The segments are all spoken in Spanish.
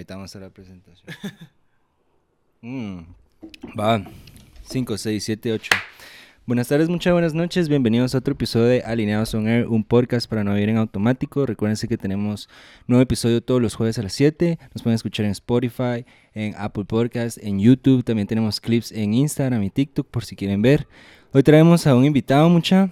Ahorita vamos a la presentación. Mm, Va. 5, 6, 7, 8. Buenas tardes, muchas buenas noches. Bienvenidos a otro episodio de Alineados on Air, un podcast para no vivir en automático. Recuérdense que tenemos nuevo episodio todos los jueves a las 7. Nos pueden escuchar en Spotify, en Apple Podcast, en YouTube. También tenemos clips en Instagram y TikTok por si quieren ver. Hoy traemos a un invitado, mucha,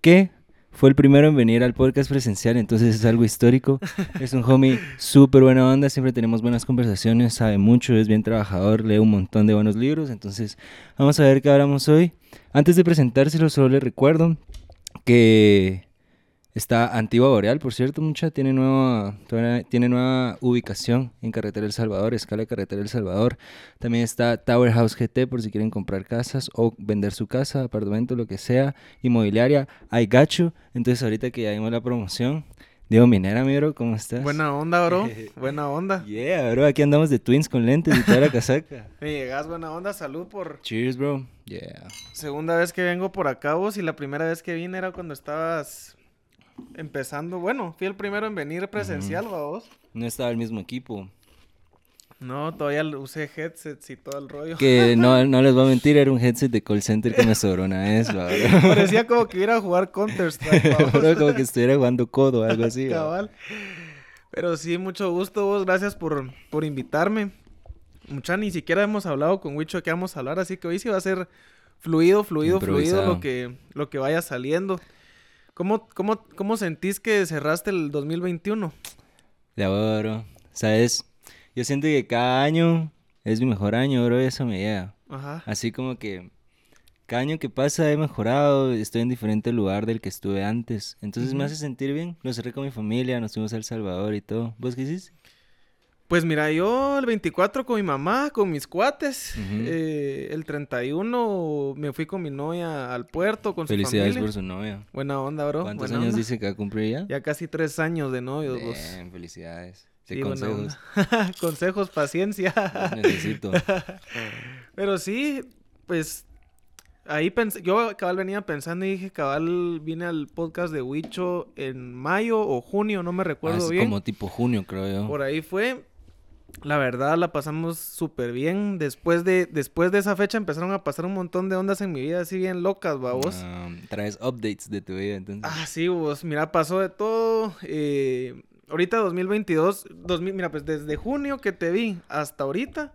que fue el primero en venir al podcast presencial, entonces es algo histórico. Es un homie súper buena onda, siempre tenemos buenas conversaciones, sabe mucho, es bien trabajador, lee un montón de buenos libros, entonces vamos a ver qué hablamos hoy. Antes de presentárselo, solo les recuerdo que está Antigua Boreal, por cierto, mucha, tiene nueva, tiene nueva ubicación en Carretera El Salvador, escala de Carretera El Salvador. También está Tower House GT por si quieren comprar casas o vender su casa, apartamento, lo que sea, inmobiliaria, I got you. Entonces ahorita que ya vimos la promoción, Diego Minera, mi bro, ¿cómo estás? Buena onda, bro. Buena onda. Yeah, bro, aquí andamos de twins con lentes y toda la casaca. Me llegas, buena onda. Salud por Cheers, bro. Yeah. segunda vez que vengo por acá vos y la primera vez que vine era cuando estabas empezando. Bueno, fui el primero en venir presencial, ¿va vos. No estaba el mismo equipo. No, todavía usé headsets y todo el rollo. Que no, no les voy a mentir, era un headset de call center que me sobró una vez, va. Parecía como que iba a jugar Counter-Strike, como que estuviera jugando codo o algo así. Cabal. Pero sí, mucho gusto vos. Gracias por, por invitarme. Mucha, ni siquiera hemos hablado con Wicho qué vamos a hablar, así que hoy sí va a ser fluido, fluido, fluido lo que, lo que vaya saliendo. ¿Cómo, cómo, ¿Cómo sentís que cerraste el 2021? Ya, bro. ¿Sabes? Yo siento que cada año es mi mejor año, bro, eso me llega. Ajá. Así como que cada año que pasa he mejorado, estoy en diferente lugar del que estuve antes. Entonces me hace sentir bien. Lo cerré con mi familia, nos fuimos a El Salvador y todo. ¿Vos qué hiciste? Pues mira, yo el 24 con mi mamá, con mis cuates. Ujú. eh, el 31 me fui con mi novia al puerto con Felicidades su por familia. su novia. Buena onda, bro. ¿Cuántos buena años onda. dice que va a cumplir ya? Ya casi tres años de novios, vos. Bien, felicidades. Sí, consejos. Consejos, paciencia. Los necesito. Pero sí, pues ahí pensé, yo cabal venía pensando y dije, cabal vine al podcast de Huicho en mayo o junio, no me recuerdo Hace bien. como tipo junio, creo yo. Por ahí fue. La verdad la pasamos súper bien. Después de, después de esa fecha empezaron a pasar un montón de ondas en mi vida así bien locas, babos. Ah, traes updates de tu vida, entonces. Ah, sí, vos. Mira, pasó de todo. eh, ahorita 2022, 2000, mira, pues desde junio que te vi hasta ahorita,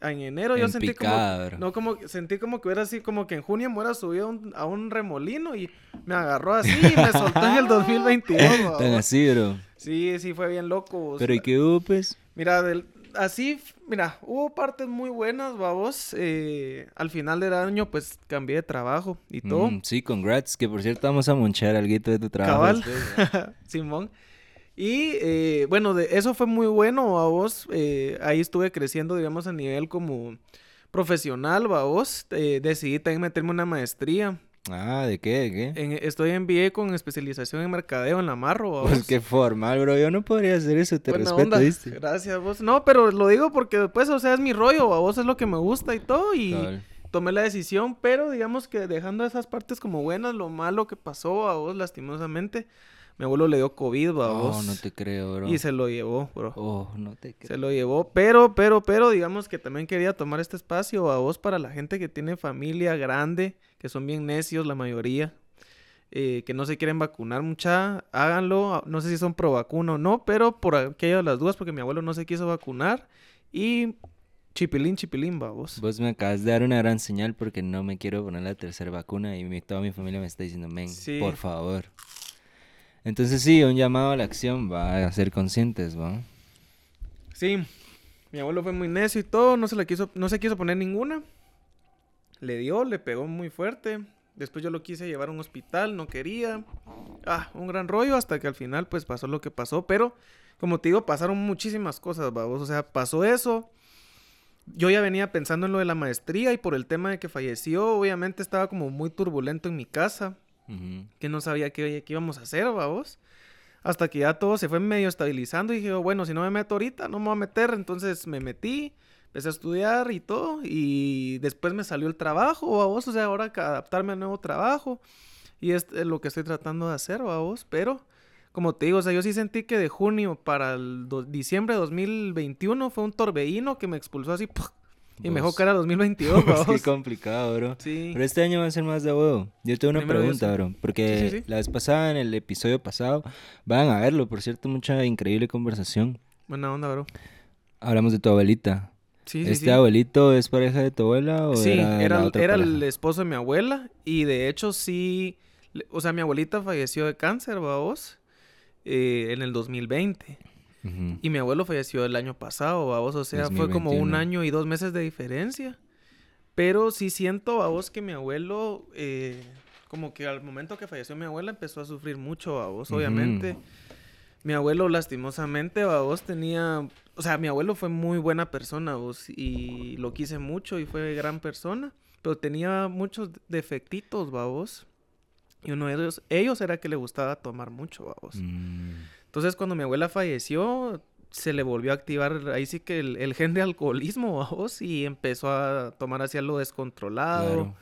en enero yo En sentí como... No, como, sentí como que hubiera así, como que en junio me hubiera subido a un- a un remolino y me agarró así y me soltó en el 2022, Tan así, bro. Sí, sí, fue bien loco, vos. Pero ¿y qué hubo, pues? Mira, del- así, mira, hubo partes muy buenas, babos. eh, al final del año, pues, cambié de trabajo y todo. Mm, sí, congrats. Que por cierto vamos a monchar algo de tu trabajo. Cabal. Simón. Y eh, bueno, de, eso fue muy bueno, a vos. ahí estuve creciendo, digamos, a nivel como profesional, a vos. decidí también meterme una maestría. Ah, ¿de qué? ¿De qué? En, estoy en MBA con especialización en mercadeo en la Marro, Pues qué formal, bro. Yo no podría hacer eso. Te Buena respeto, onda. ¿viste? Gracias, vos. No, pero lo digo porque, pues, o sea, es mi rollo, a vos es lo que me gusta y todo. Y tomé la decisión, pero digamos que dejando esas partes como buenas, lo malo que pasó a vos, lastimosamente, mi abuelo le dio COVID, a Oh, vos. no te creo, bro. Y se lo llevó, bro. Oh, no te creo. Se lo llevó, pero, pero, pero, digamos que también quería tomar este espacio a vos para la gente que tiene familia grande, que son bien necios la mayoría, eh, que no se quieren vacunar mucha, háganlo, no sé si son pro vacuna o no, pero por aquello de las dudas, porque mi abuelo no se quiso vacunar y chipilín, chipilín, vos. Vos me acabas de dar una gran señal porque no me quiero poner la tercera vacuna y mi- toda mi familia me está diciendo, men, Sí. por favor. Entonces sí, un llamado a la acción, va a ser conscientes, va. Sí, mi abuelo fue muy necio y todo, no se le quiso, no se quiso poner ninguna. Le dio, le pegó muy fuerte. Después yo lo quise llevar a un hospital, no quería. Ah, un gran rollo hasta que al final pues pasó lo que pasó, pero como te digo, pasaron muchísimas cosas, babos, o sea, pasó eso. Yo ya venía pensando en lo de la maestría y por el tema de que falleció, obviamente estaba como muy turbulento en mi casa Que no sabía qué, qué íbamos a hacer, vamos. Hasta que ya todo se fue medio estabilizando y dije, oh, bueno, si no me meto ahorita, no me voy a meter. Entonces me metí, empecé a estudiar y todo. Y después me salió el trabajo, vamos. O sea, ahora que adaptarme al nuevo trabajo. Y es lo que estoy tratando de hacer, vamos. Pero como te digo, o sea, yo sí sentí que de junio para el diciembre de 2021 fue un torbellino que me expulsó así. ¡puf! Y Vos. caer a 2022, Qué vamos. complicado, bro. Sí. Pero este año va a ser más de huevo. Yo tengo una Primero pregunta, bro. Porque Sí, sí, la vez pasada, en el episodio pasado, van a verlo, por cierto, mucha increíble conversación. Buena onda, bro. Hablamos de tu abuelita. Sí, sí, ¿Este sí. abuelito es pareja de tu abuela o Sí, era, era, la otra era pareja? el esposo de mi abuela y de hecho sí, o sea, mi abuelita falleció de cáncer, vos, en el 2020 Ujú. y mi abuelo falleció el año pasado, vos, o sea, fue como un 2021. año y dos meses de diferencia. Pero sí siento, vos, que mi abuelo, eh, como que al momento que falleció mi abuela empezó a sufrir mucho, vos, Ujú. obviamente. Mi abuelo, lastimosamente, vos tenía. O sea, mi abuelo fue muy buena persona, vos, y lo quise mucho y fue gran persona, pero tenía muchos defectitos, vos. Y uno de ellos, ellos era que le gustaba tomar mucho, vos. Mm, Entonces, cuando mi abuela falleció, se le volvió a activar ahí sí que el, el gen de alcoholismo, vos, y empezó a tomar hacia lo descontrolado. claro.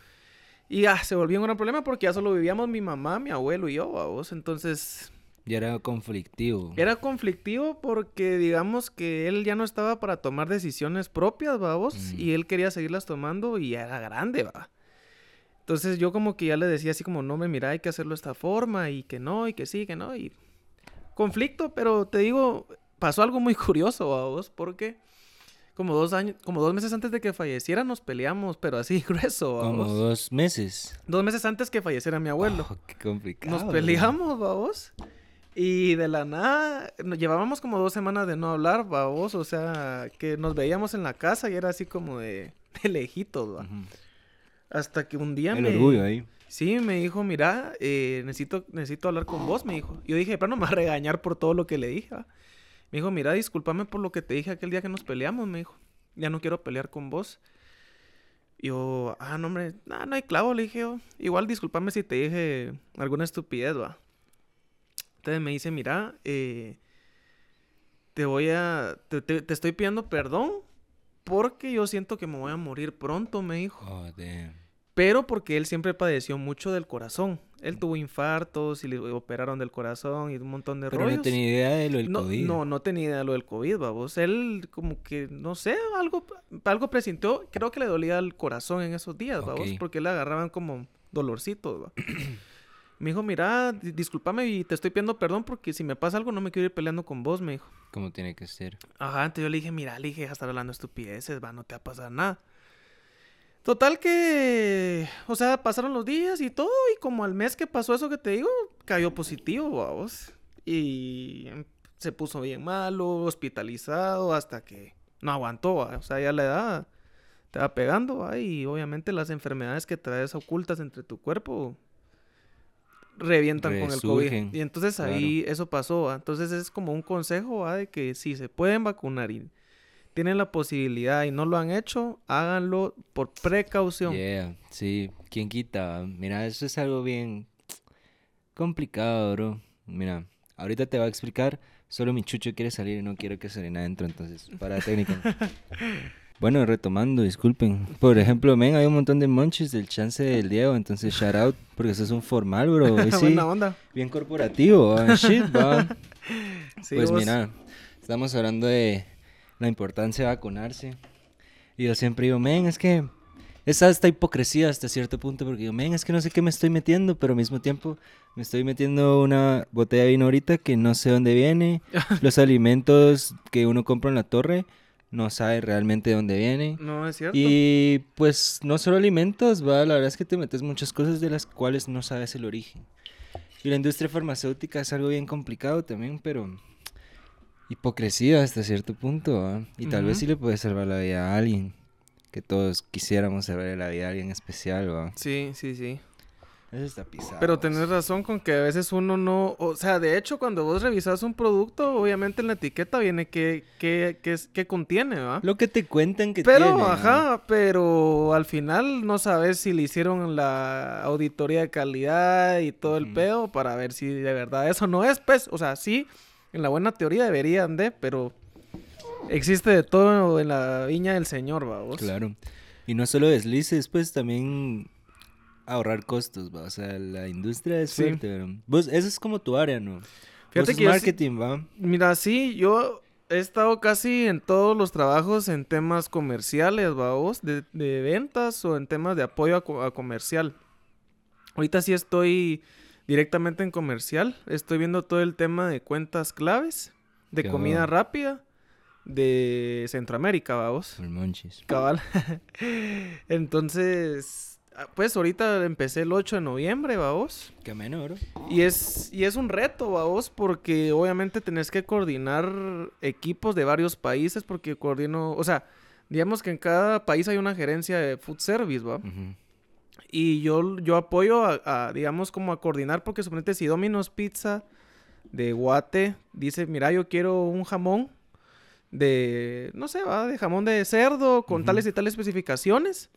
Y ah, se volvió un gran problema porque ya solo vivíamos mi mamá, mi abuelo y yo, vos. Entonces, Ya era conflictivo. era conflictivo porque digamos que él ya no estaba para tomar decisiones propias, vamos, Mm. y él quería seguirlas tomando y ya era grande, va. Entonces yo como que ya le decía así como, no me mira, hay que hacerlo de esta forma y que no, y que sí, que no, y conflicto, pero te digo, pasó algo muy curioso, vos, porque como dos años, como dos meses antes de que falleciera nos peleamos, pero así grueso, Como vamos. dos meses. Dos meses antes que falleciera mi abuelo. Oh, qué complicado. Nos peleamos, babos. Y de la nada, nos llevábamos como dos semanas de no hablar, babos. O sea, que nos veíamos en la casa y era así como de, de lejitos, va. Hasta que un día El me... orgullo ahí. Sí, me dijo, mira, eh, necesito, necesito hablar con vos, me dijo. Yo dije, pero no me va a regañar por todo lo que le dije. va". Me dijo, mira, discúlpame por lo que te dije aquel día que nos peleamos, me dijo. Ya no quiero pelear con vos. Yo, ah, no, hombre, nah, no hay clavo, le dije yo. Igual discúlpame si te dije alguna estupidez, va. Entonces me dice, mira, eh, te voy a, te, te- te estoy pidiendo perdón porque yo siento que me voy a morir pronto, me dijo. Oh, damn. Pero porque él siempre padeció mucho del corazón. Él tuvo infartos y le operaron del corazón y un montón de Pero rollos. no tenía idea de lo del no, COVID. no, no tenía idea de lo del COVID, vamos. Él como que, no sé, algo, algo presintió. Creo que le dolía el corazón en esos días, vamos. Ok. Porque le agarraban como dolorcitos, va. Me dijo, mira, di- discúlpame y te estoy pidiendo perdón porque si me pasa algo no me quiero ir peleando con vos, me dijo. Como tiene que ser. Ajá, entonces yo le dije, mira, le dije, estar hablando estupideces, va, no te va a pasar nada. Total que, o sea, pasaron los días y todo, y como al mes que pasó eso que te digo, cayó positivo, vamos. Y se puso bien malo, hospitalizado, hasta que no aguantó, va. O sea, ya la edad te va pegando, va. Y obviamente las enfermedades que traes ocultas entre tu cuerpo revientan con el COVID. Y entonces ahí eso pasó, ¿va? Entonces es como un consejo, ¿va? De que si se pueden vacunar y tienen la posibilidad y no lo han hecho, háganlo por precaución. Yeah, sí. ¿Quién quita? Mira, eso es algo bien complicado, bro. Mira, ahorita te va a explicar. Solo mi chucho quiere salir y no quiero que salga adentro, entonces, para técnico. Bueno, retomando, disculpen. Por ejemplo, men, hay un montón de monches del chance del Diego, entonces shout out, porque eso es un formal, bro. Hoy sí, Buena onda. bien corporativo, ah, shit. Sí, pues vos- mira, estamos hablando de la importancia de vacunarse. Y yo siempre digo, men, es que es hasta hipocresía hasta cierto punto, porque digo, men, es que no sé qué me estoy metiendo, pero al mismo tiempo me estoy metiendo una botella de vino ahorita que no sé dónde viene. Los alimentos que uno compra en la torre no sabe realmente de dónde viene. No, es cierto. Y pues no solo alimentos, va, la verdad es que te metes muchas cosas de las cuales no sabes el origen. Y la industria farmacéutica es algo bien complicado también, pero hipocresía hasta cierto punto, ¿va? Y tal vez sí le puede salvar la vida a alguien, que todos quisiéramos salvar la vida a alguien especial, ¿va? Sí, sí, sí. Eso está pisado. Pero tenés razón con que a veces uno no... O sea, de hecho, cuando vos revisas un producto, obviamente en la etiqueta viene qué es- qué contiene, ¿va? Lo que te cuentan que Pero, tiene, ¿va? ajá, pero al final no sabes si le hicieron la auditoría de calidad y todo el pedo para ver si de verdad eso no es, pues, o sea, sí, en la buena teoría deberían de, pero existe de todo en la viña del señor, vamos. Claro. Y no solo deslices, pues también ahorrar costos, ¿va? O sea, la industria es Sí. fuerte, ¿va? Vos, esa es como tu área, ¿no? Fíjate que sí- marketing, va. Mira, sí, yo he estado casi en todos los trabajos en temas comerciales, vamos, de, de ventas o en temas de apoyo a, co- a comercial. Ahorita sí estoy directamente en comercial. Estoy viendo todo el tema de cuentas claves, de comida rápida, de Centroamérica, vamos. El monchis. Cabal. Entonces, pues ahorita empecé el 8 de noviembre, vamos. Qué menor. Y es, y es un reto, vos, porque obviamente tenés que coordinar equipos de varios países, porque coordino, o sea, digamos que en cada país hay una gerencia de food service, ¿va? Y yo, yo apoyo a, a, digamos, como a coordinar, porque suponete si Domino's Pizza de Guate dice, mira, yo quiero un jamón de, no sé, va, de jamón de cerdo con tales y tales especificaciones.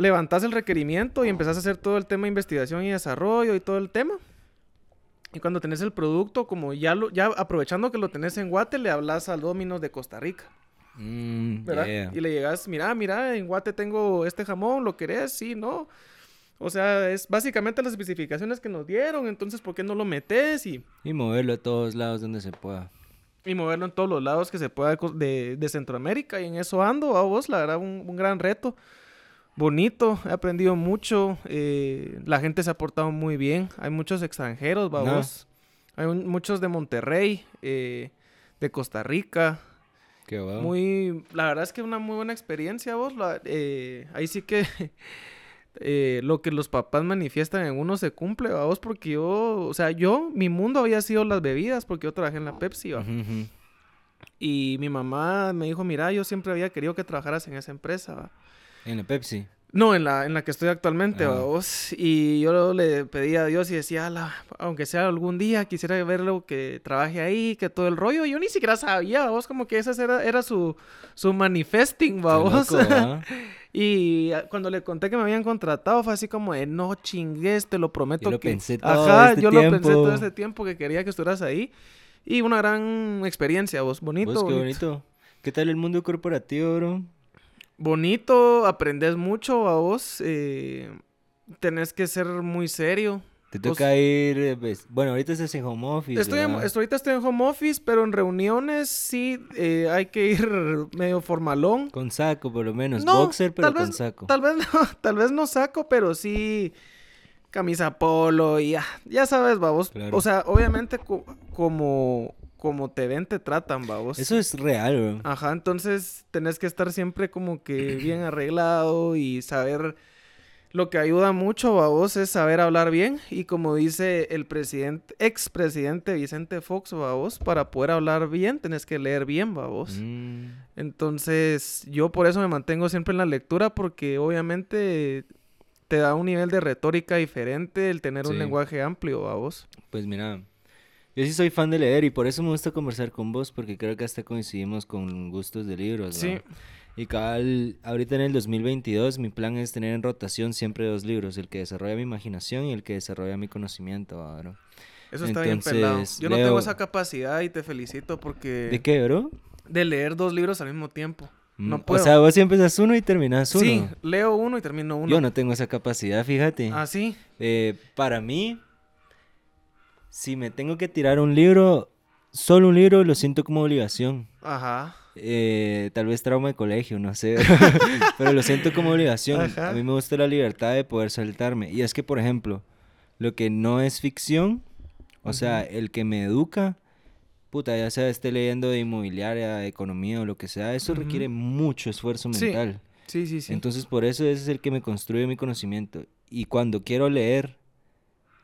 Levantás el requerimiento y empezás a hacer todo el tema de investigación y desarrollo y todo el tema. Y cuando tenés el producto, como ya lo, ya aprovechando que lo tenés en Guate, le hablas al Domino's de Costa Rica. Mm, ¿verdad? yeah. Y le llegas, mira, mira, en Guate tengo este jamón, ¿lo querés? Sí, ¿no? O sea, es básicamente las especificaciones que nos dieron, entonces, ¿por qué no lo metes? Y, Y moverlo a todos lados donde se pueda. y moverlo en todos los lados que se pueda de, de Centroamérica. Y en eso ando, a vos, la verdad, un, un gran reto. Bonito, he aprendido mucho. eh, la gente se ha portado muy bien. Hay muchos extranjeros, No. vamos. Hay un- muchos de Monterrey, eh, de Costa Rica, Qué guau. muy, la verdad es que una muy buena experiencia, vos. la- eh, ahí sí que lo que los papás manifiestan en uno se cumple, vos, porque yo, o sea, yo, mi mundo había sido las bebidas, porque yo trabajé en la Pepsi, ¿va? Y mi mamá me dijo, mira, yo siempre había querido que trabajaras en esa empresa, ¿va? En la Pepsi. No, en la, en la que estoy actualmente, Ah. ¿va vos. Y yo le pedí a Dios y decía, "Ala, aunque sea algún día, quisiera verlo que trabaje ahí, que todo el rollo. Yo ni siquiera sabía, ¿va vos, como que ese era, era su, su manifesting, Qué ¿va vos. loco, ¿va? y cuando le conté que me habían contratado, fue así como de, no chingues, te lo prometo Yo lo que... pensé todo Ajá, este yo lo pensé todo tiempo. este tiempo que quería que estuvieras ahí. Y una gran experiencia, vos. Bonito, Vos, qué bonito. bonito. ¿Qué tal el mundo corporativo, bro? Bonito, aprendes mucho a vos. eh, tenés que ser muy serio. Te Vos- toca ir, eh, pues, bueno, ahorita estás en home office, Estoy estoy- ahorita estoy en home office, pero en reuniones sí eh, hay que ir medio formalón. Con saco, por lo menos. No, Boxer, pero tal con vez- saco. Tal vez no, tal vez no saco, pero sí camisa polo y ya, ya sabes, babos. Claro. O sea, obviamente co- como, como te ven, te tratan, babos. Eso es real, bro. Ajá, entonces tenés que estar siempre como que bien arreglado y saber... Lo que ayuda mucho a vos es saber hablar bien y como dice el presidente, expresidente Vicente Fox, a vos, para poder hablar bien tenés que leer bien, a vos. Mm, Entonces, yo por eso me mantengo siempre en la lectura porque obviamente te da un nivel de retórica diferente el tener un lenguaje amplio, a vos. pues mira, yo sí soy fan de leer y por eso me gusta conversar con vos, porque creo que hasta coincidimos con gustos de libros, Sí. Y cabal, ahorita en el 2022 mi plan es tener en rotación siempre dos libros, el que desarrolla mi imaginación y el que desarrolla mi conocimiento, ¿va, bro? eso está bien pelado. Entonces, Yo no tengo esa capacidad y te felicito porque ¿De qué, bro? de leer dos libros al mismo tiempo. Mm, No o puedo. sea, vos siempre empiezas uno y terminas uno. Sí, leo uno y termino uno. Yo no tengo esa capacidad, fíjate. Ah, sí. Eh, para mí, si me tengo que tirar un libro, solo un libro, lo siento como obligación. Ajá. Eh, tal vez trauma de colegio, no sé. pero lo siento como obligación. Ajá. A mí me gusta la libertad de poder soltarme. Y es que, por ejemplo, lo que no es ficción, o sea, el que me educa, puta, ya sea esté leyendo de inmobiliaria, de economía o lo que sea, eso requiere mucho esfuerzo Sí, mental. Sí, sí, sí. Entonces, por eso ese es el que me construye mi conocimiento. Y cuando quiero leer,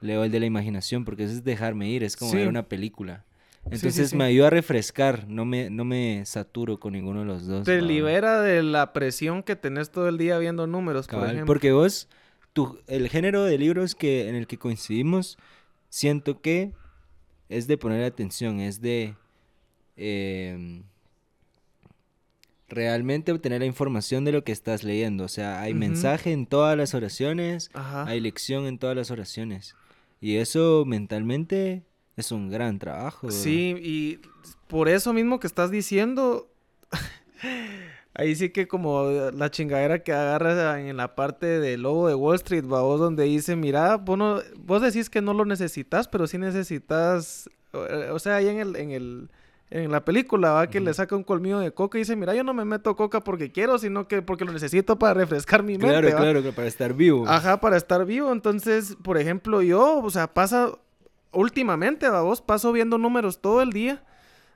leo el de la imaginación, porque eso es dejarme ir, es como Sí. ver una película. Entonces sí. me ayuda a refrescar, no me, no me saturo con ninguno de los dos. te ¿va? libera de la presión que tenés todo el día viendo números, por Cabal, ejemplo. Porque vos, tu, el género de libros que, en el que coincidimos, siento que es de poner atención, es de em, realmente obtener la información de lo que estás leyendo. O sea, hay mensaje en todas las oraciones, Ajá. hay lección en todas las oraciones. Y eso mentalmente es un gran trabajo. Sí, y por eso mismo que estás diciendo, ahí sí que como la chingadera que agarras en la parte del lobo de Wall Street, va vos donde dice, mira, vos, no- vos decís que no lo necesitas, pero sí necesitas o sea, ahí en el, en el, en la película, va que le saca un colmillo de coca y dice, mira, yo no me meto coca porque quiero, sino que porque lo necesito para refrescar mi mente. Claro, claro, que para estar vivo. Ajá, para estar vivo. Entonces, por ejemplo, yo, o sea, pasa últimamente, va vos, paso viendo números todo el día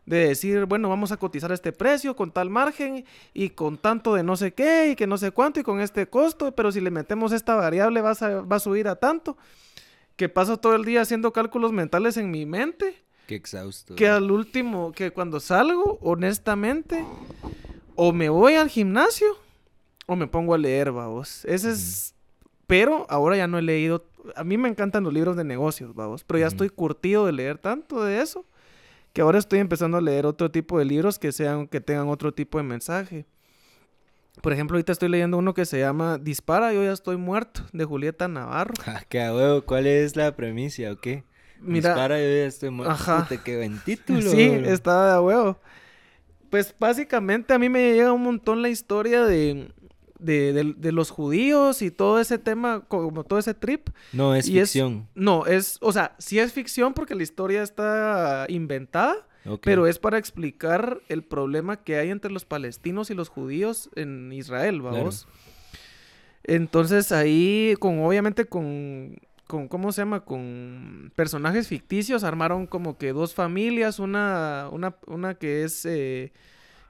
de decir, bueno, vamos a cotizar este precio con tal margen y con tanto de no sé qué y que no sé cuánto y con este costo, pero si le metemos esta variable vas a- va a subir a tanto. Que paso todo el día haciendo cálculos mentales en mi mente Qué exhausto. que al último, que cuando salgo, honestamente, o me voy al gimnasio o me pongo a leer, vamos. Ese es... Pero ahora ya no he leído... A mí me encantan los libros de negocios, vamos. Pero ya estoy curtido de leer tanto de eso que ahora estoy empezando a leer otro tipo de libros que sean que tengan otro tipo de mensaje. Por ejemplo, ahorita estoy leyendo uno que se llama Dispara, yo ya estoy muerto, de Julieta Navarro. Ah, qué ¿cuál es la premisa o qué? Mira, Dispara, muerto. Ajá. Puta, qué buen título. Sí, bro. está de huevo. Pues básicamente a mí me llega un montón la historia de, de, de- de los judíos y todo ese tema, como todo ese trip. No, es y es- ficción. No, es, o sea, sí es ficción porque la historia está inventada, pero es para explicar el problema que hay entre los palestinos y los judíos en Israel, vamos. Entonces ahí, con obviamente con, con, ¿cómo se llama? Con personajes ficticios, armaron como que dos familias, una, una, una que es eh,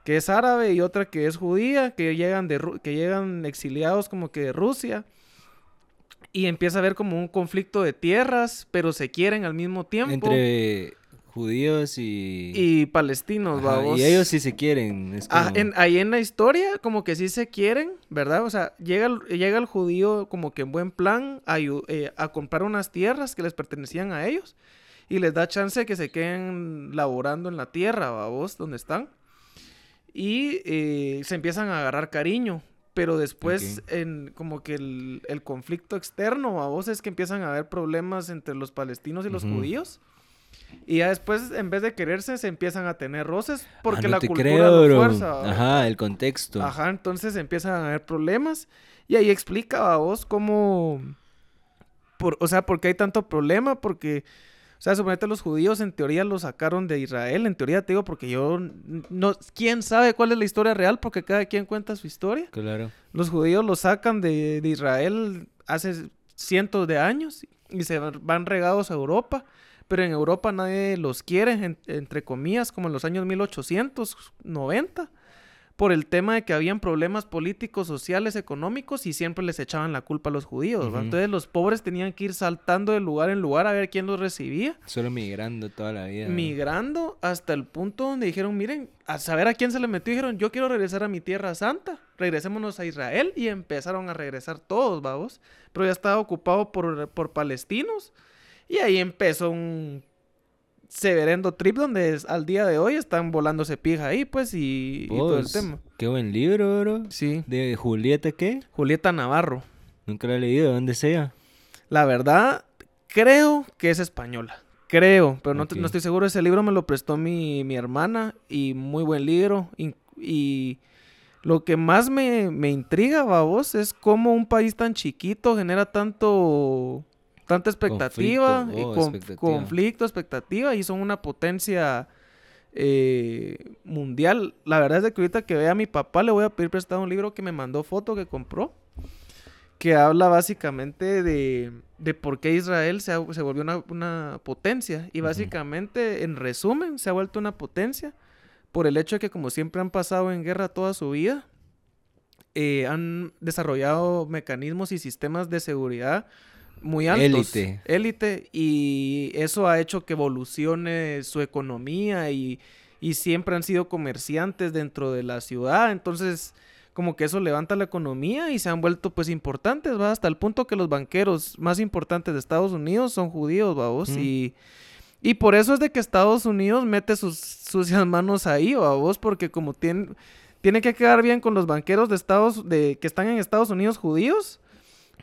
que es árabe y otra que es judía, que llegan de que llegan exiliados como que de Rusia. Y empieza a haber como un conflicto de tierras, pero se quieren al mismo tiempo. Entre judíos y... Y palestinos, Ajá, babos. y ellos sí se quieren. Es Ah, como- en- ahí en la historia, como que sí se quieren, ¿verdad? O sea, llega el, llega el judío como que en buen plan a, eh, a comprar unas tierras que les pertenecían a ellos y les da chance de que se queden laborando en la tierra, vos, donde están. Y eh, se empiezan a agarrar cariño. Pero después, en como que el, el conflicto externo, a vos es que empiezan a haber problemas entre los palestinos y los judíos. Y ya después, en vez de quererse, se empiezan a tener roces porque Ah, no la cultura creo, bro. fuerza. Ajá, el contexto. Ajá, entonces empiezan a haber problemas. Y ahí explica a vos cómo. Por, o sea, por qué hay tanto problema. Porque, o sea, suponete los judíos en teoría los sacaron de Israel. En teoría te digo, porque yo. no ¿Quién sabe cuál es la historia real? Porque cada quien cuenta su historia. Claro. Los judíos los sacan de, de Israel hace cientos de años y se van regados a Europa. Pero en Europa nadie los quiere, en- entre comillas, como en los años 1890, por el tema de que habían problemas políticos, sociales, económicos y siempre les echaban la culpa a los judíos. Entonces los pobres tenían que ir saltando de lugar en lugar a ver quién los recibía Solo migrando toda la vida. migrando hasta el punto donde dijeron, miren, a saber a quién se le metió, dijeron, yo quiero regresar a mi tierra santa, regresémonos a Israel y empezaron a regresar todos, vamos, pero ya estaba ocupado por, por palestinos y ahí empezó un severendo trip donde es- al día de hoy están volándose pija ahí, pues, y, y todo el Vos, tema. Qué buen libro, bro. Sí, ¿De Julieta qué? Julieta Navarro. Nunca lo he leído, ¿de dónde sea? La verdad, creo que es española. Creo, pero no, no estoy seguro. Ese libro me lo prestó mi, mi hermana y muy buen libro. Y, y lo que más me, me intriga, vos, es cómo un país tan chiquito genera tanto tanta expectativa Conflicto, y oh, con- expectativa. conflicto, expectativa y son una potencia eh, mundial. La verdad es de que ahorita que vea a mi papá le voy a pedir prestado un libro que me mandó foto que compró que habla básicamente de, de por qué Israel se, ha- se volvió una, una potencia. Y básicamente, en resumen, se ha vuelto una potencia por el hecho de que como siempre han pasado en guerra toda su vida, eh, han desarrollado mecanismos y sistemas de seguridad muy altos. Élite. Élite. Y eso ha hecho que evolucione su economía y, y siempre han sido comerciantes dentro de la ciudad. Entonces, como que eso levanta la economía y se han vuelto pues importantes, va, hasta el punto que los banqueros más importantes de Estados Unidos son judíos, vamos, Mm. y, y por eso es de que Estados Unidos mete sus sucias manos ahí, vos, porque como tiene, tiene que quedar bien con los banqueros de Estados, de, que están en Estados Unidos judíos,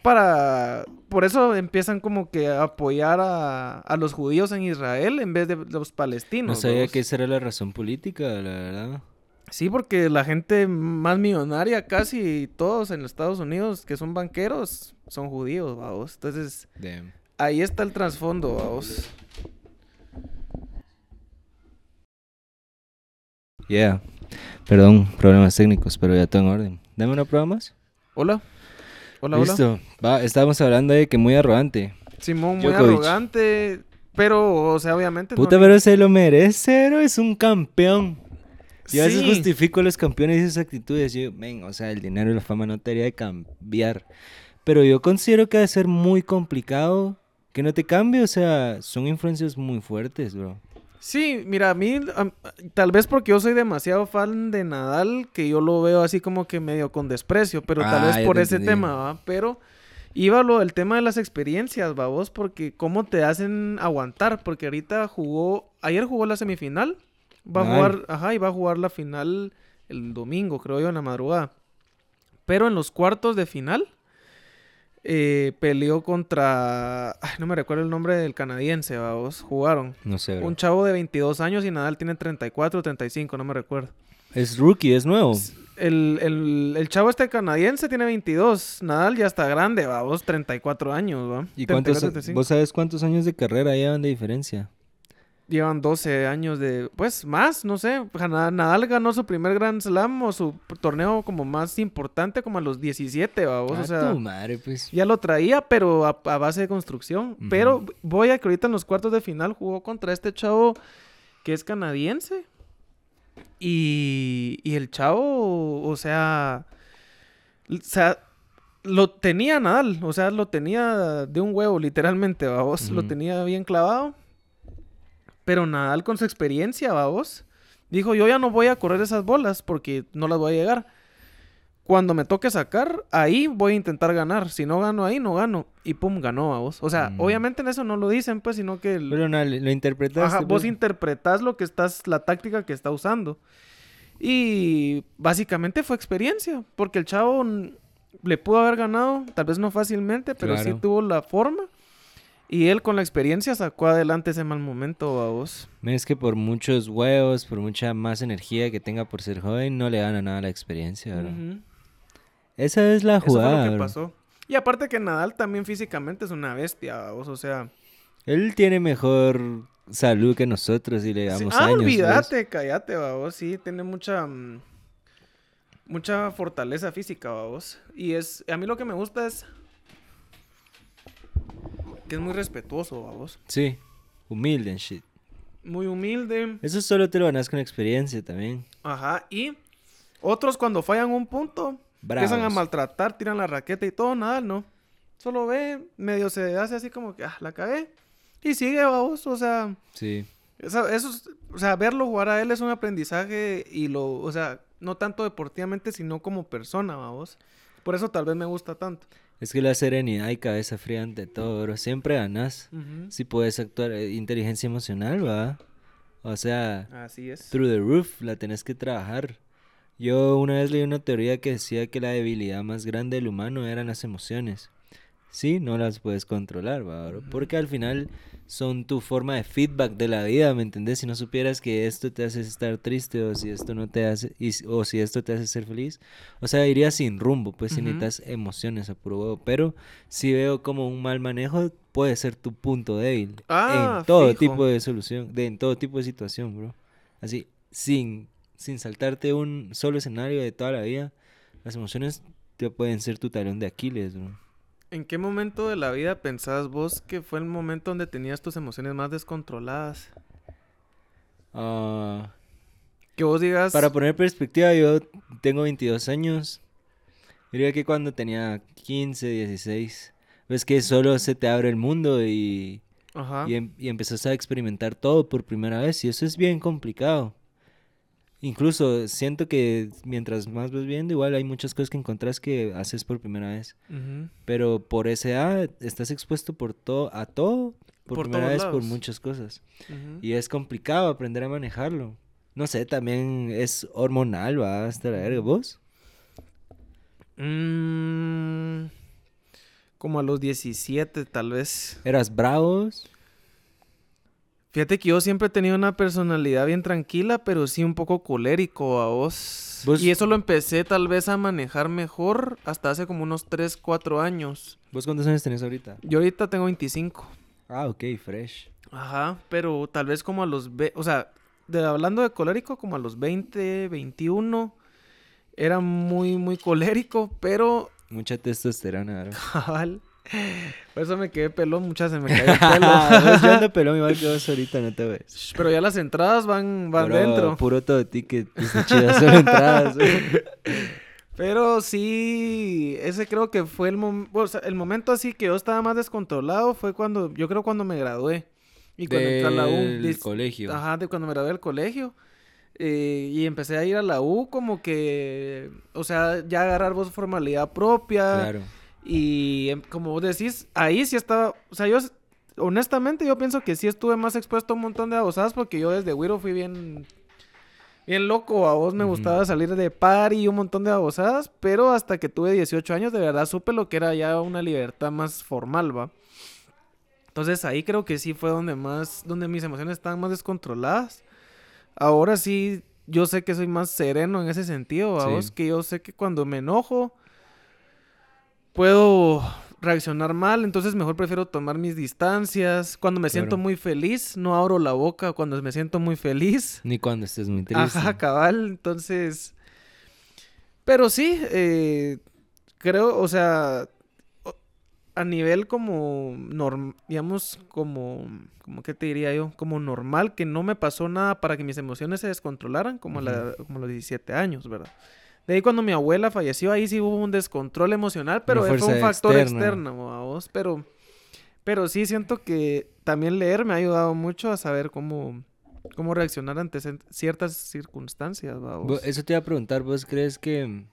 para, por eso empiezan como que a apoyar a, a los judíos en Israel en vez de los palestinos. No sabía que esa era la razón política, la verdad. Sí, porque la gente más millonaria, casi todos en Estados Unidos que son banqueros, son judíos, vamos. Entonces, Damn. ahí está el trasfondo, vamos. Yeah. Perdón, problemas técnicos, pero ya todo en orden. Dame una prueba más. Hola. Hola, hola. Listo. Va, estábamos hablando de que muy arrogante. Simón, muy Djokovic. arrogante. Pero, o sea, obviamente. Puta, pero se lo merece, es un campeón. Yo a veces justifico a los campeones y sus actitudes. Yo, men, o sea, el dinero y la fama no te haría de cambiar. Pero yo considero que ha de ser muy complicado que no te cambie. O sea, son influencias muy fuertes, bro. Sí, mira, a mí, tal vez porque yo soy demasiado fan de Nadal, que yo lo veo así como que medio con desprecio, pero tal Ah, vez por te ese entendí. tema, ¿va? Pero iba lo del tema de las experiencias, ¿va vos? Porque cómo te hacen aguantar, porque ahorita jugó, ayer jugó la semifinal, va a jugar, ajá, y va a jugar la final el domingo, creo yo, en la madrugada. Pero en los cuartos de final eh, peleó contra, ay, no me recuerdo el nombre del canadiense, ¿va vos? Jugaron. No sé, bro. Un chavo de 22 años y Nadal tiene 34 o 35, no me recuerdo. Es rookie, es nuevo. El, el, el chavo este canadiense tiene 22. Nadal ya está grande, va, vos 34 años, va. ¿Y cuántos, 34, 35. vos sabes cuántos años de carrera llevan de diferencia? Llevan 12 años de, pues más, no sé. Nadal ganó su primer Grand Slam o su torneo como más importante como a los 17, va, vos, Ah, o sea. tu madre, pues. Ya lo traía, pero a, a base de construcción. Pero voy a que ahorita en los cuartos de final jugó contra este chavo que es canadiense. Y, y el chavo, o sea, o sea, lo tenía Nadal, o sea, lo tenía de un huevo, literalmente, vamos, lo Ujú. tenía bien clavado. Pero Nadal con su experiencia, vamos, dijo, yo ya no voy a correr esas bolas porque no las voy a llegar. Cuando me toque sacar, ahí voy a intentar ganar. Si no gano ahí, no gano. Y pum, ganó a vos. O sea, Mm. obviamente en eso no lo dicen, pues, sino que... el- Pero no, lo interpretaste. Ajá, vos pues. interpretás lo que estás, la táctica que está usando. Y básicamente fue experiencia, porque el chavo le pudo haber ganado, tal vez no fácilmente, pero sí tuvo la forma. Y él con la experiencia sacó adelante ese mal momento a vos. Es que por muchos huevos, por mucha más energía que tenga por ser joven, no le gana nada la experiencia, bro. Ujú. Esa es la Eso fue jugada, lo que bro. pasó. Y aparte que Nadal también físicamente es una bestia, vos, o sea... Él tiene mejor salud que nosotros y le sí- damos ah, años. pues. olvídate, cállate, a vos, sí, tiene mucha... mm, Mucha fortaleza física, vos. Y es... A mí lo que me gusta es... Que es muy respetuoso, a vos. Sí, humilde and shit. Muy humilde. Eso solo te lo ganas con experiencia también. Ajá, y... Otros cuando fallan un punto... Empiezan a Bravos. maltratar, tiran la raqueta y todo, nada, no. Solo ve, medio se hace así como que, ah, la cagué. Y sigue, vamos, o sea, Sí. eso es- o sea, verlo jugar a él es un aprendizaje y lo, o sea, no tanto deportivamente, sino como persona, vamos. Por eso tal vez me gusta tanto. Es que la serenidad y cabeza fría ante todo, bro. Siempre ganas. Si puedes actuar eh, inteligencia emocional, va. O sea, Así es. through the roof, la tenés que trabajar. Yo una vez leí una teoría que decía que la debilidad más grande del humano eran las emociones. Sí, no las puedes controlar, va, bro, porque al final son tu forma de feedback de la vida, ¿me entendés? Si no supieras que esto te hace estar triste o si esto no te hace, y si- o si esto te hace ser feliz, o sea, iría sin rumbo, pues si Ujú. necesitas emociones a puro huevo. Pero si veo como un mal manejo puede ser tu punto débil Ah, en todo fijo. tipo de solución, de, en todo tipo de situación, bro. Así, sin, sin saltarte un solo escenario de toda la vida, las emociones te pueden ser tu talón de Aquiles, bro. ¿En qué momento de la vida pensás vos que fue el momento donde tenías tus emociones más descontroladas? Ah, Que vos digas... para poner perspectiva, yo tengo 22 años. Diría que cuando tenía 15, 16, ves que solo se te abre el mundo y, Ajá. y, em- y empezás a experimentar todo por primera vez y eso es bien complicado. Incluso siento que mientras más vas viendo, igual hay muchas cosas que encontrás que haces por primera vez. Pero por esa edad estás expuesto por todo, a todo, por, Por primera vez por muchas cosas. Y es complicado aprender a manejarlo. No sé, también es hormonal, va hasta la verga. ¿Vos? Mm, como a los 17 tal vez. ¿Eras bravos? Fíjate que yo siempre he tenido una personalidad bien tranquila, pero sí un poco colérico a vos. Vos- Y eso lo empecé tal vez a manejar mejor hasta hace como unos 3, 4 años. ¿Vos cuántos años tenés ahorita? Yo ahorita tengo 25. Ah, ok, fresh. Ajá, pero tal vez como a los... ve- O sea, de, hablando de colérico, como a los 20, 21, era muy, muy colérico, pero... Mucha testosterona, ¿verdad? Cabal. Por eso me quedé pelón, muchas se me cayó el pelo. Yo ando pelón igual que vos ahorita, no te ves. Pero ya las entradas van, van dentro. Puro todo ticket, está chida, solo entradas. Pero sí, ese creo que fue el, mom- o sea, el momento así que yo estaba más descontrolado fue cuando, yo creo cuando me gradué. Y cuando entré a la U. Del colegio. Ajá, de cuando me gradué del colegio. eh, y empecé a ir a la U como que, o sea, ya agarrar vos formalidad propia. Claro. Y em, como vos decís, ahí sí estaba, o sea, yo honestamente yo pienso que sí estuve más expuesto a un montón de abusadas porque yo desde Wiro fui bien, bien loco, a vos me gustaba salir de party y un montón de abusadas, pero hasta que tuve 18 años de verdad supe lo que era ya una libertad más formal, va. Entonces ahí creo que sí fue donde más, donde mis emociones estaban más descontroladas. Ahora sí, yo sé que soy más sereno en ese sentido, Sí. vos, que yo sé que cuando me enojo puedo reaccionar mal, entonces mejor prefiero tomar mis distancias. Cuando me siento Claro. muy feliz, no abro la boca cuando me siento muy feliz. Ni cuando estés muy triste. Ajá, cabal, entonces... Pero sí, eh, creo, o sea, a nivel como, norm, digamos, como, como, ¿qué te diría yo? Como normal, que no me pasó nada para que mis emociones se descontrolaran, como, la, como los 17 años, ¿verdad? De ahí cuando mi abuela falleció, ahí sí hubo un descontrol emocional, pero fue un factor externa. externo a vos, pero... Pero sí siento que también leer me ha ayudado mucho a saber cómo, cómo reaccionar ante ciertas circunstancias, ¿va Vo- vos? Eso te iba a preguntar, ¿vos crees que...?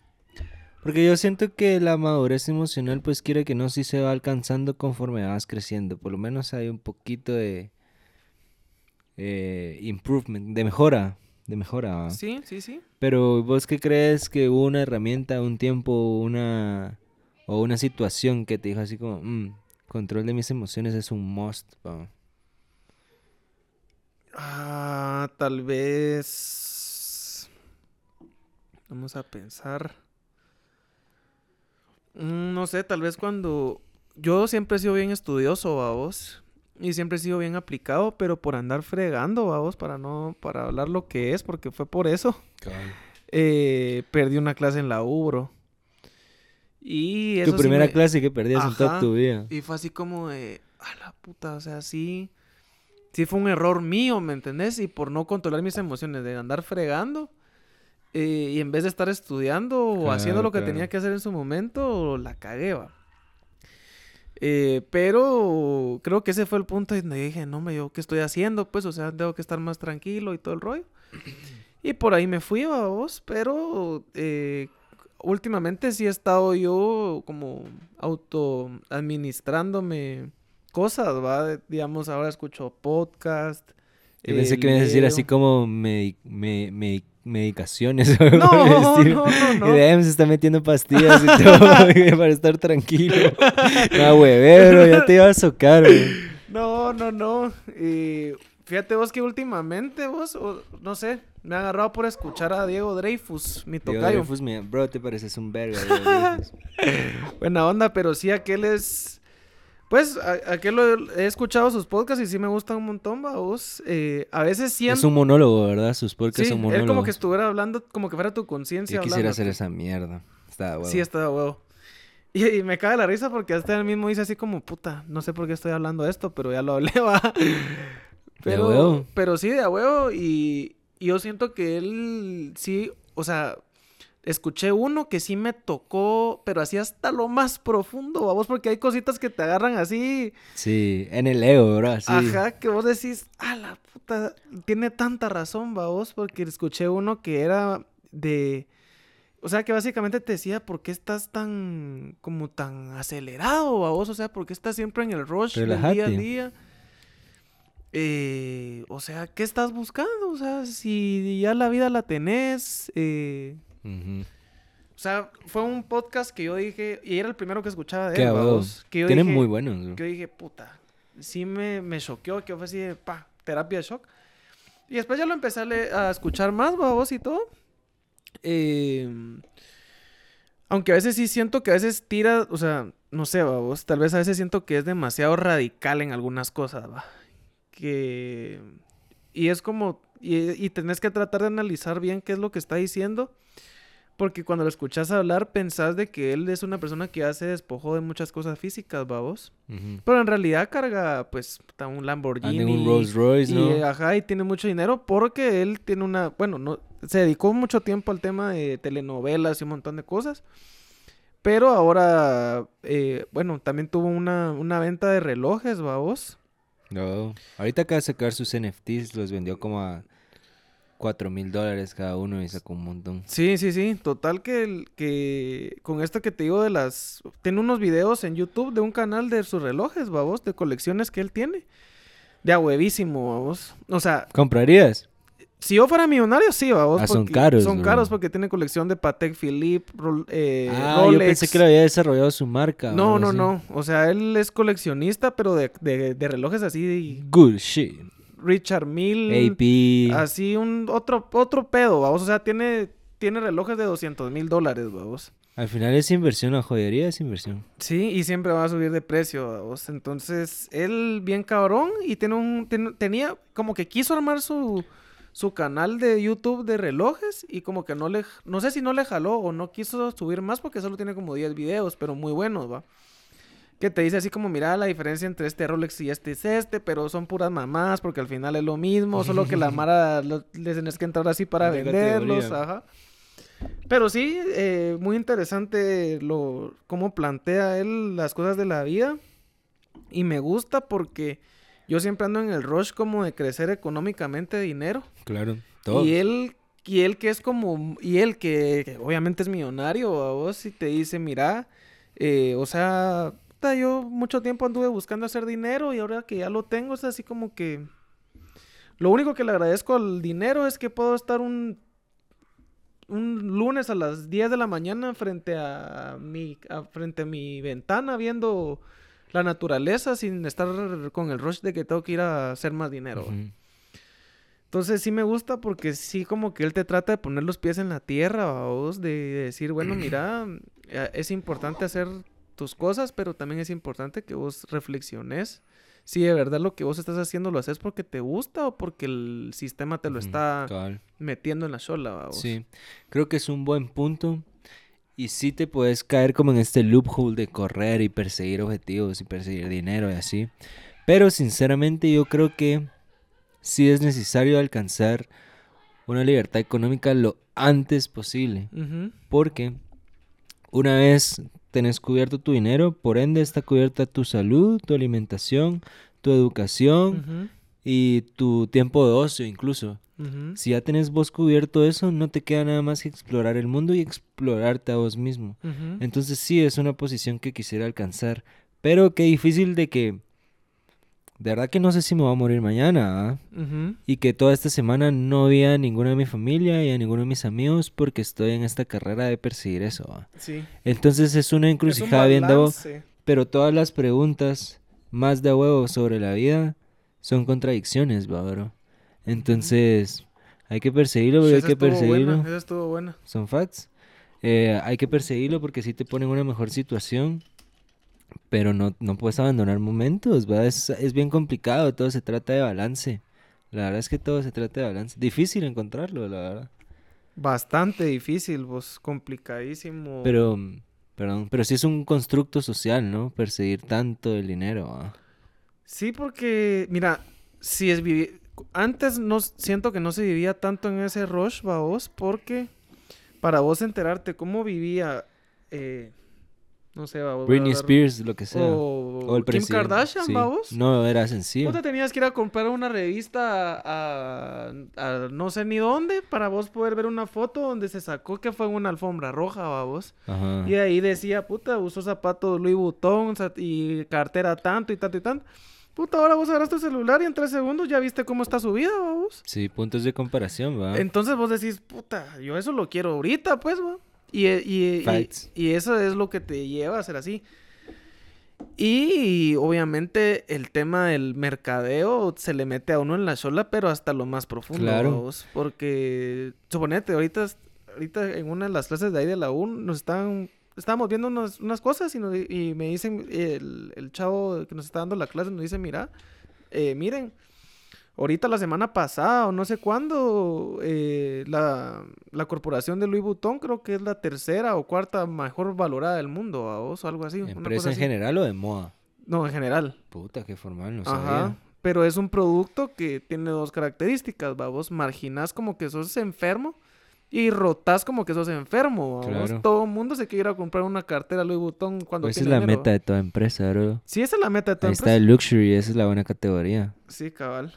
Porque yo siento que la madurez emocional, pues quiere que no, sí se va alcanzando conforme vas creciendo. Por lo menos hay un poquito de... eh, improvement, de mejora, de mejora. ¿va? Sí, sí, sí. Pero vos qué crees que hubo una herramienta, un tiempo, una... O una situación que te dijo así como... "Mm, control de mis emociones es un must. ¿va?". Ah, tal vez... Vamos a pensar. Mm, No sé, tal vez cuando... Yo siempre he sido bien estudioso, vos. Y siempre he sido bien aplicado, pero por andar fregando, vos, para no... Para hablar lo que es, porque fue por eso. eh, perdí una clase en la U, bro. Y eso Tu sí primera me- clase que perdías en toda tu vida. Y fue así como de, a la puta, o sea, sí, sí fue un error mío, ¿me entendés? Y por no controlar mis emociones, de andar fregando, eh, y en vez de estar estudiando o haciendo lo que claro. tenía que hacer en su momento, la cagué, va. Eh, pero creo que ese fue el punto donde dije, no, me yo, ¿qué estoy haciendo? Pues, o sea, tengo que estar más tranquilo y todo el rollo. Y por ahí me fui, a vos, pero eh, últimamente sí he estado yo como auto administrándome cosas, ¿va? Digamos, ahora escucho podcast. Yo pensé eh, que me ibas a decir así como me- me- medicaciones No, no, no, no. Y de ahí se está metiendo pastillas y todo para estar tranquilo. No, huevero, ya te iba a socar, güey. No, no, no. eh, fíjate vos que últimamente vos, o- no sé, me ha agarrado por escuchar a Diego Dreyfus, mi Diego tocayo. Dreyfus, me- bro, te pareces un verga. Diego. Buena onda, pero sí aquel es... Pues, a- aquel lo he escuchado sus podcasts y sí me gustan un montón, vos. Eh, a veces siento... Es un monólogo, ¿verdad? Sus podcasts Sí, son monólogos. como que estuviera hablando, como que fuera tu conciencia Yo quisiera hacer esa mierda. Está bueno. Sí, está de huevo. Y, y me caga la risa porque hasta él mismo dice así como, puta, no sé por qué estoy hablando de esto, pero ya lo hablé, va. Pero, huevo. pero sí, de a huevo. Y, y yo siento que él sí, o sea, escuché uno que sí me tocó, pero así hasta lo más profundo, vamos, porque hay cositas que te agarran así. Sí, en el ego, bro. Sí. Ajá, que vos decís, ah, la puta, tiene tanta razón, vos, porque escuché uno que era de... O sea, que básicamente te decía, ¿por qué estás tan, como tan acelerado, vos? O sea, ¿por qué estás siempre en el rush del día a día? Eh, o sea, ¿qué estás buscando? O sea, si ya la vida la tenés, eh, O sea, fue un podcast que yo dije, y era el primero que escuchaba de él, vamos, que yo Tienen dije- muy buenos, que yo dije, puta, sí me, me choqueó, que fue así de, pa, terapia de shock. Y después ya lo empecé a, a escuchar más, babos y todo. Eh, aunque a veces sí siento que a veces tira, o sea, no sé, babos, tal vez a veces siento que es demasiado radical en algunas cosas, va. Que... Y es como, Y, y tenés que tratar de analizar bien qué es lo que está diciendo. Porque cuando lo escuchas hablar, pensás de que él es una persona que ya se despojó de muchas cosas físicas, babos. Ujú. Pero en realidad carga, pues, un Lamborghini. en un Rolls Royce, y, ¿no? ajá, y tiene mucho dinero porque él tiene una, bueno, no, se dedicó mucho tiempo al tema de telenovelas y un montón de cosas. Pero ahora, eh, bueno, también tuvo una, una venta de relojes, babos. No. Ahorita acaba de sacar sus NFTs, los vendió como a 4 mil dólares cada uno y sacó un montón. Sí, sí, sí. Total que, el- que con esto que te digo de las... Tiene unos videos en YouTube de un canal de sus relojes, babos, de colecciones que él tiene. De a huevísimo, babos. O sea, ¿Comprarías? si yo fuera millonario, sí, babos. Ah, son caros, Son bro. caros porque tiene colección de Patek Philippe, Rol- eh, ah, Rolex. yo pensé que lo había desarrollado su marca. No, no, así. no. O sea, él es coleccionista, pero de, de, de relojes así. Good shit. Richard Mille. AP. Así un otro, otro pedo, vamos. O sea, tiene, tiene relojes de 200 mil dólares, vamos. Al final es inversión, la joyería es inversión. Sí, y siempre va a subir de precio, vamos. Entonces, él bien cabrón y tiene un, ten- tenía, como que quiso armar su, su canal de YouTube de relojes y como que no le, no sé si no le jaló o no quiso subir más porque solo tiene como 10 videos, pero muy buenos, va. Que te dice así como, mira, la diferencia entre este Rolex y este es este, pero son puras mamás porque al final es lo mismo, solo que la Mara lo- les tenés que entrar así para De venderlos, ajá. Pero sí, eh, muy interesante lo cómo plantea él las cosas de la vida. Y me gusta porque yo siempre ando en el rush como de crecer económicamente de dinero. Claro. Todo. Y él, y él que es como, y él que, que obviamente es millonario, a vos y te dice, mira, eh, o sea, yo mucho tiempo anduve buscando hacer dinero y ahora que ya lo tengo es así como que... Lo único que le agradezco al dinero es que puedo estar un, un lunes a las 10 de la mañana frente a mi, a- frente a mi ventana viendo la naturaleza sin estar con el rush de que tengo que ir a hacer más dinero. Entonces sí me gusta porque sí como que él te trata de poner los pies en la tierra, vos, de, de decir, bueno, mira, eh, es importante hacer tus cosas, pero también es importante que vos reflexiones si de verdad lo que vos estás haciendo lo haces porque te gusta o porque el sistema te lo está metiendo en la vos. Sí, creo que es un buen punto. Y sí te puedes caer como en este loophole de correr y perseguir objetivos y perseguir dinero y así. Pero sinceramente yo creo que sí es necesario alcanzar una libertad económica lo antes posible. Porque una vez tenés cubierto tu dinero, por ende está cubierta tu salud, tu alimentación, tu educación y tu tiempo de ocio incluso. Si ya tenés vos cubierto eso, no te queda nada más que explorar el mundo y explorarte a vos mismo. Entonces sí, es una posición que quisiera alcanzar. Pero qué difícil de que... De verdad que no sé si me voy a morir mañana. ¿ah? Y que toda esta semana no vi a ninguna de mi familia y a ninguno de mis amigos porque estoy en esta carrera de perseguir eso. ¿ah? Sí. Entonces es una Es un encrucijada bien de vos. balance. Pero todas las preguntas más de huevo sobre la vida son contradicciones, ¿va, bro? Entonces, hay que perseguirlo, hay que perseguirlo. buena, esa estuvo buena. Son facts. Eh, hay que perseguirlo porque sí te pone en una mejor situación. Pero no, no puedes abandonar momentos, ¿va? Es, es bien complicado, todo se trata de balance. La verdad es que todo se trata de balance. Difícil encontrarlo, la verdad. Bastante difícil, vos, complicadísimo. Pero, perdón, pero sí es un constructo social, ¿no? Perseguir tanto el dinero, ¿va? Sí, porque, mira, si es vivir... Antes no siento que no se vivía tanto en ese rush, va vos, porque para vos enterarte cómo vivía, eh, no sé, va a Britney hablar- Spears, lo que sea. O, O el Kim presidente. Kardashian, sí. va vos. No, era sencillo. Vos te tenías que ir a comprar una revista a, a no sé ni dónde para vos poder ver una foto donde se sacó que fue en una alfombra roja, va vos. Ajá. Y ahí decía, puta, usó zapatos Louis Vuitton y cartera tanto y tanto y tanto. Puta, ahora vos agarras tu celular y en tres segundos ya viste cómo está su vida, vos. Sí, puntos de comparación, ¿va? Entonces vos decís, puta, yo eso lo quiero ahorita, pues, va. Y, y, y, Facts. y eso es lo que te lleva a ser así. Y obviamente el tema del mercadeo se le mete a uno en la chola, pero hasta lo más profundo. Claro. vos, Porque, suponete, ahorita, ahorita en una de las clases de ahí de la U nos están, estábamos viendo unas, unas cosas y, nos y me dicen, el, el chavo que nos está dando la clase nos dice, mira, eh, miren, Ahorita la semana pasada o no sé cuándo, eh, la, la corporación de Louis Vuitton creo que es la tercera o cuarta mejor valorada del mundo, ¿a vos? O algo así. una ¿Empresa cosa en así. general o de moda? No, en general. Puta, qué formal, no Ajá. sabía. Pero es un producto que tiene dos características, ¿va? Vos marginás como que sos enfermo y rotás como que sos enfermo, Claro. todo el mundo se quiere ir a comprar una cartera Louis Vuitton cuando Pues esa es tiene la dinero, meta de toda empresa, bro. Sí, esa es la meta de toda Ahí está empresa. el luxury, esa es la buena categoría. Sí, cabal.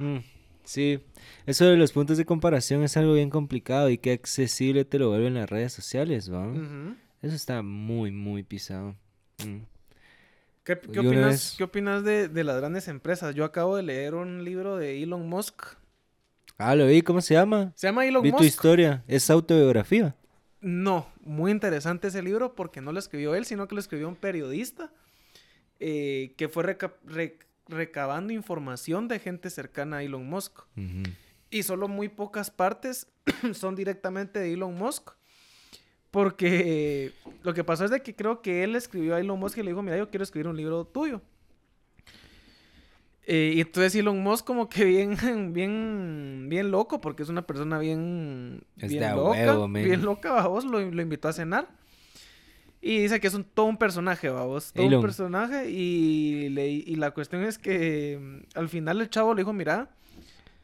Mm, sí, eso de los puntos de comparación es algo bien complicado y qué accesible te lo vuelven las redes sociales, ¿va? Eso está muy, muy pisado. Mm. ¿Qué, opinas, vez- ¿qué opinas de, de las grandes empresas? Yo acabo de leer un libro de Elon Musk. Ah, lo vi, ¿cómo se llama? ¿Se llama Elon Vi tu Musk? historia, es autobiografía. No, muy interesante ese libro porque no lo escribió él, sino que lo escribió un periodista eh, que fue reca- re- recabando información de gente cercana a Elon Musk. Y solo muy pocas partes son directamente de Elon Musk. Porque lo que pasó es de que creo que él escribió a Elon Musk y le dijo, mira, yo quiero escribir un libro tuyo. Eh, y entonces Elon Musk como que bien, bien, bien loco, porque es una persona bien, Es bien loca, huevo, bien loca, lo, lo invitó a cenar. Y dice que es un, todo un personaje, babos, todo Elon. un personaje. Y, le- y la cuestión es que mm, al final el chavo le dijo, mira,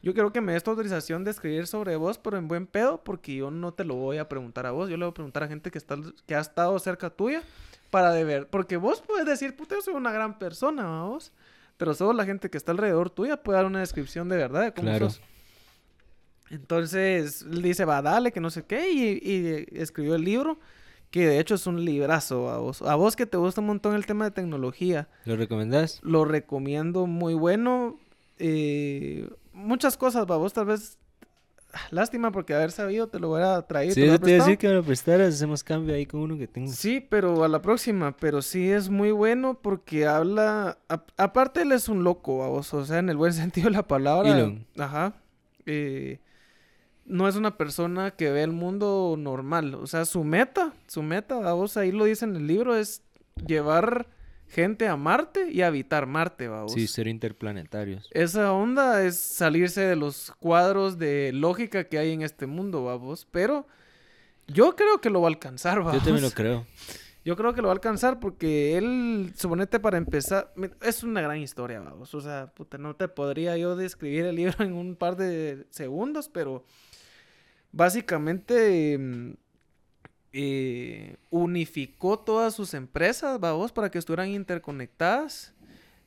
yo quiero que me des tu autorización de escribir sobre vos, pero en buen pedo, porque yo no te lo voy a preguntar a vos, yo le voy a preguntar a gente que, está, que ha estado cerca tuya para de ver, porque vos puedes decir, puta, yo soy una gran persona, ¿va vos, pero solo la gente que está alrededor tuya puede dar una descripción de verdad de cómo Claro. sos. Entonces, él dice, va, dale, que no sé qué, y, y escribió el libro, que de hecho es un librazo a vos. A vos que te gusta un montón el tema de tecnología, ¿Lo recomendás? lo recomiendo muy bueno. eh, muchas cosas, babos, tal vez. Lástima porque haber sabido te lo hubiera traído. Sí, te yo te iba a decir que me lo prestaras, hacemos cambio ahí con uno que tengo. Sí, pero a la próxima. Pero sí es muy bueno porque habla. a- aparte, él es un loco, babos. O sea, en el buen sentido de la palabra. Elon. Ajá. eh, no es una persona que ve el mundo normal. O sea, su meta, su meta, babos, ahí lo dice en el libro, es llevar gente a Marte y habitar Marte, babos. Sí, ser interplanetarios. Esa onda es salirse de los cuadros de lógica que hay en este mundo, vamos. Pero yo creo que lo va a alcanzar, vamos. Yo también lo creo. Yo creo que lo va a alcanzar porque él, suponete para empezar, es una gran historia, vamos. O sea, puta, no te podría yo describir el libro en un par de segundos, pero básicamente mm, eh, unificó todas sus empresas, vamos, para que estuvieran interconectadas.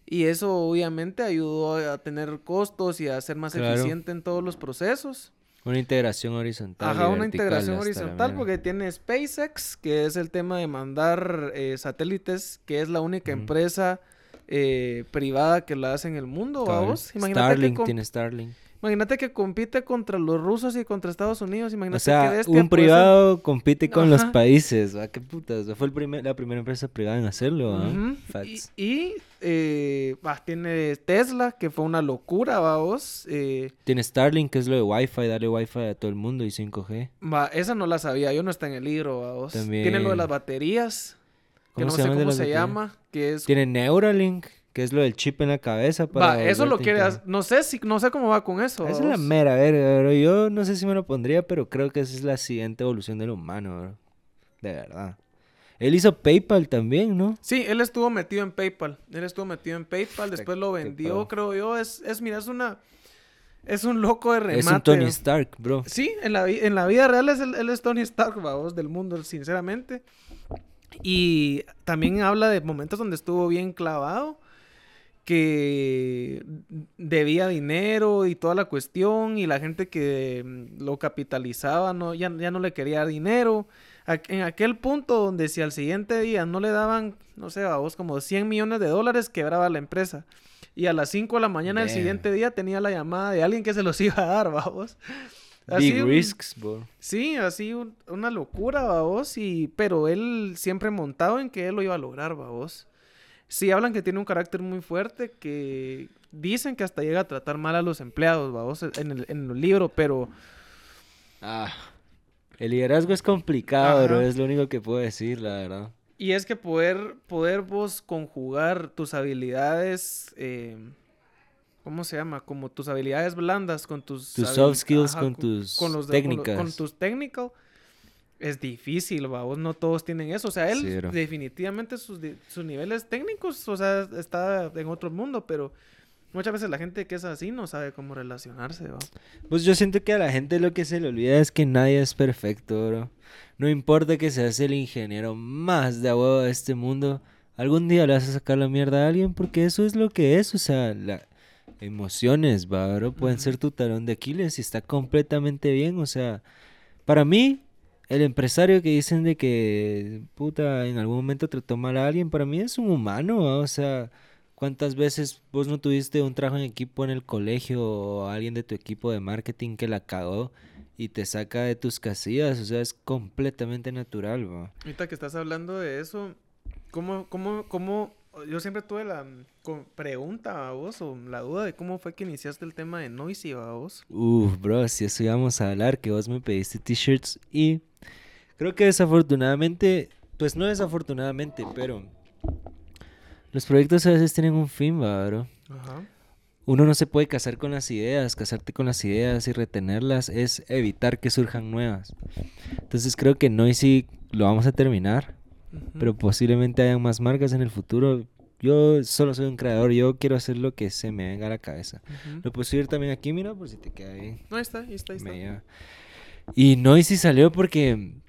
Y eso obviamente ayudó a tener costos y a ser más Claro. eficiente en todos los procesos. Una integración horizontal. Ajá, una integración horizontal porque tiene SpaceX, que es el tema de mandar eh, satélites, que es la única empresa eh, privada que la hace en el mundo, vamos. Imagínate que, Starlink com- tiene Starlink. Imagínate que compite contra los rusos y contra Estados Unidos. Imagínate O sea, que bestia un ser- privado compite con los países. ¿va? ¿Qué putas? Fue el primer, la primera empresa privada en hacerlo. Facts. Y, y, eh, bah, tiene Tesla, que fue una locura, vamos. Eh, Tiene Starlink, que es lo de Wi-Fi, darle Wi-Fi a todo el mundo y 5G. va, esa no la sabía, yo no está en el libro, vamos. Tiene lo de También- las baterías, que ¿Cómo no se sé cómo se baterías? llama, que es Tiene Neuralink, que es lo del chip en la cabeza. Para Va, eso lo volverte quiere inter- hacer. No sé si, no sé cómo va con eso. Esa es la mera verga, bro. Yo no sé si me lo pondría, pero creo que esa es la siguiente evolución del humano, bro. De verdad. Él hizo PayPal también, ¿no? Sí, él estuvo metido en PayPal. Él estuvo metido en PayPal, después lo vendió, creo yo. Es, es, mira, es una. Es un loco de remate. Es un Tony Stark, bro. Sí, en la, en la vida real es el, él es Tony Stark, vamos, del mundo, sinceramente. Y también habla de momentos donde estuvo bien clavado, que debía dinero y toda la cuestión, y la gente que mm, lo capitalizaba no, ya, ya no le quería dar dinero. En aquel punto donde si al siguiente día no le daban, no sé, a vos como 100 millones de dólares, quebraba la empresa. Y a las 5 de la mañana del siguiente día tenía la llamada de alguien que se los iba a dar, vamos. Big un- risks, bro. Sí, así un- una locura, babos, y pero él siempre montado en que él lo iba a lograr, babos. Sí, hablan que tiene un carácter muy fuerte, que dicen que hasta llega a tratar mal a los empleados, babos, en el, en el libro, pero Ah. El liderazgo es complicado, Ajá. bro. Es lo único que puedo decir, la verdad. y es que poder, poder vos conjugar tus habilidades eh, ¿cómo se llama? Como tus habilidades blandas con tus... Tus soft skills ajá, con tus los de- con técnicas. Con, tus technical. Es difícil, vos no todos tienen eso. O sea, él definitivamente sus, sus niveles técnicos, o sea, está en otro mundo, pero muchas veces la gente que es así no sabe cómo relacionarse, ¿va? Pues yo siento que a la gente lo que se le olvida es que nadie es perfecto, bro. No importa que seas el ingeniero más de a huevo de este mundo, algún día le vas a sacar la mierda a alguien porque eso es lo que es, o sea, la emociones, va, bro, pueden ser tu talón de Aquiles y está completamente bien, o sea, para mí el empresario que dicen de que puta en algún momento trató mal a alguien, para mí es un humano, o sea, ¿Cuántas veces vos no tuviste un trabajo en equipo en el colegio o alguien de tu equipo de marketing que la cagó y te saca de tus casillas? O sea, es completamente natural, va. Ahorita que estás hablando de eso, ¿cómo, cómo, cómo, yo siempre tuve la pregunta a vos o la duda de cómo fue que iniciaste el tema de Noisy a vos? Uf, bro, si eso íbamos a hablar, que vos me pediste t-shirts y creo que desafortunadamente, pues no desafortunadamente, pero los proyectos a veces tienen un fin, va, bro. Ajá. Uno no se puede casar con las ideas, casarte con las ideas y retenerlas es evitar que surjan nuevas. Entonces creo que Noisy lo vamos a terminar, pero posiblemente hayan más marcas en el futuro. Yo solo soy un creador, yo quiero hacer lo que se me venga a la cabeza. Lo puedo subir también aquí, mira, por si te queda bien. No, ahí está, ahí está, ahí está. Me lleva. Y Noisy salió porque,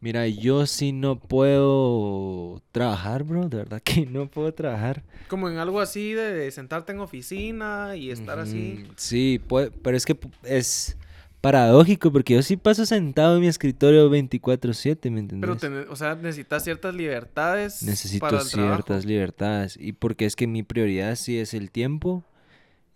mira, yo sí no puedo trabajar, bro, de verdad que no puedo trabajar. Como en algo así de sentarte en oficina y estar así. Sí, puede- pero es que es paradójico porque yo sí paso sentado en mi escritorio 24/7, ¿me entendés? Pero, tener- o sea, necesitas ciertas libertades Necesito para el trabajo. ciertas libertades y porque es que mi prioridad sí es el tiempo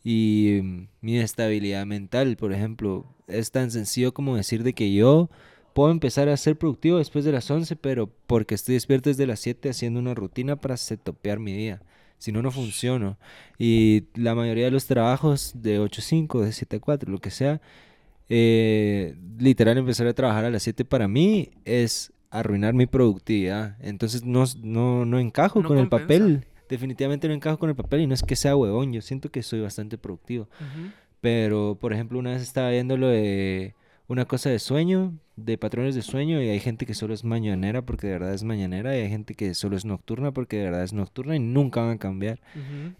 y mm, mi estabilidad mental, por ejemplo, es tan sencillo como decir de que yo puedo empezar a ser productivo después de las 11, pero porque estoy despierto desde las 7 haciendo una rutina para setopear mi día. Si no, no funciono. Y la mayoría de los trabajos de 8 a 5, de 7 a 4, lo que sea, eh, literal empezar a trabajar a las 7 para mí es arruinar mi productividad. Entonces no, no, no encajo No con el compensa. papel. Definitivamente no encajo con el papel y no es que sea huevón, yo siento que soy bastante productivo. Ujú. Pero, por ejemplo, una vez estaba viendo lo de una cosa de sueño, de patrones de sueño, y hay gente que solo es mañanera porque de verdad es mañanera, y hay gente que solo es nocturna porque de verdad es nocturna y nunca van a cambiar.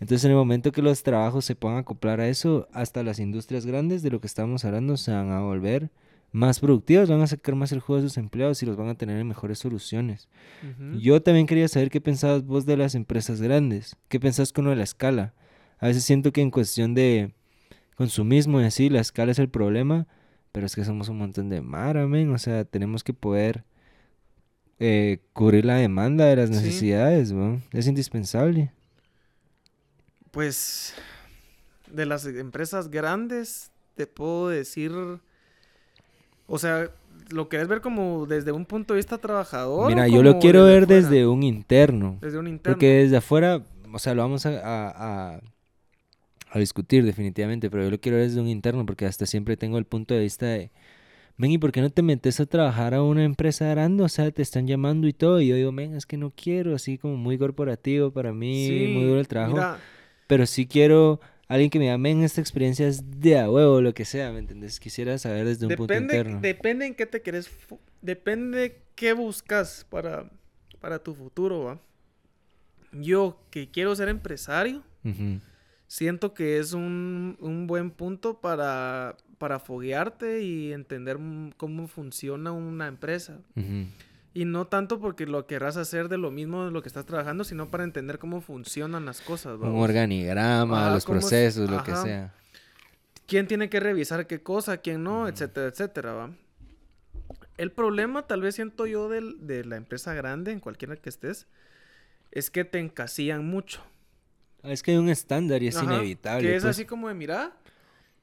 Entonces, en el momento que los trabajos se puedan acoplar a eso, hasta las industrias grandes de lo que estamos hablando se van a volver más productivas, van a sacar más el juego de sus empleados y los van a tener en mejores soluciones. Yo también quería saber qué pensabas vos de las empresas grandes, qué pensás con lo de la escala. A veces siento que en cuestión de consumismo y así, la escala es el problema, pero es que somos un montón de mara, men, o sea, tenemos que poder eh, cubrir la demanda de las Sí. necesidades, ¿no? Es indispensable. Pues de las empresas grandes te puedo decir, o sea, lo querés ver como desde un punto de vista trabajador. Mira, yo lo quiero ver afuera? desde un interno. desde un interno. Porque desde afuera, o sea, lo vamos a, a, a- a discutir definitivamente, pero yo lo quiero ver desde un interno porque hasta siempre tengo el punto de vista de, men, ¿y por qué no te metes a trabajar a una empresa grande? O sea, te están llamando y todo, y yo digo, men, es que no quiero, así como muy corporativo para mí, muy duro el trabajo, mira, pero sí quiero alguien que me diga, men, esta experiencia es de a huevo, lo que sea, ¿me entendés? Quisiera saber desde un punto depende, interno. depende en qué te querés, depende qué buscas para, para tu futuro, ¿va? Yo que quiero ser empresario, siento que es un, un buen punto para, para foguearte y entender cómo funciona una empresa. Y no tanto porque lo querrás hacer de lo mismo de lo que estás trabajando, sino para entender cómo funcionan las cosas. Un vamos. organigrama, Ajá, los es- procesos, lo que sea. quién tiene que revisar qué cosa, quién no, etcétera, etcétera, ¿va? El problema, tal vez siento yo, del- de la empresa grande, en cualquiera que estés, es que te encasillan mucho. Es que hay un estándar y es Ajá, inevitable. Que es pues. así como de, mira,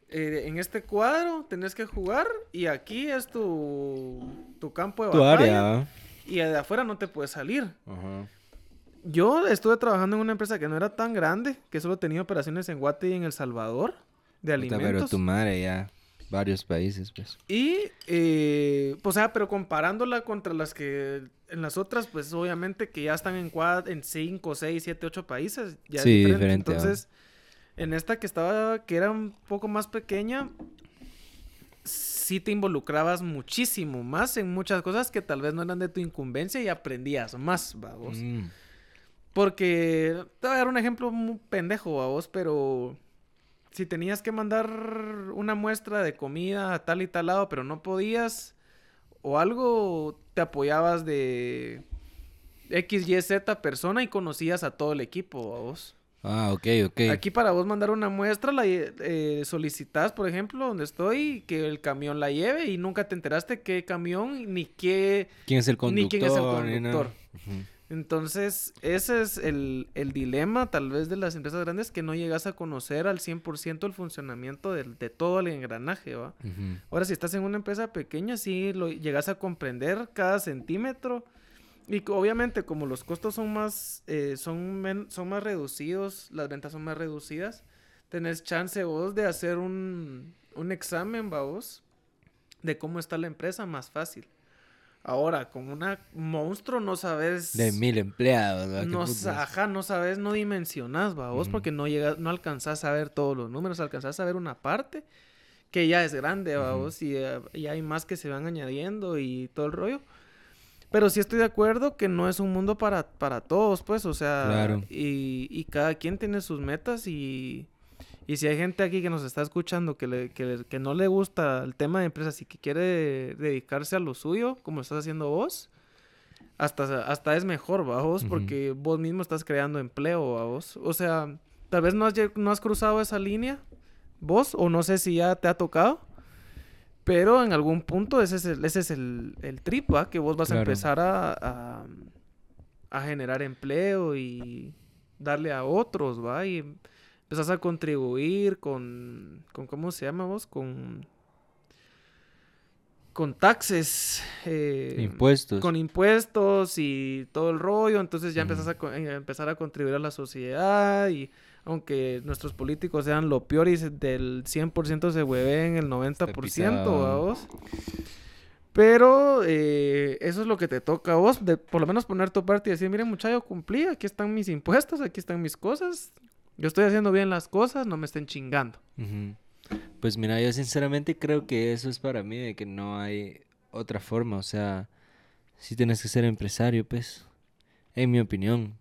eh, en este cuadro tenés que jugar y aquí es tu, tu campo de tu batalla área. y de afuera no te puedes salir. Ajá. Yo estuve trabajando en una empresa que no era tan grande, que solo tenía operaciones en Guate y en El Salvador de alimentos. pero tu madre ya. Varios países, pues. Y, eh, pues, o sea, pero comparándola contra las que en las otras, pues obviamente que ya están en cuad, en 5, 6, 7, 8 países, ya Sí, diferente. Entonces, En esta que estaba, que era un poco más pequeña, sí te involucrabas muchísimo más en muchas cosas que tal vez no eran de tu incumbencia y aprendías más, vamos. Mm. Porque te voy a dar un ejemplo muy pendejo a vos, pero si tenías que mandar una muestra de comida a tal y tal lado, pero no podías, o algo, te apoyabas de X, Y, Z persona y conocías a todo el equipo, a vos. Ah, ok, ok. Aquí para vos mandar una muestra, la eh, solicitas, por ejemplo, donde estoy, que el camión la lleve y nunca te enteraste qué camión ni qué... ¿Quién es el conductor? Ni quién es el conductor. Entonces, ese es el, el dilema tal vez de las empresas grandes, que no llegas a conocer al 100% el funcionamiento del- de, todo el engranaje, ¿va? Ahora, si estás en una empresa pequeña, sí lo llegas a comprender cada centímetro. Y obviamente, como los costos son más, eh, son, men- son más reducidos, las ventas son más reducidas, tenés chance vos de hacer un, un examen, ¿va vos? De cómo está la empresa más fácil. Ahora, con una monstruo no sabes... De mil empleados, ¿verdad? No, ajá, no sabes, no dimensionas, va vos, porque no llegas, no alcanzás a ver todos los números, alcanzás a ver una parte que ya es grande, va vos, y, eh, y hay más que se van añadiendo y todo el rollo. Pero sí estoy de acuerdo que no es un mundo para, para todos, pues, o sea, Claro. y, y cada quien tiene sus metas y, y si hay gente aquí que nos está escuchando que, le, que, le- que no le gusta el tema de empresas y que quiere dedicarse a lo suyo, como estás haciendo vos, hasta, hasta es mejor, ¿va vos? Porque vos mismo estás creando empleo, ¿va vos? O sea, tal vez no has, no has cruzado esa línea, vos, o no sé si ya te ha tocado, pero en algún punto ese es el, ese es el, el trip, ¿va? Que vos vas a empezar a, a, a generar empleo y darle a otros, ¿va? Y empezás a contribuir con, con ¿cómo se llama vos? Con, con taxes. eh, Impuestos. con impuestos y todo el rollo, entonces ya empezás a, eh, empezar a contribuir a la sociedad y aunque nuestros políticos sean lo peor y se- del 100% se hueven el 90%, pisado. ¿va vos? Pero eh, eso es lo que te toca a vos, de por lo menos poner tu parte y decir, miren muchacho, cumplí, aquí están mis impuestos, aquí están mis cosas, yo estoy haciendo bien las cosas, no me estén chingando. Pues mira, yo sinceramente creo que eso es para mí de que no hay otra forma, o sea, si tienes que ser empresario, pues, en mi opinión,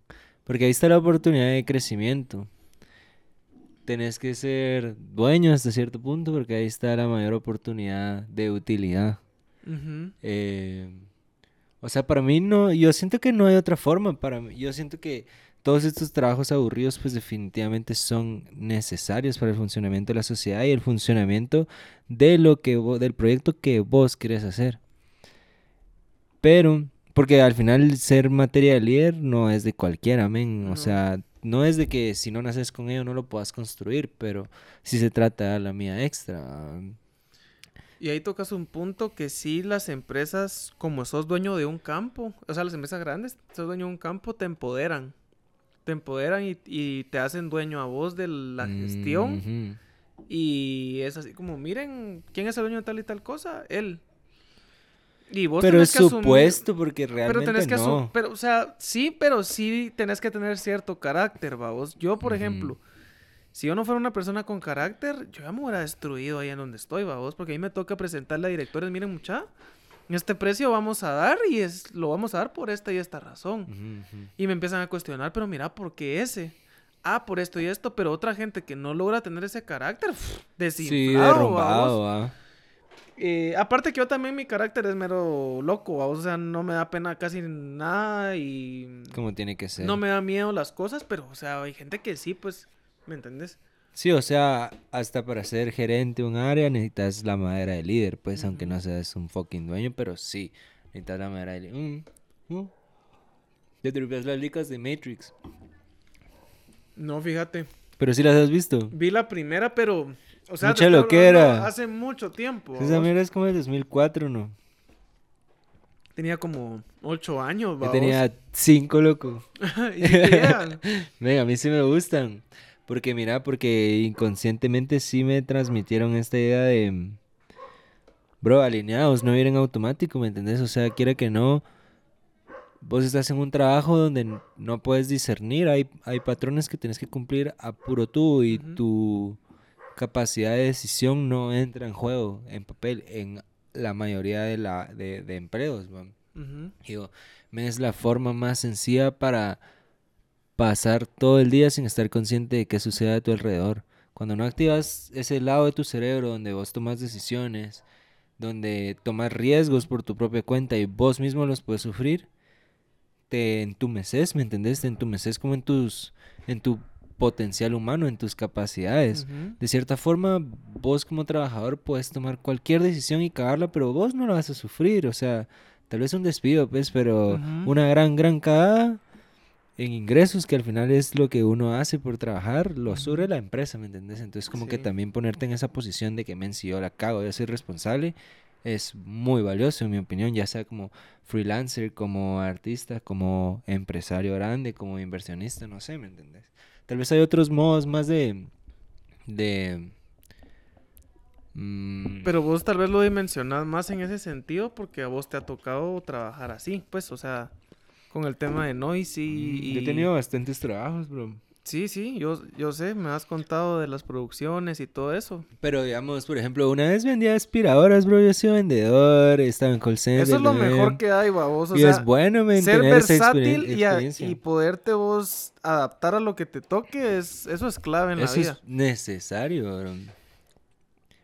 porque ahí está la oportunidad de crecimiento. Tenés que ser dueño hasta cierto punto porque ahí está la mayor oportunidad de utilidad. Eh, o sea, para mí no, yo siento que no hay otra forma para mí. Yo siento que todos estos trabajos aburridos pues definitivamente son necesarios para el funcionamiento de la sociedad y el funcionamiento de lo que vo- del proyecto que vos querés hacer. Pero, porque al final ser materia de líder no es de cualquiera, men. O No. sea, no es de que si no naces con ello no lo puedas construir, pero si se trata de la mía extra. Y ahí tocas un punto que sí las empresas, como sos dueño de un campo, o sea, las empresas grandes, sos dueño de un campo, te empoderan. Te empoderan y, y te hacen dueño a vos de la gestión. Y es así como, miren, ¿quién es el dueño de tal y tal cosa? Él. Y vos Pero tenés es que asumir- supuesto porque Pero realmente tenés que no. Pero, o sea, sí, pero sí tenés que tener cierto carácter, vos. Yo, por ejemplo, si yo no fuera una persona con carácter, yo ya me hubiera destruido ahí en donde estoy, vos. Porque a mí me toca presentarle a directores, miren, mucha, este precio vamos a dar y es lo vamos a dar por esta y esta razón. Y me empiezan a cuestionar, pero mira, ¿por qué ese? Ah, por esto y esto, pero otra gente que no logra tener ese carácter, pff, Sí, desinflado, derrumbado, ¿vaos? ah. Eh, aparte que yo también mi carácter es mero loco, ¿vaos? o sea, no me da pena casi nada y Como tiene que ser. no me da miedo las cosas, pero, o sea, hay gente que sí, pues, ¿me entiendes? Sí, o sea, hasta para ser gerente de un área necesitas la madera de líder, pues, aunque no seas un fucking dueño, pero sí, necesitas la madera de líder. Mm, mm. Te olvidas las licas de Matrix. No, fíjate. Pero sí las has visto. Vi la primera, pero, o sea, Mucha loquera. hace mucho tiempo. Esa mierda es como el 2004, ¿no? Tenía como ocho años, Yo ¿vaos? tenía cinco, loco. Venga, a mí sí me gustan. Porque mira, porque inconscientemente sí me transmitieron esta idea de... Bro, alineados, no ir en automático, ¿me entendés? O sea, quiera que no... vos estás en un trabajo donde no puedes discernir, hay, hay patrones que tienes que cumplir a puro tú y tu capacidad de decisión no entra en juego, en papel, en la mayoría de, la, de, de empleos. man. Ujú. Digo, men, es la forma más sencilla para pasar todo el día sin estar consciente de qué sucede a tu alrededor. Cuando no activas ese lado de tu cerebro donde vos tomas decisiones, donde tomas riesgos por tu propia cuenta y vos mismo los puedes sufrir, te entumeces, ¿me entendés? Te entumeces como en tus en tu potencial humano, en tus capacidades. De cierta forma, vos como trabajador puedes tomar cualquier decisión y cagarla, pero vos no la vas a sufrir. O sea, tal vez un despido, pues, pero una gran, gran cagada en ingresos, que al final es lo que uno hace por trabajar, lo sufre la empresa, ¿me entendés? Entonces, como que también ponerte en esa posición de que, men, si yo la cago, yo soy responsable, es muy valioso, en mi opinión, ya sea como freelancer, como artista, como empresario grande, como inversionista, no sé, ¿me entendés? Tal vez hay otros modos más de... de mm, Pero vos tal vez lo dimensionás más en ese sentido porque a vos te ha tocado trabajar así, pues, o sea, con el tema de Noisy y... Yo he tenido bastantes trabajos, bro. Sí, sí, yo, yo sé, me has contado de las producciones y todo eso. Pero digamos, por ejemplo, una vez vendía aspiradoras, bro. Yo soy vendedor, estaba en call center. Eso es lo mejor que hay, babos. O y sea, es bueno, ser tener esa versátil experien- y, a- y poderte vos adaptar a lo que te toque, es, eso es clave en Eso la vida. es necesario, bro.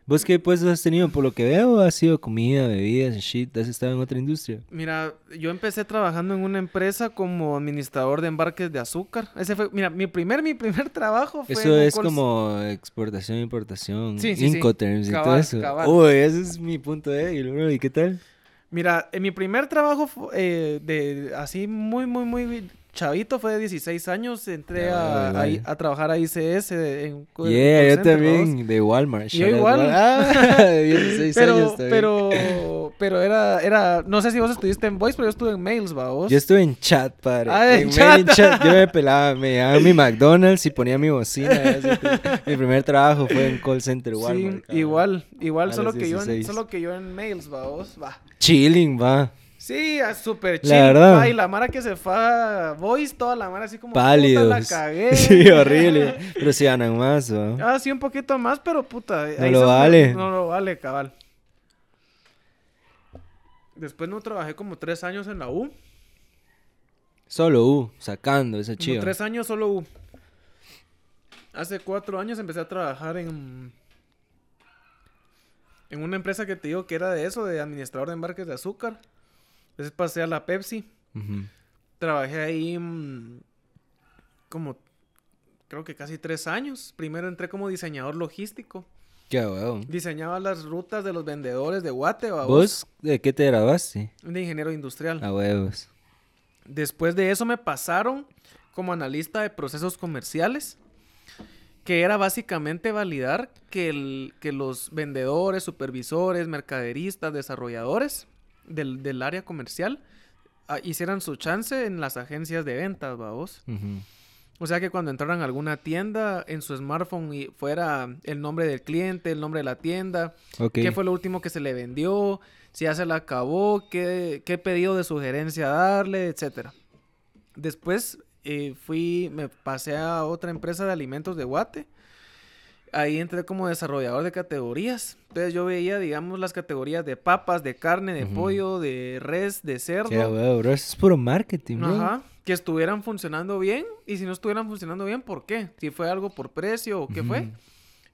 ¿Vos qué puestos has tenido? Por lo que veo, ha sido comida, bebidas, shit. ¿Has estado en otra industria? Mira, yo empecé trabajando en una empresa como administrador de embarques de azúcar. Ese fue, mira, mi primer, mi primer trabajo fue Eso es call- como exportación, importación, Sí, sí, sí. Incoterms y todo eso. cabal. Uy, ese es mi punto débil, bro. ¿Y qué tal? Mira, en mi primer trabajo eh, de así muy, muy, muy chavito fue de 16 años. Entré Ah, a, trabajar a ICS en co- Yeah, yo también, de Walmart. Yo igual. Wal- Ah, de 16 Pero, años también. pero, pero era, era, no sé si vos estuviste en Voice, pero yo estuve en Mails, vos. Yo estuve en chat, padre. Ah, en en chat. mail, en chat. Yo me pelaba, me llevaba mi McDonald's y ponía mi bocina. que mi primer trabajo fue en call center Walmart. Sí, igual, igual, solo que, yo en, 16. solo que yo en Mails, vos, va. Chilling, va. Sí, súper La chill, verdad. pa, y la mara que se fue a Voice, toda la mara así como, puta, Pálidos. la cagué. Sí, horrible. Pero sí ganan más, ¿no? Ah, sí, un poquito más, pero puta. No lo vale. No lo vale, cabal. Después no trabajé como tres años en la U. Solo U, sacando Como chiva. tres años solo U. Hace cuatro años empecé a trabajar en... En una empresa que te digo que era de eso, de administrador de embarques de azúcar. Entonces pasé a la Pepsi. Trabajé ahí mm, como creo que casi tres años. Primero entré como diseñador logístico. Qué huevo. Diseñaba las rutas de los vendedores de Guate, ¿Vos de qué te grabaste? de ingeniero industrial. A huevos. Después de eso me pasaron como analista de procesos comerciales, que era básicamente validar que, el- que los vendedores, supervisores, mercaderistas, desarrolladores del, del área comercial ah, hicieran su chance en las agencias de ventas, vamos. Ujú. O sea que cuando entraran a alguna tienda en su smartphone y fuera el nombre del cliente, el nombre de la tienda, qué fue lo último que se le vendió, si ya se la acabó, qué, qué pedido de sugerencia darle, etcétera. Después eh, fui, me pasé a otra empresa de alimentos de Guate. Ahí entré como desarrollador de categorías. Entonces yo veía, digamos, las categorías de papas, de carne, de pollo, de res, de cerdo. Qué huevo, bro. Eso es puro marketing, bro. Ajá. Que estuvieran funcionando bien. Y si no estuvieran funcionando bien, ¿por qué? Si fue algo por precio o qué fue.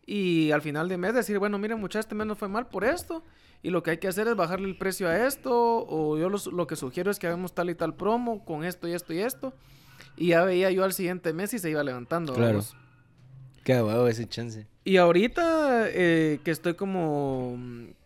Y al final de mes decir, bueno, miren muchachos, este mes no fue mal por esto. Y lo que hay que hacer es bajarle el precio a esto. O yo los- lo que sugiero es que hagamos tal y tal promo con esto y esto y esto. Y ya veía yo al siguiente mes y se iba levantando. Claro. vamos. Qué huevo ese chance. Y ahorita eh, que estoy como,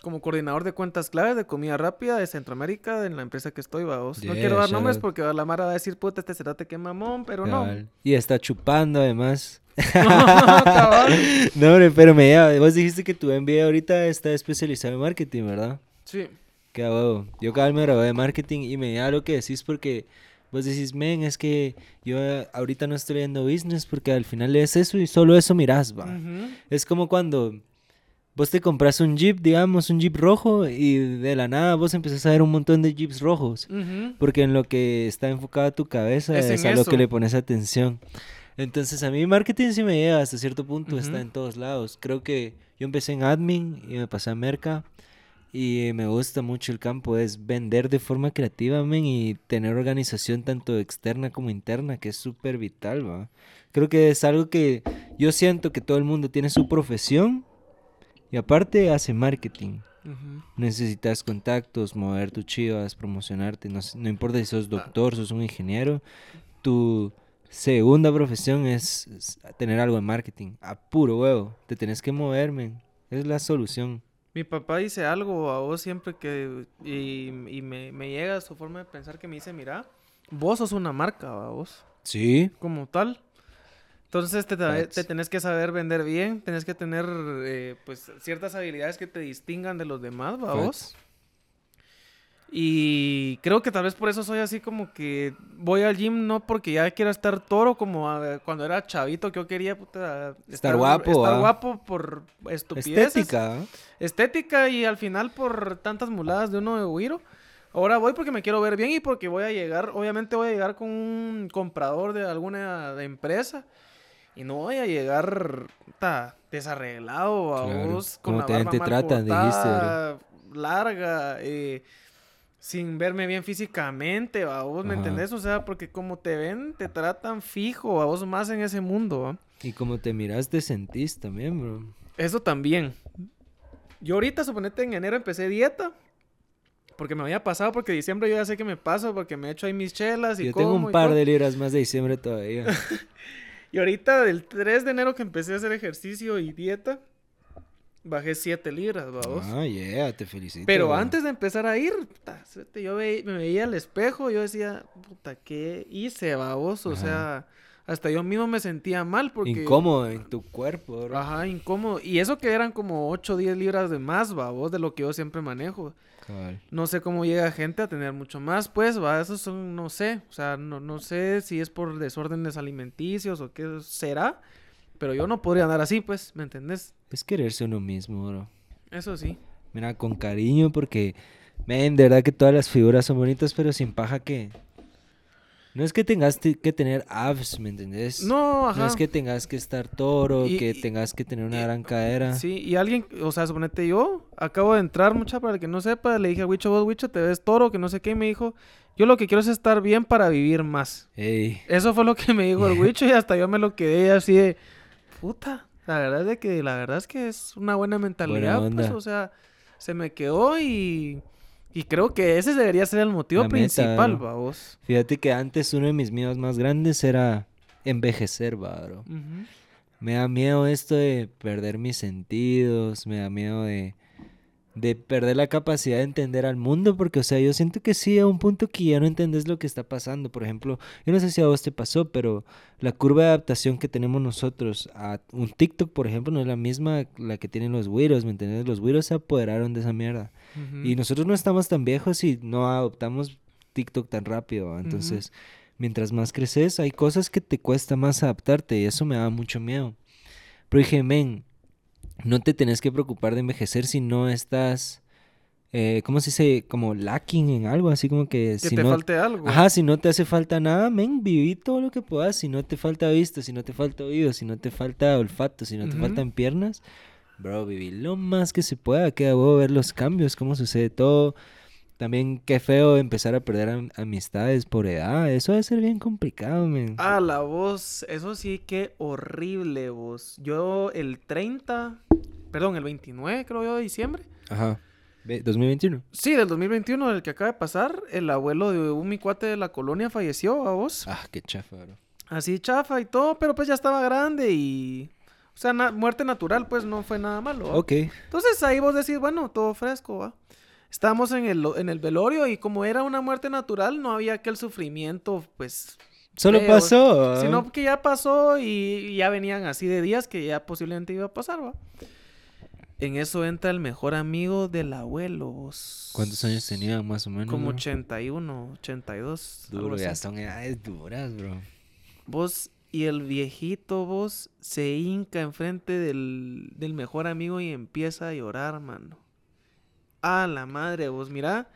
como coordinador de cuentas claves de comida rápida de Centroamérica en la empresa que estoy, vamos. no quiero dar nombres out. porque la Mara va a decir, puta, este cerate que mamón, pero no. Y está chupando además. Cabal. no, hombre, pero me lleva. Vos dijiste que tu MBA ahorita está especializado en marketing, ¿verdad? Sí. Qué huevo. Yo cada vez me gradué de marketing y me da lo que decís porque vos decís, men, es que yo eh, ahorita no estoy viendo business porque al final es eso y solo eso mirás, va. Ujú. Es como cuando Vos te compras un Jeep, digamos, un Jeep rojo y de la nada vos empezás a ver un montón de Jeeps rojos. Ujú. Porque en lo que está enfocada tu cabeza Es es, a lo eso. que le pones atención. Entonces a mí marketing sí me llega hasta cierto punto, está Ujú. en todos lados. Creo que yo empecé en admin y me pasé a merca y me gusta mucho el campo, es vender de forma creativa men, y tener organización tanto externa como interna, que es súper vital, ¿va? Creo que es algo que yo siento que todo el mundo tiene su profesión y aparte hace marketing. Necesitas contactos, mover tus chivas, promocionarte. No, no importa si sos doctor, sos un ingeniero. Tu segunda profesión es, es tener algo en marketing. A puro huevo. Te tenés que mover, men. Es la solución. Mi papá dice algo a vos siempre que... Y, y me, me llega su forma de pensar que me dice, mira, vos sos una marca, ¿va vos. Sí. Como tal. Entonces te, te, tenés que saber vender bien, tenés que tener eh, pues ciertas habilidades que te distingan de los demás, ¿va vos. Y creo que tal vez por eso soy así como que voy al gym no porque ya quiero estar toro como a- cuando era chavito que yo quería puta, Estar guapo, estar ah. guapo por estupideces. Estética. ¿eh? Estética y al final por tantas muladas de uno de Wiro. Ahora voy porque me quiero ver bien y porque voy a llegar, obviamente voy a llegar con un comprador de alguna empresa. Y no voy a llegar puta, desarreglado a Claro. vos, con Como la te- barba te mal tratan, dijiste, cortada, larga, eh, sin verme bien físicamente, a vos, ¿me entendés? O sea, porque como te ven, te tratan fijo, a vos más en ese mundo, ¿va? Y como te miras, te sentís también, bro. Eso también. Yo ahorita, suponete, en enero empecé dieta. Porque me había pasado, porque diciembre yo ya sé que me paso, porque me echo ahí mis chelas y Yo tengo un par de libras más de diciembre todavía. Y ahorita, del 3 de enero que empecé a hacer ejercicio y dieta, bajé 7 libras, vamos. ah, yeah, te felicito. Pero bro. antes de empezar a ir, puta, yo me veía al espejo, yo decía, puta, ¿qué hice, babos? O Ajá. sea, hasta yo mismo me sentía mal porque... Incómodo en tu cuerpo, bro. Ajá, incómodo. Y eso que eran como 8 o 10 libras de más, babos, de lo que yo siempre manejo. No sé cómo llega gente a tener mucho más, pues, va, esos son, no sé, o sea, no, no sé si es por desórdenes alimenticios o qué será, pero yo no podría andar así, pues, ¿me entendés? Es quererse uno mismo, bro. Eso sí. Mira, con cariño, porque, men, de verdad que todas las figuras son bonitas, pero sin paja que... No es que tengas te- que tener abs, ¿me entendés? No, ajá. No es que tengas que estar toro, Y- que y- tengas que tener una y- gran cadera. Sí, y alguien, o sea, suponete yo, acabo de entrar, mucha, para el que no sepa, le dije a Wicho, vos, Wicho, te ves toro, que no sé qué, y me dijo, yo lo que quiero es estar bien para vivir más. Ey, Eso fue lo que me dijo el Wicho y hasta yo me lo quedé así de, puta, la verdad es de que, la verdad es que es una buena mentalidad, pues, o sea, se me quedó y, y creo que ese debería ser el motivo La meta, principal, ¿no? vamos. fíjate que antes uno de mis miedos más grandes era envejecer, va, bro. Me da miedo esto de perder mis sentidos, me da miedo de, de perder la capacidad de entender al mundo, porque, o sea, yo siento que sí, a un punto que ya no entendés lo que está pasando. Por ejemplo, yo no sé si a vos te pasó, pero la curva de adaptación que tenemos nosotros a un TikTok, por ejemplo, no es la misma la que tienen los güiros, ¿me entiendes? Los güiros se apoderaron de esa mierda. Y nosotros no estamos tan viejos y no adoptamos TikTok tan rápido. Entonces, mientras más creces, hay cosas que te cuesta más adaptarte y eso me da mucho miedo. Pero dije, men, no te tenés que preocupar de envejecer si no estás, eh, ¿cómo se dice? Como lacking en algo, así como que que si te no... falte algo. Ajá, si no te hace falta nada, men, viví todo lo que puedas. Si no te falta vista, si no te falta oído, si no te falta olfato, si no te Ujú. faltan piernas, bro, viví lo más que se pueda. Queda huevo ver los cambios, cómo sucede todo. También qué feo empezar a perder am- amistades por edad. Eso debe ser bien complicado, men. Ah, la voz, eso sí que horrible voz. Yo el 30, perdón, el 29 creo yo de diciembre. Ajá. Ve, 2021. Sí, del 2021, el que acaba de pasar, el abuelo de un mi cuate de la colonia falleció, a vos. Ah, qué chafa, bro. Así chafa y todo, pero pues ya estaba grande y... O sea, na- muerte natural, pues no fue nada malo. ¿va? Ok. Entonces ahí vos decís, bueno, todo fresco, ¿va? Estábamos en el, en el velorio y como era una muerte natural, no había aquel sufrimiento, pues... Solo pasó. Sino que ya pasó y, y ya venían así de días que ya posiblemente iba a pasar, ¿va? En eso entra el mejor amigo del abuelo. vos. ¿Cuántos años tenían más o menos? Como bro? 81, 82. algo Duro, ya son edades duras, bro. Vos, Y el viejito, vos, se hinca enfrente del, del mejor amigo y empieza a llorar, mano. A la madre, vos, mira.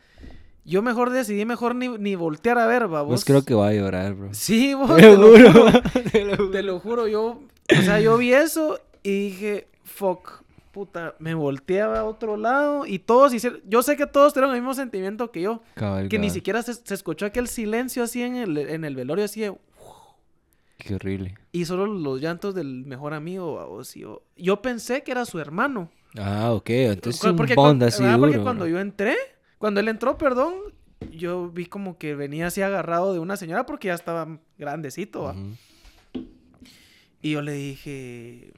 Yo mejor decidí mejor ni, ni voltear a ver, va, vos. Pues creo que va a llorar, bro. Sí, vos. Te Te lo juro. Te lo juro. Te lo juro, yo. O sea, yo vi eso y dije, fuck, puta. Me volteaba a otro lado y todos hicieron. Yo sé que todos tuvieron el mismo sentimiento que yo. Que ni siquiera se, se escuchó aquel silencio así en el, en el velorio, así de. Qué horrible. Y solo los llantos del mejor amigo, babos, y yo, yo pensé que era su hermano. Ah, ok. Entonces Cu- un porque bond así duro. porque cuando bro. yo entré, cuando él entró, perdón, yo vi como que venía así agarrado de una señora porque ya estaba grandecito. Y yo le dije,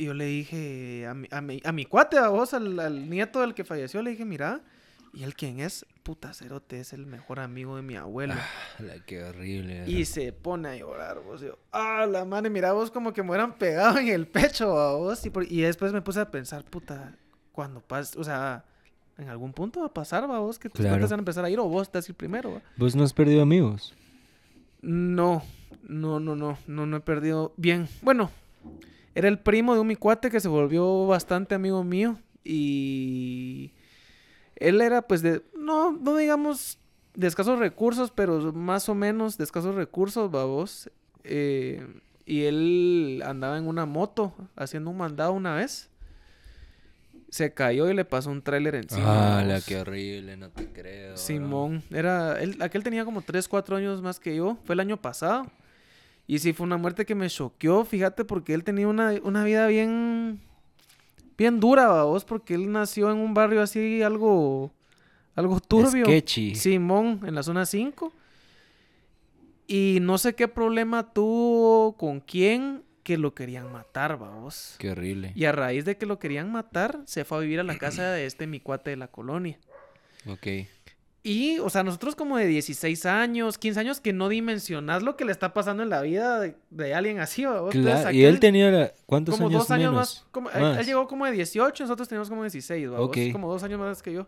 y yo le dije a mi, a mi, a mi cuate, a vos, al, al nieto del que falleció, le dije, mira, ¿y él quién es? Puta cerote, es el mejor amigo de mi abuelo. La, qué horrible. Y se pone a llorar, vos. y yo, ah, la madre, mira vos como que me hubieran pegado en el pecho a vos. Y, por- y después me puse a pensar, puta, cuando pase, o sea, en algún punto va a pasar, va vos, que tus Claro. van a empezar a ir o vos te vas a ir primero, va. ¿Vos no has perdido amigos? No, no, no, no, no, no he perdido. Bien, bueno, era el primo de un mi cuate que se volvió bastante amigo mío y él era pues de, no, no digamos de escasos recursos, pero más o menos de escasos recursos, babos. Eh, y él andaba en una moto haciendo un mandado una vez. Se cayó y le pasó un tráiler encima. ah, la qué horrible, no te creo. bro. Simón, era, él, aquel tenía como 3, 4 años más que yo, fue el año pasado. Y sí, fue una muerte que me choqueó, fíjate, porque él tenía una, una vida bien, bien dura, vos, porque él nació en un barrio así, algo, algo turbio. Sketchy. Simón, en la zona 5. Y no sé qué problema tuvo con quién que lo querían matar, vamos. Qué horrible. Y a raíz de que lo querían matar, se fue a vivir a la casa de este mi cuate de la colonia. Ok. Y, o sea, nosotros como de 16 años, 15 años, que no dimensionás lo que le está pasando en la vida de, de alguien así, Claro, y él tenía cuántos como años dos años menos? más. como- él- Más. Él, llegó como de 18, nosotros teníamos como 16, ¿va? Vos. Como dos años más que yo.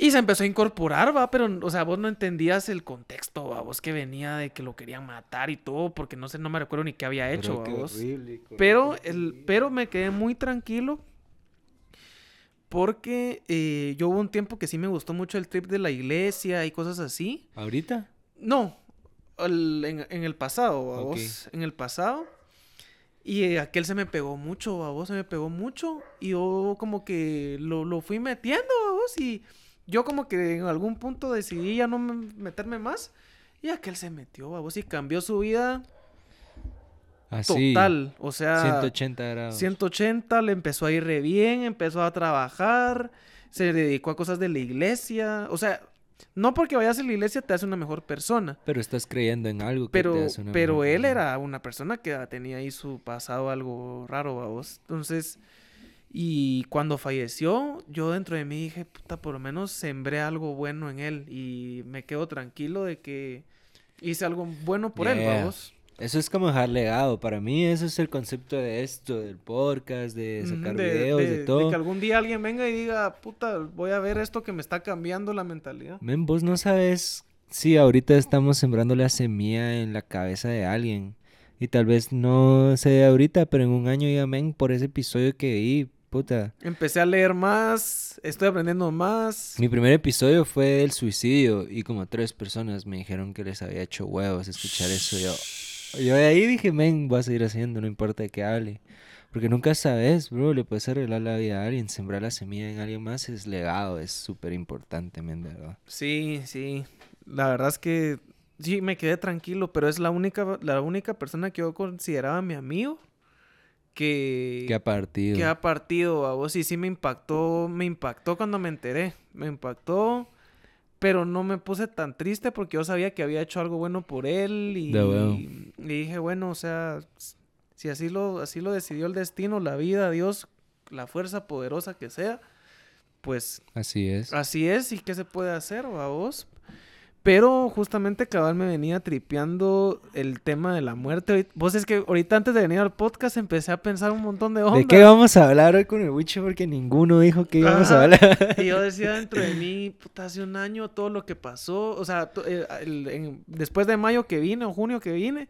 Y se empezó a incorporar, va, pero, o sea, vos no entendías el contexto, va, vos que venía de que lo querían matar y todo, porque no sé, no me recuerdo ni qué había hecho, Pero va, vos. horrible, Pero, el, pero me quedé muy tranquilo porque eh, yo hubo un tiempo que sí me gustó mucho el trip de la iglesia y cosas así. ¿Ahorita? No, en, en el pasado, a vos, en el pasado. Y eh, aquel se me pegó mucho, a vos se me pegó mucho. Y yo como que lo, lo fui metiendo, a vos. Y yo como que en algún punto decidí ya no me- meterme más. Y aquel se metió, a vos, y cambió su vida Así. total. O sea, 180 grados. 180, le empezó a ir re bien, empezó a trabajar, se dedicó a cosas de la iglesia. O sea, no porque vayas a la iglesia te hace una mejor persona. Pero estás creyendo en algo que Pero, te hace una pero mejor él persona. era una persona que tenía ahí su pasado algo raro, vamos. Entonces, y cuando falleció, yo dentro de mí dije, puta, por lo menos sembré algo bueno en él. Y me quedo tranquilo de que hice algo bueno por él, vamos. Eso es como dejar legado. Para mí, eso es el concepto de esto, del podcast, de sacar de, videos, de, de- todo. de que algún día alguien venga y diga, puta, voy a ver esto que me está cambiando la mentalidad. Men, vos no sabes si ahorita estamos sembrando la semilla en la cabeza de alguien. Y tal vez no se dé ahorita, pero en un año ya, men, por ese episodio que vi, puta. Empecé a leer más, estoy aprendiendo más. Mi primer episodio fue del suicidio y como tres personas me dijeron que les había hecho huevos escuchar eso. Yo, yo de ahí dije, men, voy a seguir haciendo, no importa de qué hable. Porque nunca sabes, bro, le puedes arreglar la vida a alguien, sembrar la semilla en alguien más es legado, es súper importante, men, verdad. Sí, sí. La verdad es que sí me quedé tranquilo, pero es la única, la única persona que yo consideraba mi amigo que, ¿Qué ha partido? que ha partido a vos y sí me impactó, me impactó cuando me enteré, me impactó, pero no me puse tan triste porque yo sabía que había hecho algo bueno por él y, huevo. y dije, bueno, o sea, si así lo, así lo decidió el destino, la vida, Dios, la fuerza poderosa que sea, pues Así es. Así es, ¿y qué se puede hacer, vos? Pero justamente cabal me venía tripeando el tema de la muerte. Vos es que ahorita antes de venir al podcast empecé a pensar un montón de ondas. ¿De qué vamos a hablar hoy con el Wicho? Porque ninguno dijo que íbamos a hablar. Y yo decía dentro de mí, puta, hace un año todo lo que pasó. O sea, eh, el- en- después de mayo que vine o junio que vine,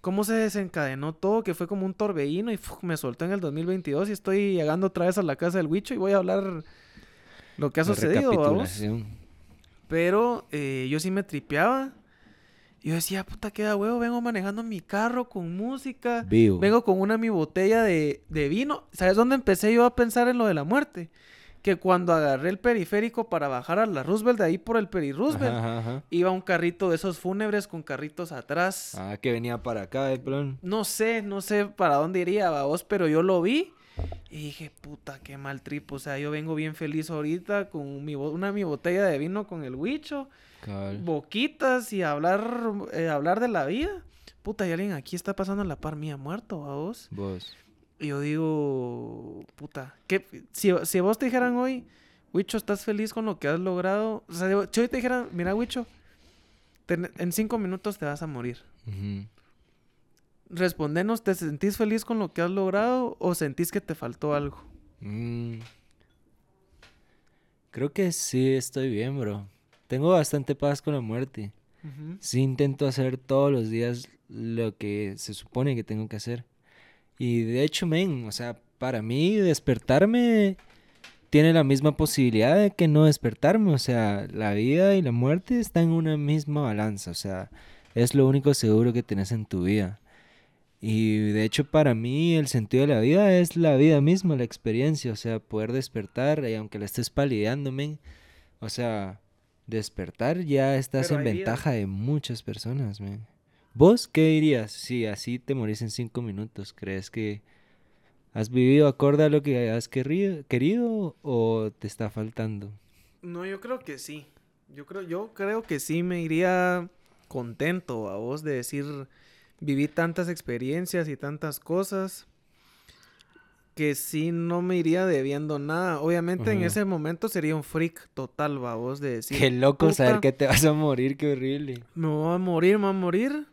cómo se desencadenó todo, que fue como un torbellino y ¡fuf! me soltó en el 2022 y estoy llegando otra vez a la casa del Huicho y voy a hablar lo que ha La sucedido, vamos. recapitulación. Pero eh, yo sí me tripeaba. Yo decía, puta, queda huevo, vengo manejando mi carro con música. Vivo. Vengo con una mi botella de, de vino. ¿Sabes dónde empecé yo a pensar en lo de la muerte? Que cuando agarré el periférico para bajar a la Roosevelt, de ahí por el Peri Roosevelt, Ajá, ajá. iba un carrito de esos fúnebres con carritos atrás. Ah, que venía para acá, de plan. No sé, no sé para dónde iría, vos, pero yo lo vi y dije, puta, qué mal trip. O sea, yo vengo bien feliz ahorita con mi, una mi botella de vino con el huicho, boquitas y hablar, eh, hablar de la vida. Puta, y alguien aquí está pasando a la par mía muerto, vos. Vos. Y yo digo, puta, ¿qué, si, si vos te dijeran hoy, Huicho, ¿estás feliz con lo que has logrado? O sea, si hoy te dijeran, mira, Huicho, en cinco minutos te vas a morir. Respondenos, ¿te sentís feliz con lo que has logrado o sentís que te faltó algo? Mm. Creo que sí estoy bien, bro. Tengo bastante paz con la muerte. Sí intento hacer todos los días lo que se supone que tengo que hacer. Y de hecho, men, o sea, para mí despertarme tiene la misma posibilidad de que no despertarme. O sea, la vida y la muerte están en una misma balanza. O sea, es lo único seguro que tenés en tu vida. Y de hecho, para mí el sentido de la vida es la vida misma, la experiencia. O sea, poder despertar y aunque la estés palideando, men. O sea, despertar ya estás Pero en ventaja de muchas personas, men. ¿Vos qué dirías si así te morís en cinco minutos? ¿Crees que has vivido acorde a lo que has querrido, querido o te está faltando? No, yo creo que sí. Yo creo, yo creo que sí me iría contento a vos de decir, viví tantas experiencias y tantas cosas que sí no me iría debiendo nada. Obviamente en ese momento sería un freak total, vos de decir, Qué loco saber "Puta, que te vas a morir, qué horrible. me voy a morir, me voy a morir.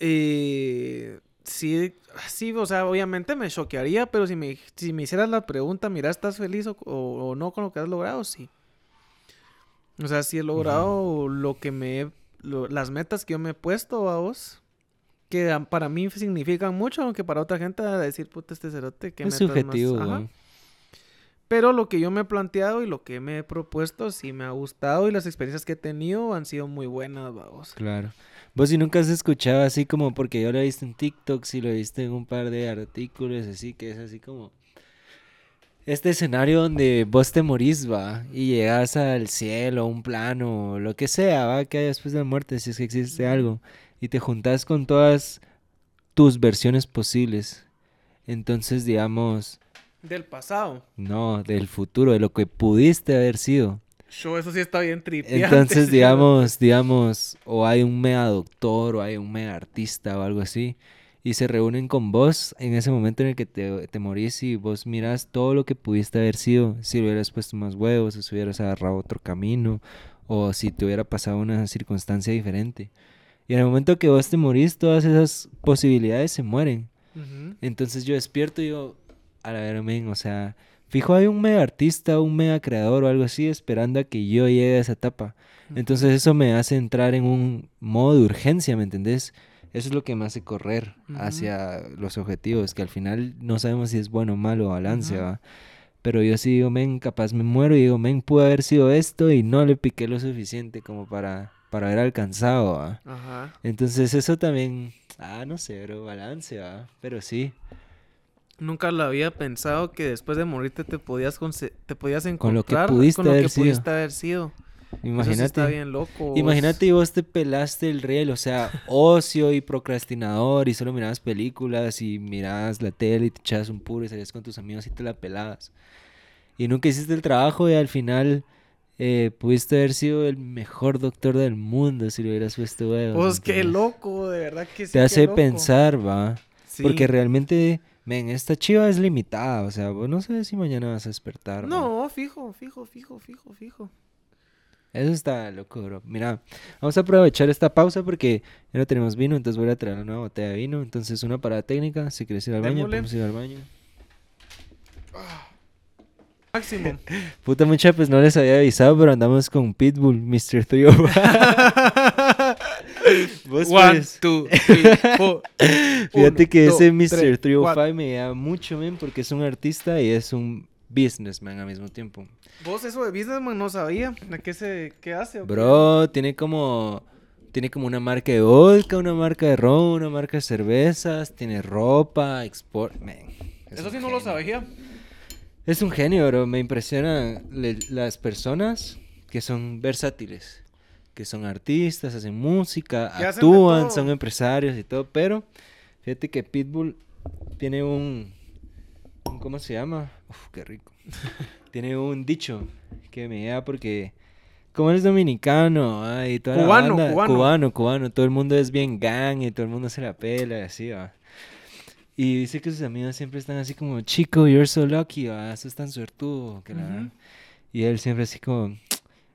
Eh, sí, sí, o sea, obviamente me choquearía, pero si me, si me hicieras la pregunta, mira, ¿estás feliz o, o- o no con lo que has logrado? Sí. O sea, sí he logrado lo que me he- lo- las metas que yo me he puesto a vos. Que para mí significan mucho, aunque para otra gente a decir, puta, este cerote, ¿qué Es metas más?". subjetivo, Ajá. güey. Pero lo que yo me he planteado y lo que me he propuesto sí me ha gustado y las experiencias que he tenido han sido muy buenas, vamos. Claro. Vos si nunca has escuchado así como, porque yo lo he visto en TikTok, si lo he visto en un par de artículos, así que es así como... Este escenario donde vos te morís, va, y llegas al cielo, un plano, lo que sea, va, que hay después de la muerte, si es que existe algo, y te juntas con todas tus versiones posibles. Entonces, digamos, Del pasado. no, del futuro, de lo que pudiste haber sido. Yo, eso sí está bien tripiante. Entonces, digamos, digamos, o hay un mega doctor, o hay un mega artista, o algo así, y se reúnen con vos en ese momento en el que te, te morís y vos miras todo lo que pudiste haber sido, si le hubieras puesto más huevos, o si hubieras agarrado otro camino, o si te hubiera pasado una circunstancia diferente. Y en el momento que vos te morís, todas esas posibilidades se mueren. Ujú. Entonces yo despierto y digo, a la ver, men, o sea, fijo hay un mega artista, un mega creador o algo así esperando a que yo llegue a esa etapa. Entonces eso me hace entrar en un modo de urgencia, ¿me entendés? Eso es lo que me hace correr hacia los objetivos, que al final no sabemos si es bueno o malo balance, Ujú. ¿va? Pero yo sí digo, men, capaz me muero y digo, men, pudo haber sido esto y no le piqué lo suficiente como para, para haber alcanzado, ¿va? Ajá. Entonces eso también, ah, no sé, bro, balance, ¿va? Pero sí. Nunca lo había pensado que después de morirte te podías te podías encontrar Con lo que pudiste con lo haber que sido. pudiste haber sido. Eso sí Imagínate. está bien loco. vos. Imagínate y vos te pelaste el riel, o sea, ocio y procrastinador y solo mirabas películas y mirabas la tele y te echabas un puro y salías con tus amigos y te la pelabas. Y nunca hiciste el trabajo y al final eh, pudiste haber sido el mejor doctor del mundo si le hubieras puesto huevos. Vos, qué loco, de verdad que sí. Te hace loco. pensar, va. Sí. Porque realmente, men, esta chiva es limitada, o sea, vos no sabes si mañana vas a despertar. No, fijo, fijo, fijo, fijo, fijo. Eso está loco, bro. Mira, vamos a aprovechar esta pausa porque ya no tenemos vino, entonces voy a traer una botella de vino. Entonces, una parada técnica. Si quieres ir al baño, podemos ir al baño. Máximo. Puta mucha, pues no les había avisado, pero andamos con Pitbull, Mr. Trio. Vos, One, pues, two, three, four. Fíjate Uno, que dos, ese Mr. tres, 305 cuatro. me da mucho, men, porque es un artista y es un businessman al mismo tiempo. Vos eso de businessman no sabía. ¿A qué se qué hace? Bro, tiene como tiene como una marca de vodka, una marca de ron, una marca de cervezas, tiene ropa, export, man, es Eso sí no lo sabía. Es un genio, bro. Me impresionan le- las personas que son versátiles, que son artistas, hacen música, hacen actúan, son empresarios y todo. Pero fíjate que Pitbull tiene un- ¿cómo se llama? Uf, qué rico. tiene un dicho que me da porque como él es dominicano, ay, toda la Cubano, banda- cubano. cubano, cubano, todo el mundo es bien gang y todo el mundo se la pela y así, va. Y dice que sus amigos siempre están así como, chico, you're so lucky, ah, sos tan suertudo. Que la Ujú. verdad". Y él siempre así como,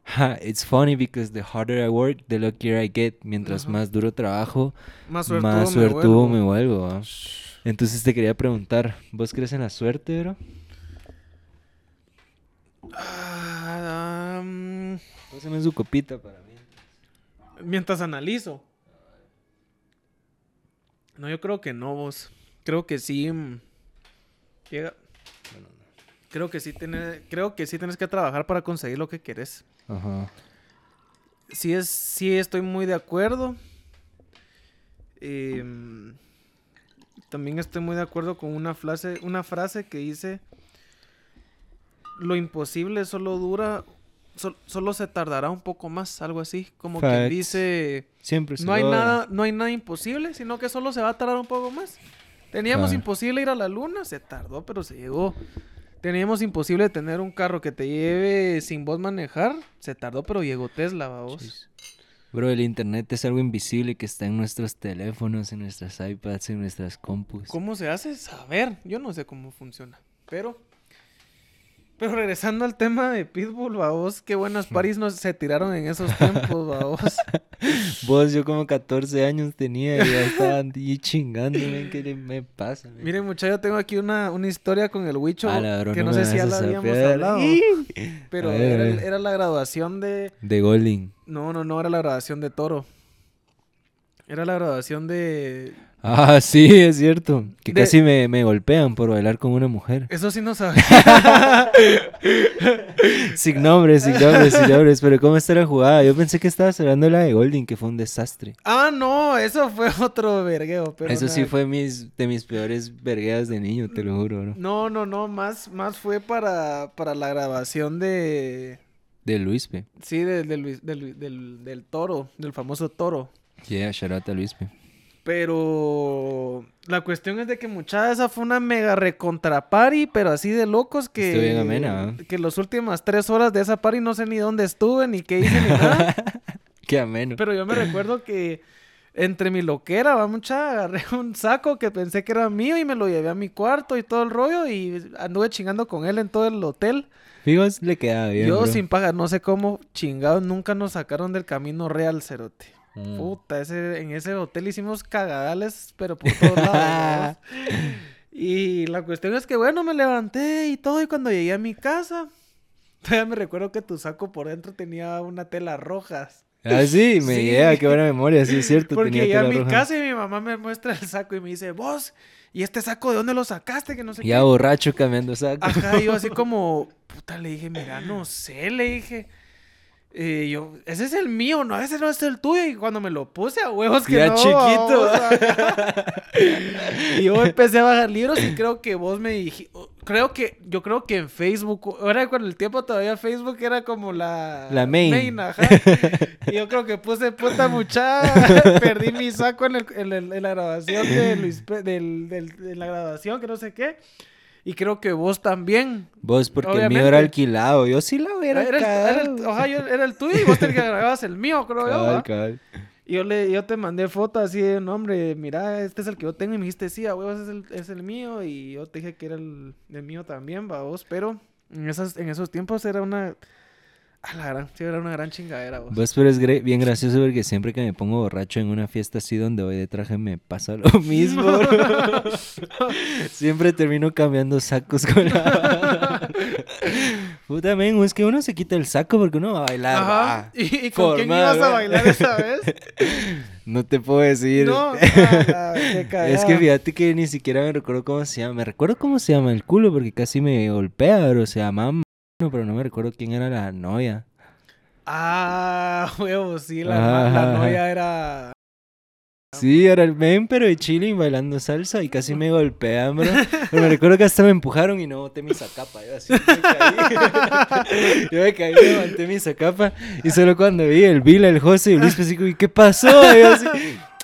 "Ja, it's funny because the harder I work, the luckier I get. Mientras más duro trabajo, Más suertudo, más me vuelvo. me vuelvo. Ah". Entonces te quería preguntar, ¿vos crees en la suerte, bro? Ah, um, Pásame su copita para mí. mientras analizo. No, yo creo que no, vos. Creo que sí. mm, llega- Creo que sí tienes, creo que sí tienes que trabajar para conseguir lo que querés. Ajá. Sí es, sí estoy muy de acuerdo. Em, también estoy muy de acuerdo con una frase, una frase que dice lo imposible solo dura, sol- solo se tardará un poco más, algo así, como que Facts. dice Siempre se no hay logra. nada, no hay nada imposible, sino que solo se va a tardar un poco más. Teníamos imposible ir a la luna, se tardó, pero se llegó. Teníamos imposible tener un carro que te lleve sin vos manejar, se tardó, pero llegó Tesla, vamos. Bro, el internet es algo invisible que está en nuestros teléfonos, en nuestras iPads, en nuestras compus. ¿Cómo se hace? Saber. Yo no sé cómo funciona. Pero. Pero regresando al tema de Pitbull, vos, qué buenas paris nos se tiraron en esos tiempos, vos. Vos, yo como 14 años tenía y ya estaban ahí chingándome. ¿Qué me pasa? men? Miren, muchachos, yo tengo aquí una, una historia con el Huicho bro, que no, sé si ya la habíamos hablado. Pero era, la graduación de. De Golding. No, no, no, era la graduación de Toro. Era la graduación de. Ah, sí, es cierto. Que De- casi me, me golpean por bailar con una mujer. Eso sí no sabía. Sin nombres, sin nombres, sin nombres. Pero ¿cómo está la jugada? Yo pensé que estabas hablando la de Golding, que fue un desastre. ah, no, eso fue otro vergueo. Pero Eso sí fue mis, de mis peores vergueas de niño, te lo juro, bro. No, no, no, más, más fue para, para la grabación de... De Luispe. Sí, de- de Luis- del, del, del toro, del famoso toro. Yeah, shout out a Luispe. Pero la cuestión es de que mucha esa fue una mega recontra party, pero así de locos que... Bien amena, ¿eh? Que las últimas tres horas de esa party no sé ni dónde estuve, ni qué hice, ni nada. Qué ameno. Pero yo me recuerdo que entre mi loquera, va mucha, agarré un saco que pensé que era mío y me lo llevé a mi cuarto y todo el rollo y anduve chingando con él en todo el hotel. Fijos le quedaba bien. Yo bro. sin paga, no sé cómo chingados nunca nos sacaron del camino real, cerote. Mm. Puta, ese, en ese hotel hicimos cagadales, pero por todos lados. y la cuestión es que, bueno, me levanté y todo, y cuando llegué a mi casa, todavía me recuerdo que tu saco por dentro tenía una tela rojas. Ah, sí, me Sí. llega, qué buena memoria, sí es cierto. Porque llegué a mi roja. casa y mi mamá me muestra el saco y me dice, vos, ¿y este saco de dónde lo sacaste? Que no sé Ya qué. borracho cambiando saco. Ajá, yo así como, puta, le dije, mira, no sé, le dije. Eh, yo, ese es el mío, no, ese no es el tuyo. Y cuando me lo puse a huevos que Ya no, chiquito. y yo empecé a bajar libros y creo que vos me dijiste, creo que, yo creo que en Facebook, ahora con el tiempo todavía Facebook era como la... La main. ajá. Y yo creo que puse puta mucha, perdí mi saco en, el- en el- en la grabación de Luis, del, del- de la grabación, que no sé qué. Y creo que vos también. Vos, porque el mío Obviamente. era alquilado. Yo sí la hubiera Era el, era el- ojalá, yo- era el tuyo y vos te grababas el mío, creo yo. Cabal, ¿va? cabal. Y yo, le, yo te mandé fotos así de, no, hombre, mira, este es el que yo tengo. Y me dijiste, sí, a huevos es el, es el mío. Y yo te dije que era el, el mío también, va vos. Pero en, esas, en esos tiempos era una... A la gran, sí, era una gran chingadera, vos. Vos, pero es bien gracioso porque siempre que me pongo borracho en una fiesta así donde voy de traje me pasa lo mismo. siempre termino cambiando sacos con la... Puta, men, es que uno se quita el saco porque uno va a bailar. Ajá. ¿Y, y con quién ibas a bailar esa vez? No te puedo decir. No, ala, qué Es que fíjate que ni siquiera me recuerdo cómo se llama. Me recuerdo cómo se llama el culo porque casi me golpea, pero se Mano, pero no me recuerdo quién era la novia. Ah, huevo, sí, la, ajá. novia era... Sí, era el men, pero de chilling bailando salsa y casi me golpean, bro. Pero me recuerdo que hasta me empujaron y no boté mi zacapa. Yo así me caí. Yo me caí, levanté mi zacapa y solo cuando vi el Vila, el José y el Luis, pues digo, ¿y qué pasó? Y yo así,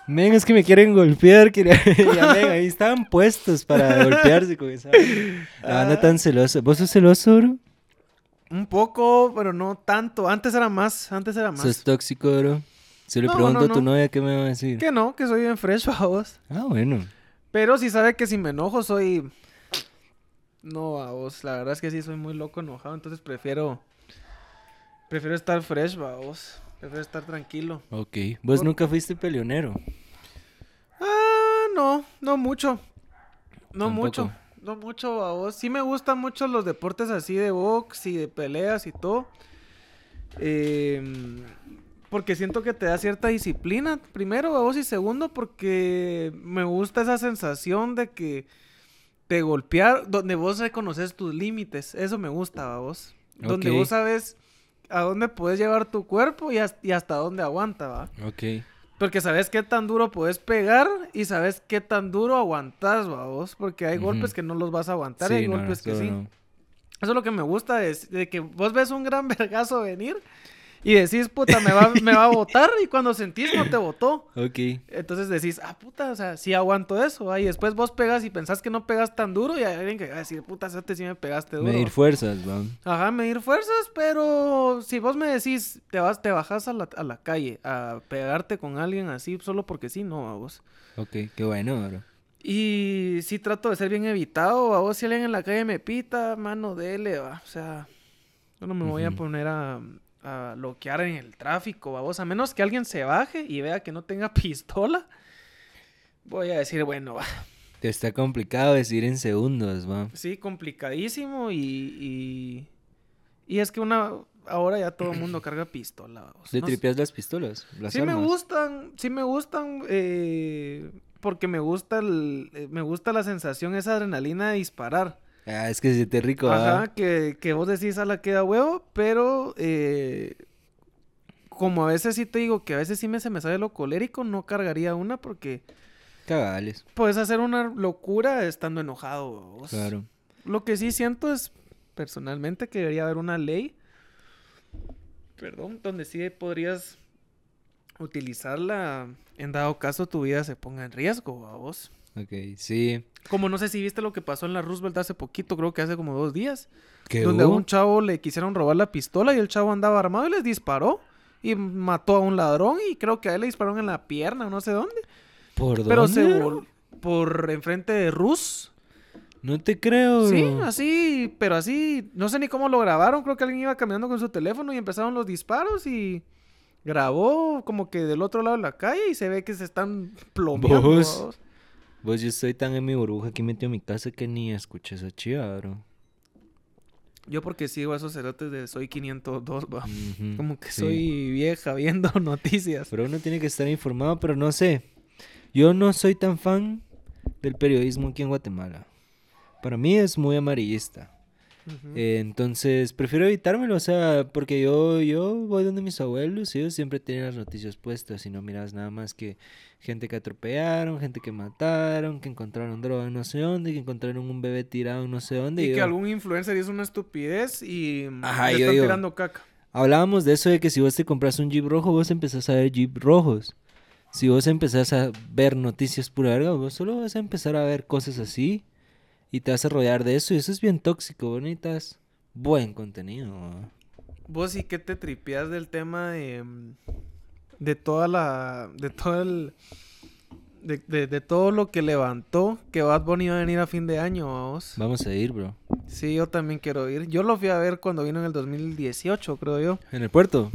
men, es que me quieren golpear. quería-". Ya, men, ahí estaban puestos para golpearse con esa. La banda tan celosa. ¿Vos sos celoso, bro? Un poco, pero no tanto. Antes era más, antes era más. ¿Sos tóxico, bro? Si le No, pregunto no, a tu no. novia, ¿qué me va a decir? Que no, que soy bien fresh, vos. Ah, bueno. Pero sí sabe que si me enojo soy... No, a vos. La verdad es que sí soy muy loco enojado, entonces prefiero... Prefiero estar fresh, vos. Prefiero estar tranquilo. Ok. ¿Vos Por- nunca fuiste peleonero? Ah, no, no mucho. No Tampoco. mucho. No mucho, a vos. Sí me gustan mucho los deportes así de box y de peleas y todo. Em, porque siento que te da cierta disciplina, primero, a vos, y segundo, porque me gusta esa sensación de que te golpear, donde vos reconoces tus límites. Eso me gusta, a vos. Donde vos sabes a dónde puedes llevar tu cuerpo y hasta dónde aguanta, va. Ok. Porque sabes qué tan duro puedes pegar y sabes qué tan duro aguantas, vos. Porque hay golpes que no los vas a aguantar y hay no, golpes que sí. no. Eso es lo que me gusta, de, de que vos ves un gran vergazo venir y decís, puta, me va, me va a botar y cuando sentís no te botó. Ok. Entonces decís, ah, puta, o sea, sí aguanto eso. ah, Y después vos pegas y pensás que no pegas tan duro y hay alguien que va a decir, puta, este sí me pegaste duro. Medir fuerzas, va. Ajá, medir fuerzas, pero si vos me decís, te vas, te bajas a la, a la calle a pegarte con alguien así solo porque sí, no, a vos. Ok, qué bueno, bro. Y sí trato de ser bien evitado, a vos si alguien en la calle me pita, mano, dele, va. O sea, yo no me voy a poner a, a bloquear en el tráfico, a vos, a menos que alguien se baje y vea que no tenga pistola. Voy a decir, bueno, va. Te está complicado decir en segundos, va. Sí, complicadísimo y, y, y es que una, ahora ya todo el mundo carga pistola. vamos. ¿Te No sé- tripeas las pistolas? Las sí me gustan, sí me gustan, eh, porque me gusta el, eh, me gusta la sensación, esa adrenalina de disparar. Ah, es que se siente rico. Ajá, que, que vos decís a la queda huevo, pero eh, como a veces sí te digo que a veces sí me se me sale lo colérico, no cargaría una porque Cagales. puedes hacer una locura estando enojado. vos. Claro. Lo que sí siento es, personalmente, que debería haber una ley, perdón, donde sí podrías utilizarla en dado caso tu vida se ponga en riesgo, a vos. Ok, sí. Como no sé si viste lo que pasó en la Roosevelt hace poquito, creo que hace como dos días, ¿Qué donde a un chavo le quisieron robar la pistola y el chavo andaba armado y les disparó y mató a un ladrón y creo que a él le dispararon en la pierna o no sé dónde. ¿Por Pero se dónde? vol- por enfrente de Rus. No te creo, Sí, bro. así, pero así, no sé ni cómo lo grabaron, creo que alguien iba caminando con su teléfono y empezaron los disparos y grabó como que del otro lado de la calle y se ve que se están plomeando. Vos. Vos, yo estoy tan en mi burbuja aquí metido en mi casa que ni escuché esa chiva, bro. Yo porque sigo a esos cerotes de Soy 502, va. Como que sí. soy vieja viendo noticias. Pero uno tiene que estar informado, pero no sé. Yo no soy tan fan del periodismo aquí en Guatemala. Para mí es muy amarillista. Eh, entonces, prefiero evitármelo, o sea, porque yo, yo voy donde mis abuelos y ellos siempre tienen las noticias puestas y no miras nada más que gente que atropellaron, gente que mataron, que encontraron droga no sé dónde, que encontraron un bebé tirado no sé dónde. y que yo- algún influencer hizo una estupidez y Ajá, le yo están tirando caca. Hablábamos de eso de que si vos te compras un Jeep rojo, vos empezás a ver Jeep rojos. Si vos empezás a ver noticias pura verga, vos solo vas a empezar a ver cosas así y te vas a rodear de eso y eso es bien tóxico, bonitas. Buen contenido. ¿va? Vos sí que te tripeas del tema de, mm, de toda la, de todo el, de, de- de todo lo que levantó que Bad Bunny iba a venir a fin de año, vamos. Vamos a ir, bro. Sí, yo también quiero ir. Yo lo fui a ver cuando vino en el 2018, creo yo. En el puerto.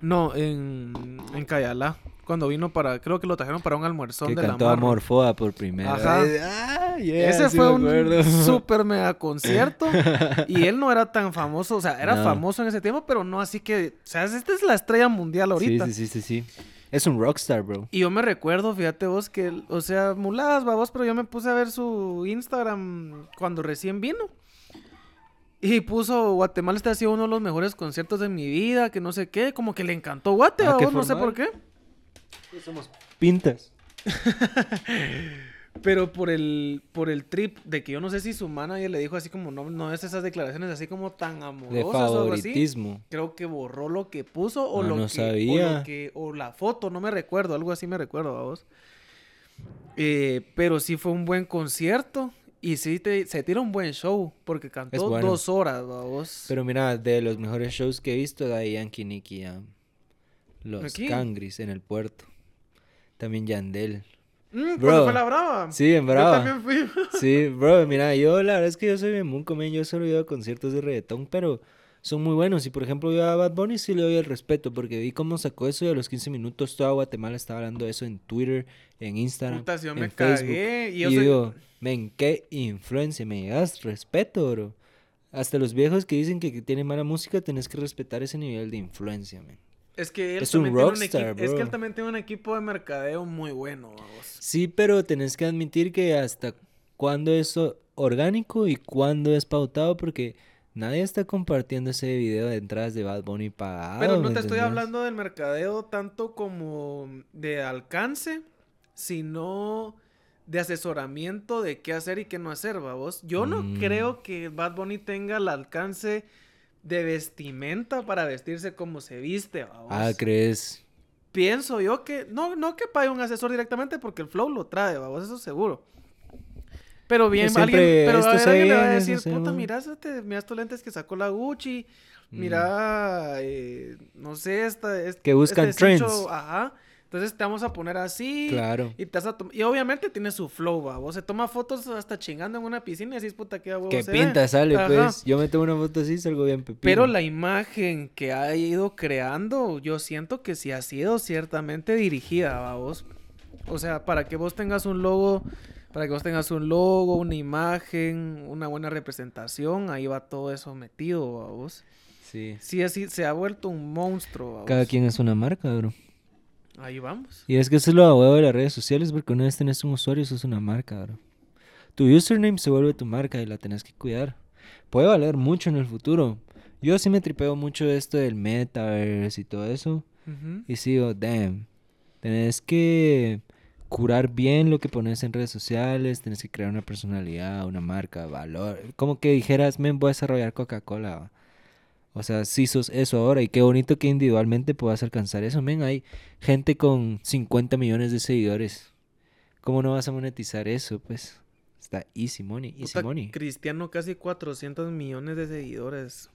No, en, en Cayalá. Cuando vino para, creo que lo trajeron para un almuerzón Que de la cantó. Amorfoa por primera Ajá. vez. Ah, yeah, Ese sí fue un super mega concierto. y él no era tan famoso, o sea, era No. famoso en ese tiempo, pero no así que, o sea, esta es la estrella mundial ahorita. Sí, sí, sí, sí, sí. Es un rockstar, bro. Y yo me recuerdo, fíjate vos, que, o sea, muladas, babos, pero yo me puse a ver su Instagram cuando recién vino. Y puso, Guatemala está haciendo uno de los mejores conciertos de mi vida, que no sé qué, como que le encantó Guate, Ah, no sé por qué. Somos pintas. Pero por el, por el trip de que yo no sé si su manager le dijo así como, no, no es esas declaraciones así como tan amorosas De o algo así. favoritismo. Creo que borró lo que puso o Ah, lo no que, sabía. O, lo que- o la foto, no me recuerdo, algo así me recuerdo, vamos. Eh, pero sí fue un buen concierto y sí te- se tira un buen show porque cantó bueno. dos horas, vamos. Pero mira, de los mejores shows que he visto, de Yankee Nicky Jam. Los Aquí. Cangris en el puerto. También Yandel. Mm, bro. fue la brava. Sí, en Brava. Yo también fui. Sí, bro, mira, yo la verdad es que yo soy bien munco, men, yo solo he ido a conciertos de reggaetón, pero son muy buenos. Y por ejemplo, yo a Bad Bunny sí le doy el respeto, porque vi cómo sacó eso y a los 15 minutos toda Guatemala estaba hablando de eso en Twitter, en Instagram, Puta, si yo en me Facebook. cagué. Y yo soy- digo, men, qué influencia, me das respeto, bro. Hasta los viejos que dicen que, que tiene mala música, tenés que respetar ese nivel de influencia, men. Es que él Es un también tiene un rockstar, equipo, es que él bro. también tiene un equipo de mercadeo muy bueno, vamos. Sí, pero tenés que admitir que hasta cuándo es orgánico y cuándo es pautado, porque nadie está compartiendo ese video de entradas de Bad Bunny pagado. Pero no ¿me te estoy hablando del mercadeo tanto como de alcance, sino de asesoramiento de qué hacer y qué no hacer, vos. Yo no Mm. creo que Bad Bunny tenga el alcance de vestimenta para vestirse como se viste, vamos. Ah, ¿crees? Pienso yo que, no, no que pague un asesor directamente porque el flow lo trae, vamos, eso seguro. Pero bien, alguien, pero a esto ver, alguien le va a decir, eso se puta, ve". mira, este- mira estos lentes que sacó la Gucci, Mm. mira, eh, no sé, esta... este- Que buscan este cincho, trends. Ajá, entonces te vamos a poner así. Claro. Y, te vas a y obviamente tiene su flow, va, vos se toma fotos hasta chingando en una piscina y así, puta, qué huevo Que ve". pinta sale, Ajá. pues. Yo me tomo una foto así, salgo bien pepino. Pero la imagen que ha ido creando, yo siento que sí ha sido ciertamente dirigida a vos. O sea, para que vos tengas un logo, para que vos tengas un logo, una imagen, una buena representación, ahí va todo eso metido a vos. Sí. Sí, así se ha vuelto un monstruo. ¿va Cada vos? quien es una marca, bro. Ahí vamos. Y es que eso es lo huevo de las redes sociales, porque una vez tenés un usuario, eso es una marca, bro. Tu username se vuelve tu marca y la tenés que cuidar. Puede valer mucho en el futuro. Yo sí me tripeo mucho esto del metaverse y todo eso. Y sigo, damn. Tenés que curar bien lo que pones en redes sociales, tenés que crear una personalidad, una marca, valor. Como que dijeras, men, voy a desarrollar Coca-Cola. Va". O sea, sí sos eso ahora y qué bonito que individualmente puedas alcanzar eso, men. Hay gente con 50 millones de seguidores. ¿Cómo no vas a monetizar eso? Pues está easy money, easy Puta, money. Cristiano casi 400 millones de seguidores.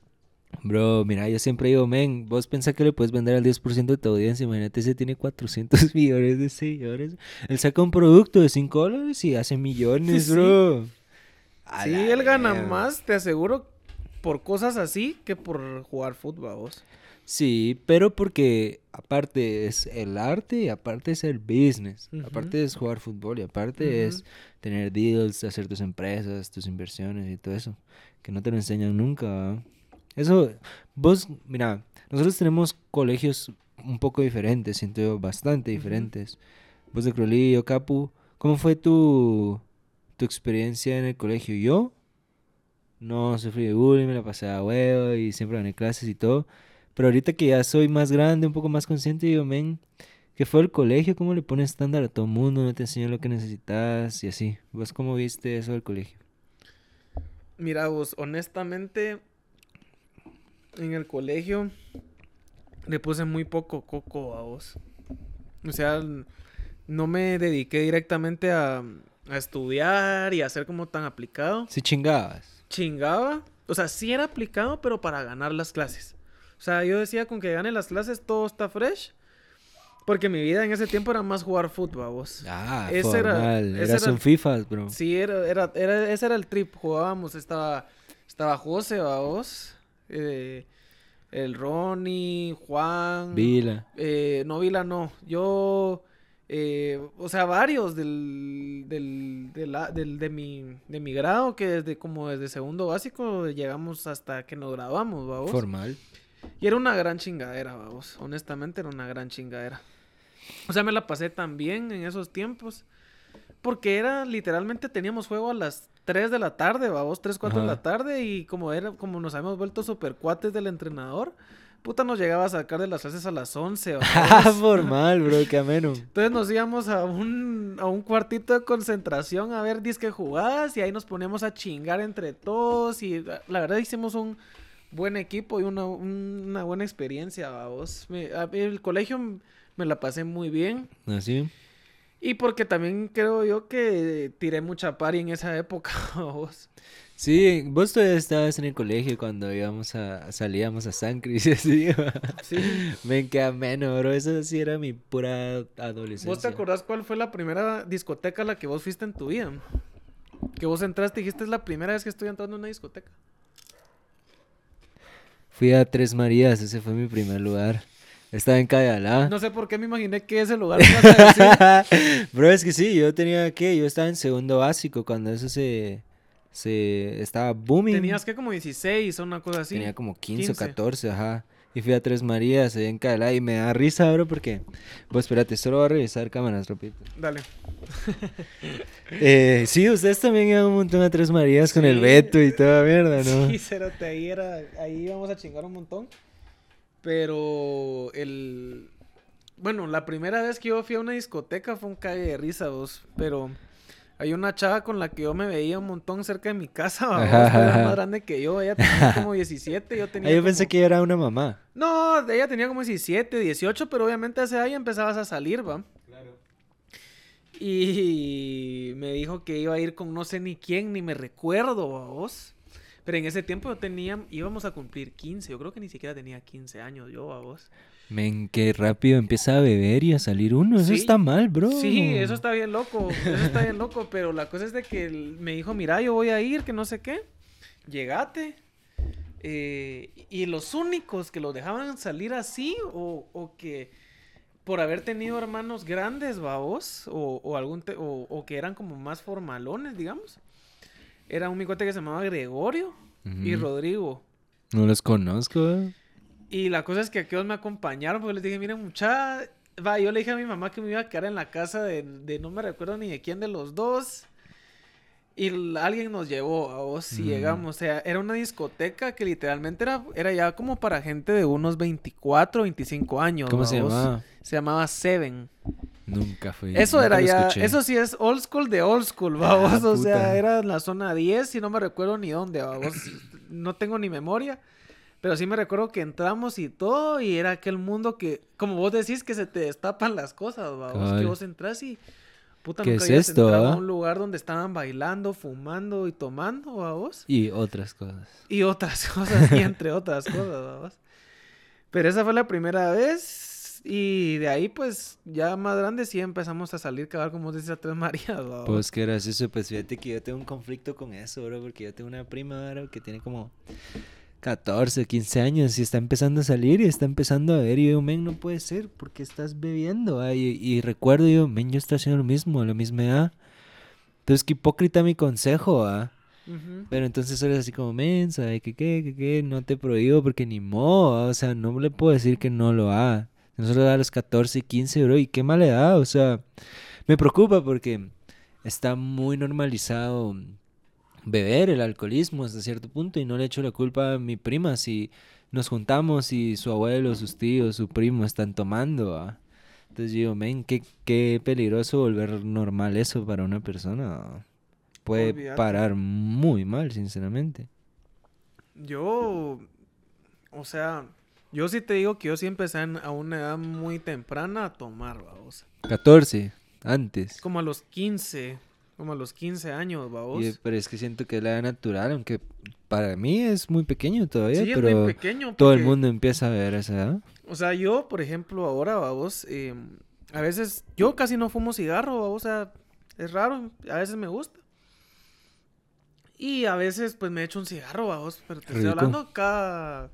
Bro, mira, yo siempre digo, men, vos pensás que le puedes vender al 10% de tu audiencia. Imagínate, ese tiene 400 millones de seguidores. Él saca un producto de 5 dólares y hace millones, Sí. bro. Sí, la él gana más, te aseguro, por cosas así que por jugar fútbol, vos. Sí, pero porque aparte es el arte y aparte es el business. Aparte es jugar fútbol y aparte es tener deals, hacer tus empresas, tus inversiones y todo eso. Que no te lo enseñan nunca. Eso, vos, mira, nosotros tenemos colegios un poco diferentes, siento yo, bastante diferentes. Vos de Crolillo, Capu, ¿cómo fue tu, tu experiencia en el colegio? Yo no sufrí de bullying, me la pasé a huevo y siempre gané clases y todo. Pero ahorita que ya soy más grande, un poco más consciente, digo, men, ¿qué fue el colegio? ¿Cómo le pone estándar a todo mundo? ¿No te enseña lo que necesitas? Y así. ¿Vos cómo viste eso del colegio? Mira vos, honestamente, en el colegio le puse muy poco coco a vos. O sea, no me dediqué directamente a, a estudiar y a ser como tan aplicado. Si chingabas. Chingaba. O sea, sí era aplicado, pero para ganar las clases. O sea, yo decía con que gane las clases todo está fresh. Porque mi vida en ese tiempo era más jugar fútbol, vos. Ah, Ese era- ese un FIFAs, bro. Sí, era, era, era- ese era el trip. Jugábamos, estaba, estaba José, vos. Eh, el Ronnie, Juan. Vila. Eh, no, Vila no. Yo. Eh, o sea, varios del, del, del- de, mi, de mi grado, que desde como desde segundo básico llegamos hasta que nos graduamos, vamos. Formal. Y era una gran chingadera, vamos. Honestamente, era una gran chingadera. O sea, me la pasé tan bien en esos tiempos. Porque era, literalmente, teníamos juego a las 3 de la tarde, vamos, 3, 4 de la tarde. Y como era, como nos habíamos vuelto super cuates del entrenador, puta nos llegaba a sacar de las clases a las 11, Ah, formal, bro, qué ameno. Entonces nos íbamos a un, a un cuartito de concentración a ver disque jugadas y ahí nos poníamos a chingar entre todos y la verdad hicimos un buen equipo y una, un- una buena experiencia, vos. el colegio me la pasé muy bien Así. y porque también creo yo que tiré mucha pari en esa época, vos. Sí, vos todavía estabas en el colegio cuando íbamos a, salíamos a San Cris y así. Sí. Ven, qué ameno, bro. Eso sí era mi pura adolescencia. ¿Vos te acordás cuál fue la primera discoteca a la que vos fuiste en tu vida? Que vos entraste y dijiste es la primera vez que estoy entrando en una discoteca. Fui a Tres Marías, ese fue mi primer lugar. Estaba en Cayalá. No sé por qué me imaginé que ese lugar me. Bro, es que sí, yo tenía que, yo estaba en segundo básico cuando eso se, se estaba booming. Tenías que como 16 o una cosa así. Tenía como 15, 15. o 14, ajá. Y fui a Tres Marías, allá en Cayalá, y me da risa, bro, porque... Pues espérate, solo voy a revisar cámaras, rapidito. Dale. Eh, sí, ustedes también iban un montón a Tres Marías con el. Beto y toda mierda, ¿no? Sí, cerote, ahí era, ahí íbamos a chingar un montón. Pero el bueno, la primera vez que yo fui a una discoteca fue un cague de risa, vos. Pero hay una chava con la que yo me veía un montón cerca de mi casa, pero era más grande que yo. Ella tenía como 17, yo tenía Ah, yo pensé como- que era una mamá. No, ella tenía como 17, 18, pero obviamente hace año empezabas a salir, ¿va? Y me dijo que iba a ir con no sé ni quién, ni me recuerdo a vos. Pero en ese tiempo yo tenía, íbamos a cumplir 15. Yo creo que ni siquiera tenía 15 años yo a vos. Men, qué rápido empieza a beber y a salir uno. Eso Sí. está mal, bro. Sí, eso está bien loco. Eso está bien loco. Pero la cosa es de que me dijo, mira, yo voy a ir, que no sé qué. Llegate. Eh, y los únicos que lo dejaban salir así o, o que por haber tenido hermanos grandes, babos, o, o algún te- o, o que eran como más formalones, digamos, era un micote que se llamaba Gregorio y. Rodrigo. No los conozco, eh. Y la cosa es que aquellos me acompañaron porque les dije, miren, mucha... Va, yo le dije a mi mamá que me iba a quedar en la casa de, de no me recuerdo ni de quién de los dos. Y alguien nos llevó a vos y Mm. llegamos. O sea, era una discoteca que literalmente era, era ya como para gente de unos 24, 25 años. ¿Cómo se llamaba? Se llamaba Seven. Nunca fui. Eso nunca era ya, escuché. eso sí es old school de old school, vamos. Ah, o sea, era en la zona 10 y no me recuerdo ni dónde, vamos. no tengo ni memoria. Pero sí me recuerdo que entramos y todo, y era aquel mundo que, como vos decís, que se te destapan las cosas, vamos. Que vos entras y. Puta, ¿Qué nunca es esto, entrado a ah? un lugar donde estaban bailando, fumando y tomando, vamos. Y otras cosas. Y otras cosas, y entre otras cosas, vamos. Pero esa fue la primera vez. Y de ahí, pues, ya más grande sí empezamos a salir, cabal, como dices, a Tres Marías, vamos. Pues qué gracioso, pues fíjate que yo tengo un conflicto con eso, bro, porque yo tengo una prima, bro, que tiene como 14, 15 años y está empezando a salir y está empezando a ver y yo, men, no puede ser, porque estás bebiendo? ah?" Y, y recuerdo yo, men, yo estoy haciendo lo mismo, a la misma edad. Entonces, qué hipócrita mi consejo, ¿ah? Pero entonces eres así como, men, ¿sabes qué, qué, qué, qué? No te prohíbo porque ni modo, ¿ah? o sea, no le puedo decir que no lo haga. Nosotros a los 14 y 15, bro, y qué mala edad, o sea, me preocupa porque está muy normalizado beber el alcoholismo hasta cierto punto y no le echo la culpa a mi prima si nos juntamos y su abuelo, sus tíos, su primo están tomando, ¿ah? Entonces digo, men, qué, qué peligroso volver normal eso para una persona. ¿ah? Puede parar muy mal, sinceramente. Yo, o sea, yo sí te digo que yo sí empecé a una edad muy temprana a tomar, vamos. 14, antes. Como a los 15, como a los 15 años, vamos. Y- pero es que siento que es la edad natural, aunque para mí es muy pequeño todavía, Sí, es pero muy pequeño. todo el porque- mundo empieza a ver esa edad. O sea, yo, por ejemplo, ahora, vamos, eh, a veces, yo casi no fumo cigarro, vamos, o sea, es raro, a veces me gusta. Y a veces, pues, me echo un cigarro, vamos, pero te estoy hablando cada,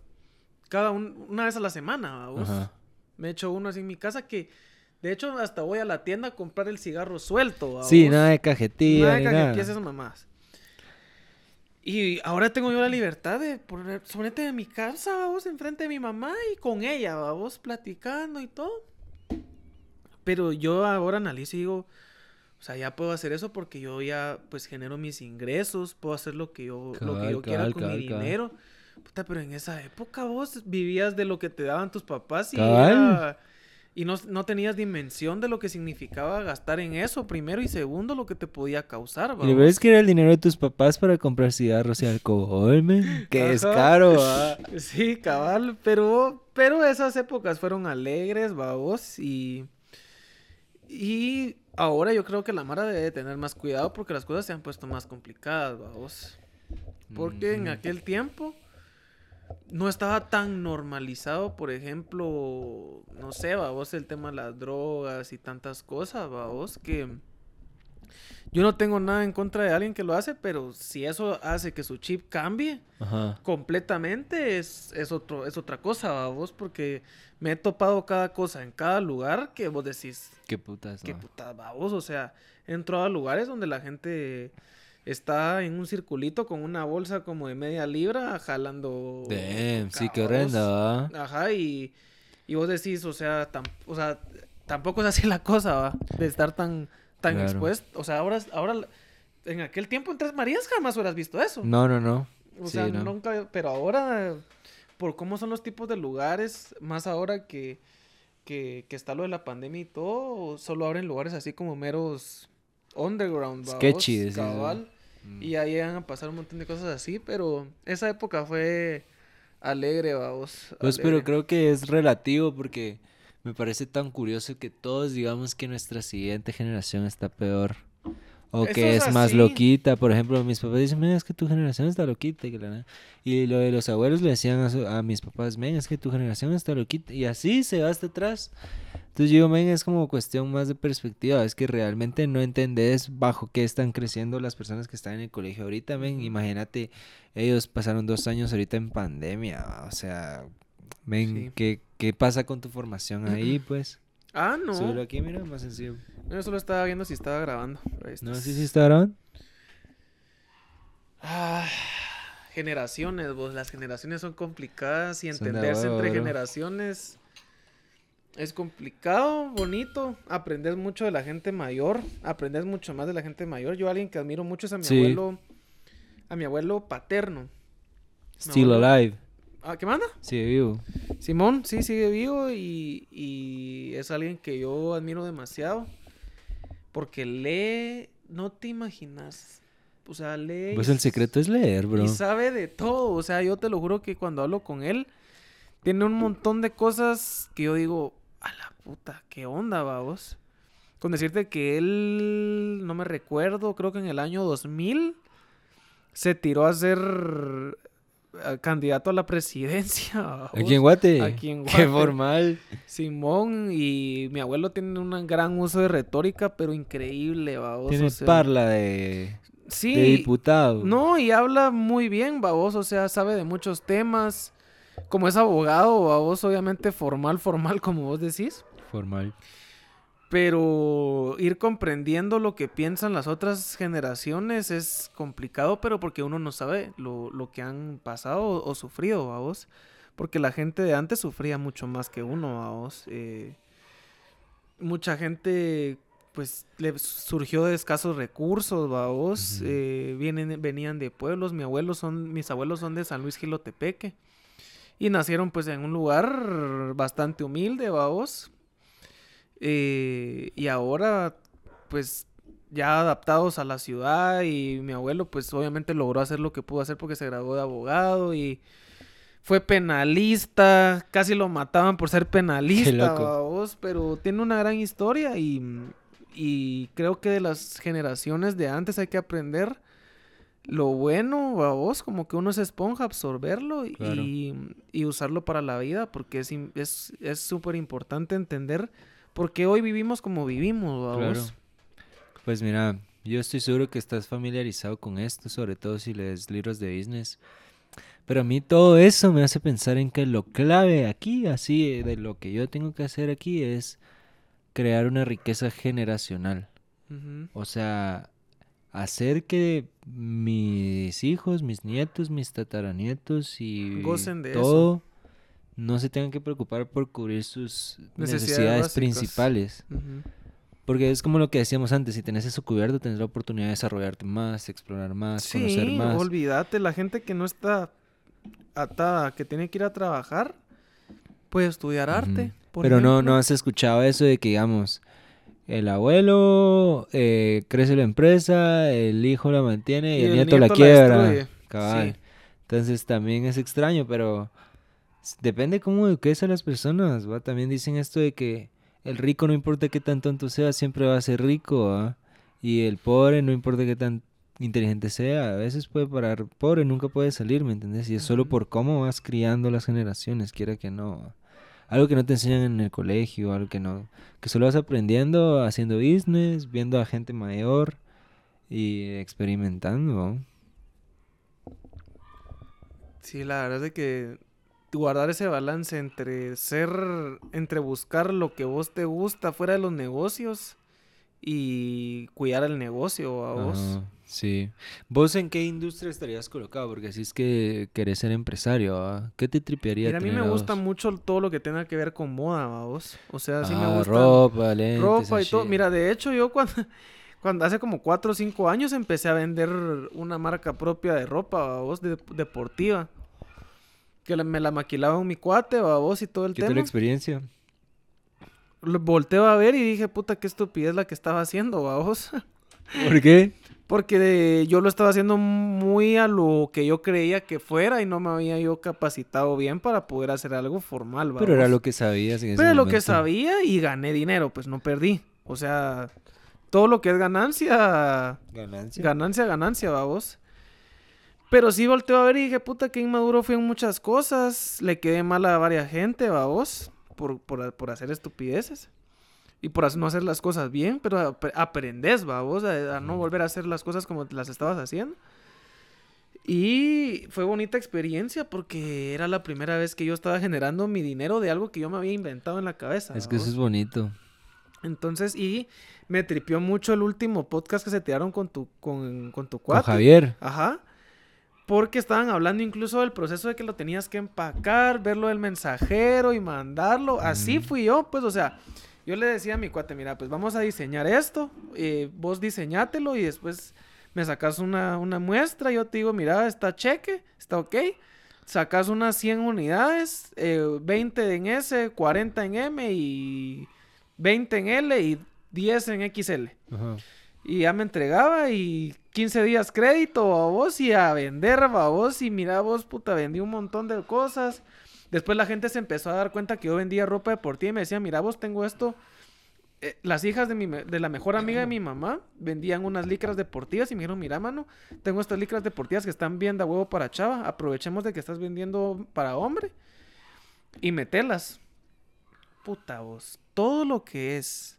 cada un- una vez a la semana, babos. Ajá. Me echo uno así en mi casa que, de hecho, hasta voy a la tienda a comprar el cigarro suelto. Sí, nada de cajetilla. Nada de nada. esas mamás. Y ahora tengo yo la libertad de poner, ponerte en mi casa, vamos, enfrente de mi mamá y con ella, vamos, platicando y todo. Pero yo ahora analizo y digo, o sea, ya puedo hacer eso porque yo ya, pues, genero mis ingresos, puedo hacer lo que yo, lo que yo quiera con mi dinero. Puta, pero en esa época vos vivías de lo que te daban tus papás y era- y no, no tenías dimensión de lo que significaba gastar en eso, primero y segundo, lo que te podía causar, Y lo babos. peor es que era el dinero de tus papás para comprar cigarros y alcohol, men. Que es caro. Sí, cabal, pero, pero esas épocas fueron alegres, babos, y, y ahora yo creo que la Mara debe tener más cuidado porque las cosas se han puesto más complicadas, babos. Porque en aquel tiempo no estaba tan normalizado, por ejemplo, no sé, babos, el tema de las drogas y tantas cosas, babos, que yo no tengo nada en contra de alguien que lo hace, pero si eso hace que su chip cambie, Ajá. completamente es, es, otro, es otra cosa, vos, porque me he topado cada cosa en cada lugar que vos decís, Qué putas, qué ¿no? puta babos, o sea, he entrado a lugares donde la gente está en un circulito con una bolsa como de media libra jalando... Damn, sí, horrenda, ¿va? Ajá, y, y vos decís, o sea, tam- o sea, tampoco es así la cosa, ¿va? De estar tan, tan Claro. expuesto. O sea, ahora, ahora, en aquel tiempo en Tres Marías jamás hubieras visto eso. No, no, no. O Sí, sea, no. nunca, pero ahora, por cómo son los tipos de lugares, más ahora que, que, que está lo de la pandemia y todo, solo abren lugares así como meros underground, Sketchy, cabal. Mm. Y ahí llegan a pasar un montón de cosas así, pero esa época fue alegre, vamos. Pues, pero creo que es relativo porque me parece tan curioso que todos digamos que nuestra siguiente generación está peor. O Eso que es es más loquita. Por ejemplo, mis papás dicen, "Men, es que tu generación está loquita. Y, que la nada". y lo de los abuelos le decían a, su- a mis papás, men, es que tu generación está loquita. Y así se va hasta atrás. Entonces yo digo, men, es como cuestión más de perspectiva. Es que realmente no entendés bajo qué están creciendo las personas que están en el colegio ahorita, men. Imagínate, ellos pasaron dos años ahorita en pandemia. O sea, men, Sí. ¿qué, ¿qué pasa con tu formación ahí, pues? Ah, no. Súbelo aquí, mira, más sencillo. Yo solo estaba viendo si estaba grabando. No, sí, sí, está grabando. Ah, generaciones, vos. Las generaciones son complicadas y Son de entenderse huevo, entre bro. generaciones es complicado, bonito. Aprendes mucho de la gente mayor. Aprendes mucho más de la gente mayor. Yo alguien que admiro mucho es a mi Sí. abuelo. A mi abuelo paterno. Mi Still abuelo- alive. Ah, ¿Qué manda? Sigue vivo. Simón, sí, sigue vivo y, y es alguien que yo admiro demasiado. Porque lee, no te imaginas. O sea, lee. Pues el secreto es leer, bro. y sabe de todo. O sea, yo te lo juro que cuando hablo con él, tiene un montón de cosas que yo digo, a la puta, ¿qué onda, vamos? Con decirte que él, no me recuerdo, creo que en el año 2000 se tiró a eh, candidato a la presidencia. babos. Aquí en Guate. Aquí en Qué Guate. formal. Simón y mi abuelo tiene un gran uso de retórica, pero increíble, vamos. Tiene parla de, Sí, de diputado. no, y habla muy bien, babos, o sea, sabe de muchos temas. Como es abogado, babos, obviamente formal, formal, como vos decís. Formal. Pero ir comprendiendo lo que piensan las otras generaciones es complicado, pero porque uno no sabe lo, lo que han pasado o, o sufrido, babos. Porque la gente de antes sufría mucho más que uno, babos. Eh, mucha gente, pues, le surgió de escasos recursos, babos. Ujú. eh, vienen, venían de pueblos. Mi abuelo son, mis abuelos son de San Luis Gilotepeque. Y nacieron, pues, en un lugar bastante humilde, babos. Eh, y ahora, pues, ya adaptados a la ciudad y mi abuelo, pues, obviamente logró hacer lo que pudo hacer porque se graduó de abogado y fue penalista, casi lo mataban por ser penalista, pero tiene una gran historia y, y creo que de las generaciones de antes hay que aprender lo bueno, babos, como que uno es esponja, absorberlo y, Claro. y usarlo para la vida porque es im- es es súper importante entender por qué hoy vivimos como vivimos. Claro. Pues mira, yo estoy seguro que estás familiarizado con esto, sobre todo si lees libros de business. Pero a mí todo eso me hace pensar en que lo clave aquí, así, de lo que yo tengo que hacer aquí es crear una riqueza generacional. O sea, hacer que mis hijos, mis nietos, mis tataranietos y Gocen de eso. No se tengan que preocupar por cubrir sus Necesidades principales. Porque es como lo que decíamos antes, si tenés eso cubierto, tenés la oportunidad de desarrollarte más, explorar más, conocer Sí, más. olvídate, la gente que no está atada, que tiene que ir a trabajar, puede estudiar arte. Por Pero no, ejemplo. no has escuchado eso de que, digamos, el abuelo eh, crece la empresa, el hijo la mantiene y, el, nieto, la quiebra. cabal. Sí. Entonces también es extraño, pero depende cómo eduques a las personas, ¿va? También dicen esto de que el rico no importa qué tan tonto sea, siempre va a ser rico, ¿va? Y el pobre no importa qué tan inteligente sea, a veces puede parar pobre, nunca puede salir, ¿me entiendes? Y es solo por cómo vas criando las generaciones, quiera que no. ¿va? Algo que no te enseñan en el colegio, algo que no, que solo vas aprendiendo haciendo business, viendo a gente mayor y experimentando. ¿va? Sí, la verdad es de que guardar ese balance entre ser, entre buscar lo que vos te gusta fuera de los negocios y cuidar el negocio a vos. Sí. ¿Vos en qué industria estarías colocado? Porque así es que querés ser empresario, ¿va? ¿Qué te tripearía Mira, a mí me a gusta vos? mucho todo lo que tenga que ver con moda, ¿va vos. O sea, sí me Ah, gusta ropa, lentes, ropa y todo. Mira, de hecho, yo cuando, cuando hace como 4 o 5 años empecé a vender una marca propia de ropa, ¿va vos, de- deportiva. Que la- me la maquilaba un mi cuate, ¿va vos, y todo el ¿Qué tal la tema. experiencia? Lo volteo a ver y dije, puta, qué estupidez la que estaba haciendo, ¿va vos. ¿Por qué? Porque yo lo estaba haciendo muy a lo que yo creía que fuera y no me había yo capacitado bien para poder hacer algo formal, ¿va Pero era lo que sabías en ese Pero lo que sabía y gané dinero, pues no perdí. O sea, todo lo que es ganancia, Ganancia. ganancia, ganancia, vamos. Pero sí volteo a ver y dije, puta, que inmaduro fui en muchas cosas. Le quedé mal a varias gente, vamos, por, por, por hacer estupideces. Y por no hacer las cosas bien, pero ap- aprendes, vamos, a, a no volver a hacer las cosas como las estabas haciendo. Y fue bonita experiencia porque era la primera vez que yo estaba generando mi dinero de algo que yo me había inventado en la cabeza. Es que eso ¿va es vos? bonito. Entonces, y me tripió mucho el último podcast que se tiraron con tu, con, con tu Con cuate. Javier. Ajá. Porque estaban hablando incluso del proceso de que lo tenías que empacar, verlo del mensajero y mandarlo. Así fui yo, pues, o sea, yo le decía a mi cuate, mira, pues vamos a diseñar esto, eh, vos diseñátelo y después me sacas una, una muestra, yo te digo, mira, está cheque, está ok. Sacas unas 100 unidades, eh, 20 en S, 40 en M y 20 en L y 10 en XL. Ajá. Y ya me entregaba y 15 días crédito vos y a vender vos. Y mira vos, puta, vendí un montón de cosas. Después la gente se empezó a dar cuenta que yo vendía ropa deportiva y me decía, mira vos, tengo esto. Eh, las hijas de, mi, de la mejor amiga de mi mamá vendían unas licras deportivas y me dijeron, mira mano, tengo estas licras deportivas que están bien de huevo para chava. Aprovechemos de que estás vendiendo para hombre y metelas. Puta vos, todo lo que es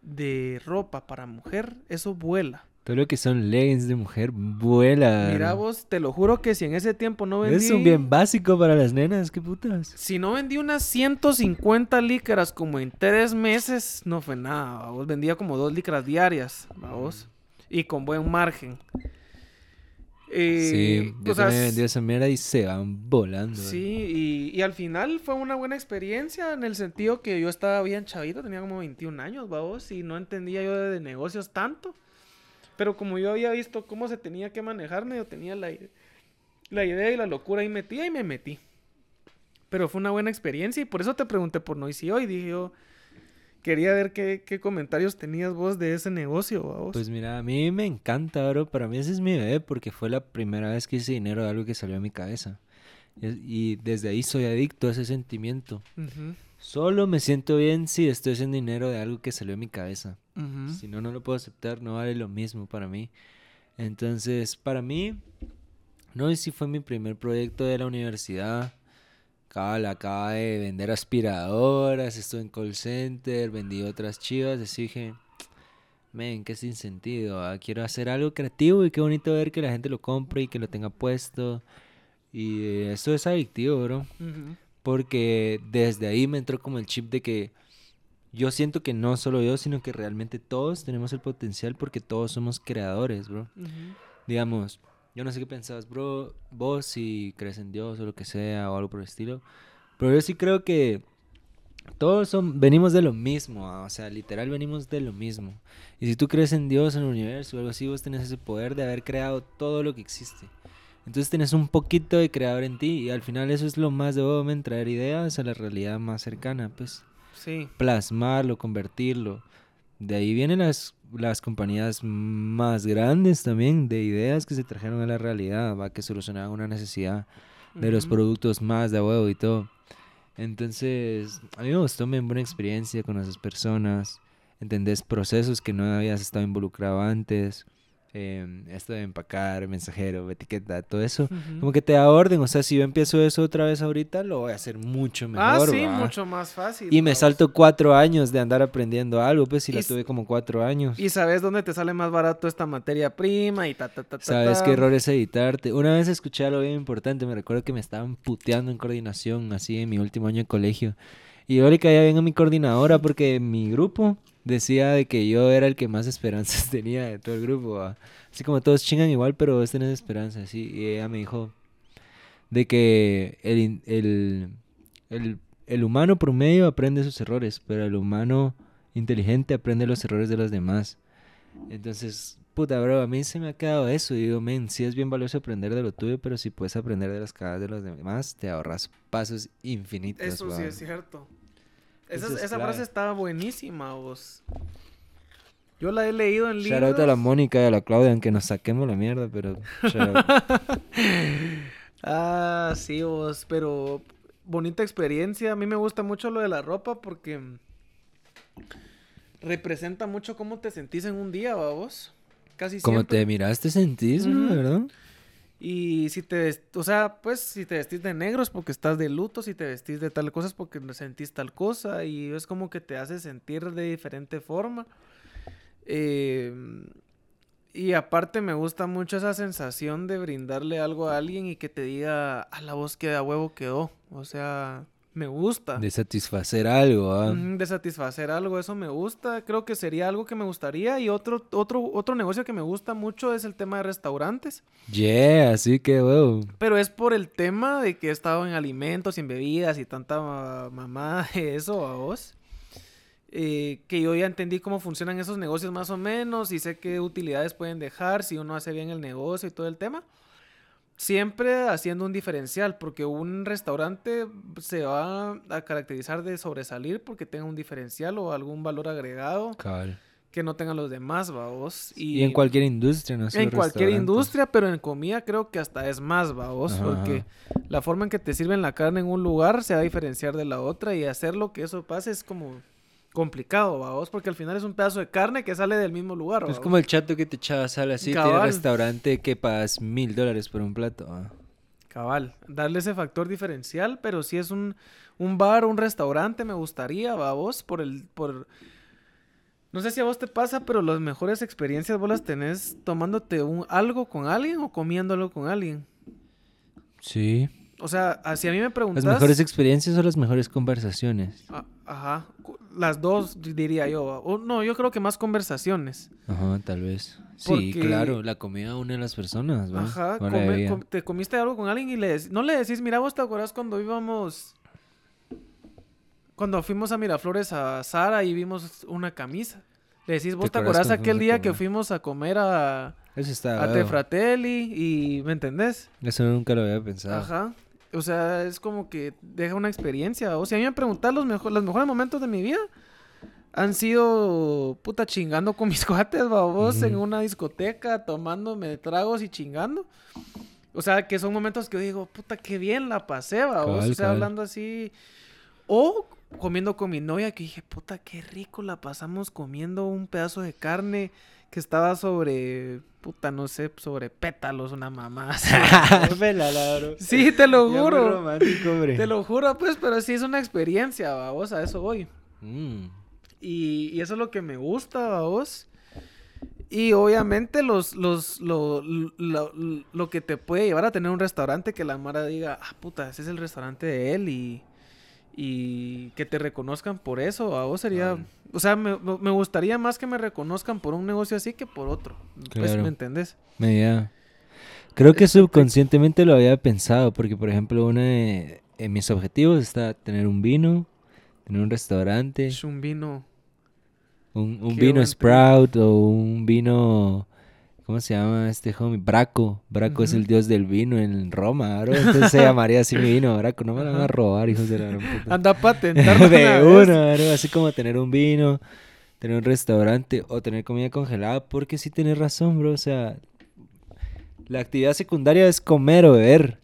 de ropa para mujer, eso vuela. Todo lo que son leggings de mujer vuela. Mira vos, te lo juro que si en ese tiempo no vendí... Es un bien básico para las nenas, qué putas. Si no vendí unas 150 licras como en tres meses, no fue nada. Vos vendía como dos licras diarias, vos. Y con buen margen. Eh, sí, yo sea, he vendido esa mierda y se van volando. Sí, y, y al final fue una buena experiencia en el sentido que yo estaba bien chavito, tenía como 21 años, vamos, y no entendía yo de, negocios tanto. Pero como yo había visto cómo se tenía que manejarme, yo tenía la, ide- la idea y la locura ahí metía y me metí. Pero fue una buena experiencia y por eso te pregunté por Noisy hoy. Dije yo, quería ver qué, qué comentarios tenías vos de ese negocio, vamos. Pues mira, a mí me encanta, bro. Para mí ese es mi bebé porque fue la primera vez que hice dinero de algo que salió a mi cabeza. Y, y desde ahí soy adicto a ese sentimiento. Solo me siento bien si estoy haciendo dinero de algo que salió a mi cabeza. Si no, no lo puedo aceptar, no vale lo mismo para mí. Entonces, para mí, no sé si fue mi primer proyecto de la universidad. Cabal, acaba de vender aspiradoras, estuve en call center, vendí otras chivas, así dije, men, qué sin sentido, ah, quiero hacer algo creativo y qué bonito ver que la gente lo compre y que lo tenga puesto. Y esto es adictivo, bro. Porque desde ahí me entró como el chip de que yo siento que no solo yo, sino que realmente todos tenemos el potencial porque todos somos creadores, bro. Ujú. Digamos, yo no sé qué pensabas, bro, vos si crees en Dios o lo que sea o algo por el estilo. Pero yo sí creo que todos son, venimos de lo mismo, ah, o sea, literal venimos de lo mismo. Y si tú crees en Dios, en el universo o algo así, vos tenés ese poder de haber creado todo lo que existe. Entonces tenés un poquito de creador en ti y al final eso es lo más de volumen, traer ideas a la realidad más cercana, pues Sí. plasmarlo, convertirlo. De ahí vienen las, las compañías más grandes también de ideas que se trajeron a la realidad, va, que solucionaban una necesidad de los productos más de huevo y todo. Entonces, a mí me gustó, me buena experiencia con esas personas. Entendés procesos que no habías estado involucrado antes. Em, esto de empacar, mensajero, etiqueta, todo eso. Ujú. Como que te da orden. O sea, si yo empiezo eso otra vez ahorita, lo voy a hacer mucho mejor. Ah, sí, mucho más fácil. Y me vamos. salto cuatro años de andar aprendiendo algo, pues si Y la tuve como cuatro años. Y sabes dónde te sale más barato esta materia prima y ta, ta, ta, ta. Sabes ta. qué error es editarte. Una vez escuché algo bien importante, me recuerdo que me estaban puteando en coordinación, así en mi último año de colegio. Y yo le caía bien a mi coordinadora porque mi grupo decía de que yo era el que más esperanzas tenía de todo el grupo. Así como todos chingan igual, pero vos tenés esperanza, así. Y ella me dijo de que el, el, el, el humano promedio aprende sus errores, pero el humano inteligente aprende los errores de los demás. Entonces, puta, bro, a mí se me ha quedado eso. Y digo, men, sí es bien valioso aprender de lo tuyo, pero si puedes aprender de las cagadas de los demás, te ahorras pasos infinitos. Eso sí es cierto. Esa, es frase estaba buenísima, vos. Yo la he leído en Shout libros. out a la Mónica y a la Claudia, aunque nos saquemos la mierda, pero. shout. Ah, sí, vos, pero bonita experiencia. A mí me gusta mucho lo de la ropa porque representa mucho cómo te sentís en un día, ¿va vos. Casi Como siempre. te miraste, sentís, bro, Ujú. ¿verdad? Y si te, o sea, pues si te vestís de negro es porque estás de luto, si te vestís de tal cosa es porque sentís tal cosa y es como que te hace sentir de diferente forma. Eh, y aparte me gusta mucho esa sensación de brindarle algo a alguien y que te diga, a la voz que a huevo quedó. O sea, me gusta. De satisfacer algo, ¿ah? De satisfacer algo, eso me gusta. Creo que sería algo que me gustaría. Y otro, otro, otro negocio que me gusta mucho es el tema de restaurantes. Yeah, así que, wow. Pero es por el tema de que he estado en alimentos en bebidas y tanta ma- mamada de eso a vos. eh, que yo ya entendí cómo funcionan esos negocios más o menos y sé qué utilidades pueden dejar si uno hace bien el negocio y todo el tema. Siempre haciendo un diferencial, porque un restaurante se va a caracterizar de sobresalir porque tenga un diferencial o algún valor agregado que no tengan los demás, vos. Y, en cualquier industria, ¿no? en cualquier industria, pero en comida creo que hasta es más, Ajá, porque la forma en que te sirven la carne en un lugar se va a diferenciar de la otra y hacer lo que eso pase es como complicado, babos, porque al final es un pedazo de carne que sale del mismo lugar, Es babos. como el chato que te echaba sal así, tiene restaurante que pagas mil dólares por un plato. ah. Cabal, darle ese factor diferencial, pero si es un, un bar o un restaurante me gustaría, babos, por el, por... No sé si a vos te pasa, pero las mejores experiencias vos las tenés tomándote un, algo con alguien o comiéndolo con alguien. Sí. O sea, así a mí me preguntas... Las mejores experiencias o las mejores conversaciones. Ah, Ajá, las dos diría yo. O, no, yo creo que más conversaciones. Ajá, tal vez. Sí, claro, la comida une a las personas, ¿va? Ajá, come- com- te comiste algo con alguien y le no le decís, mira, vos te acordás cuando íbamos, cuando fuimos a Miraflores a Sara y vimos una camisa. Le decís, vos te, acordás acordás aquel día que fuimos a comer a, Eso está a Te huevo. Fratelli y, ¿me entendés? Eso nunca lo había pensado. Ajá. O sea, es como que deja una experiencia. O sea, a mí me preguntan los, mejor, los mejores momentos de mi vida han sido puta chingando con mis cuates, babos, en una discoteca, tomándome tragos y chingando. O sea, que son momentos que yo digo, puta, qué bien la pasé, babos. Cabal, o sea, cabal. hablando así. O comiendo con mi novia, que dije, puta, qué rico la pasamos comiendo un pedazo de carne que estaba sobre, puta, no sé, sobre pétalos, una mamá. Sí, te lo juro. romántico, hombre. Te lo juro, pues, pero sí es una experiencia, vamos, a eso voy. Mm. Y, y eso es lo que me gusta, vos. Y obviamente los, los, lo, lo, lo que te puede llevar a tener un restaurante que la Mara diga, ah, puta, ese es el restaurante de él y, y que te reconozcan por eso. A vos sería, Claro. o sea, me, me gustaría más que me reconozcan por un negocio así que por otro. Pues. ¿me entendés? Media. Creo que subconscientemente lo había pensado, porque por ejemplo, uno de mis objetivos está tener un vino, tener un restaurante, Es un vino. un, un vino. Sprout o un vino, ¿cómo se llama este homie? Braco. Braco es el dios del vino en Roma, bro. Entonces se llamaría así mi vino, Braco. No me lo van a robar, hijos de la gran puta. Anda a patentar de una, bro, así como tener un vino, tener un restaurante o tener comida congelada, porque sí tienes razón, bro, o sea, la actividad secundaria es comer o beber,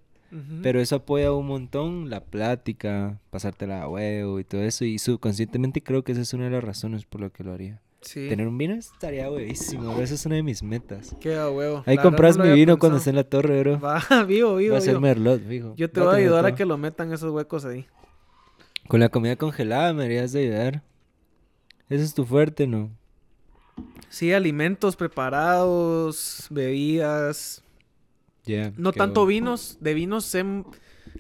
pero eso apoya un montón la plática, pasártela a huevo y todo eso, y subconscientemente creo que esa es una de las razones por lo que lo haría. Sí. Tener un vino estaría huevísimo, bro, esa es una de mis metas. Queda huevo. Ahí La compras no mi vino cuando esté en la torre, bro. Va, vivo, vivo, Va a ser vivo. merlot, fijo. Yo te voy a ayudar a que lo metan esos huecos ahí. Con la comida congelada me deberías de ayudar. Ese es tu fuerte, ¿no? Sí, alimentos preparados, bebidas. Ya. No tanto bueno. vinos. De vinos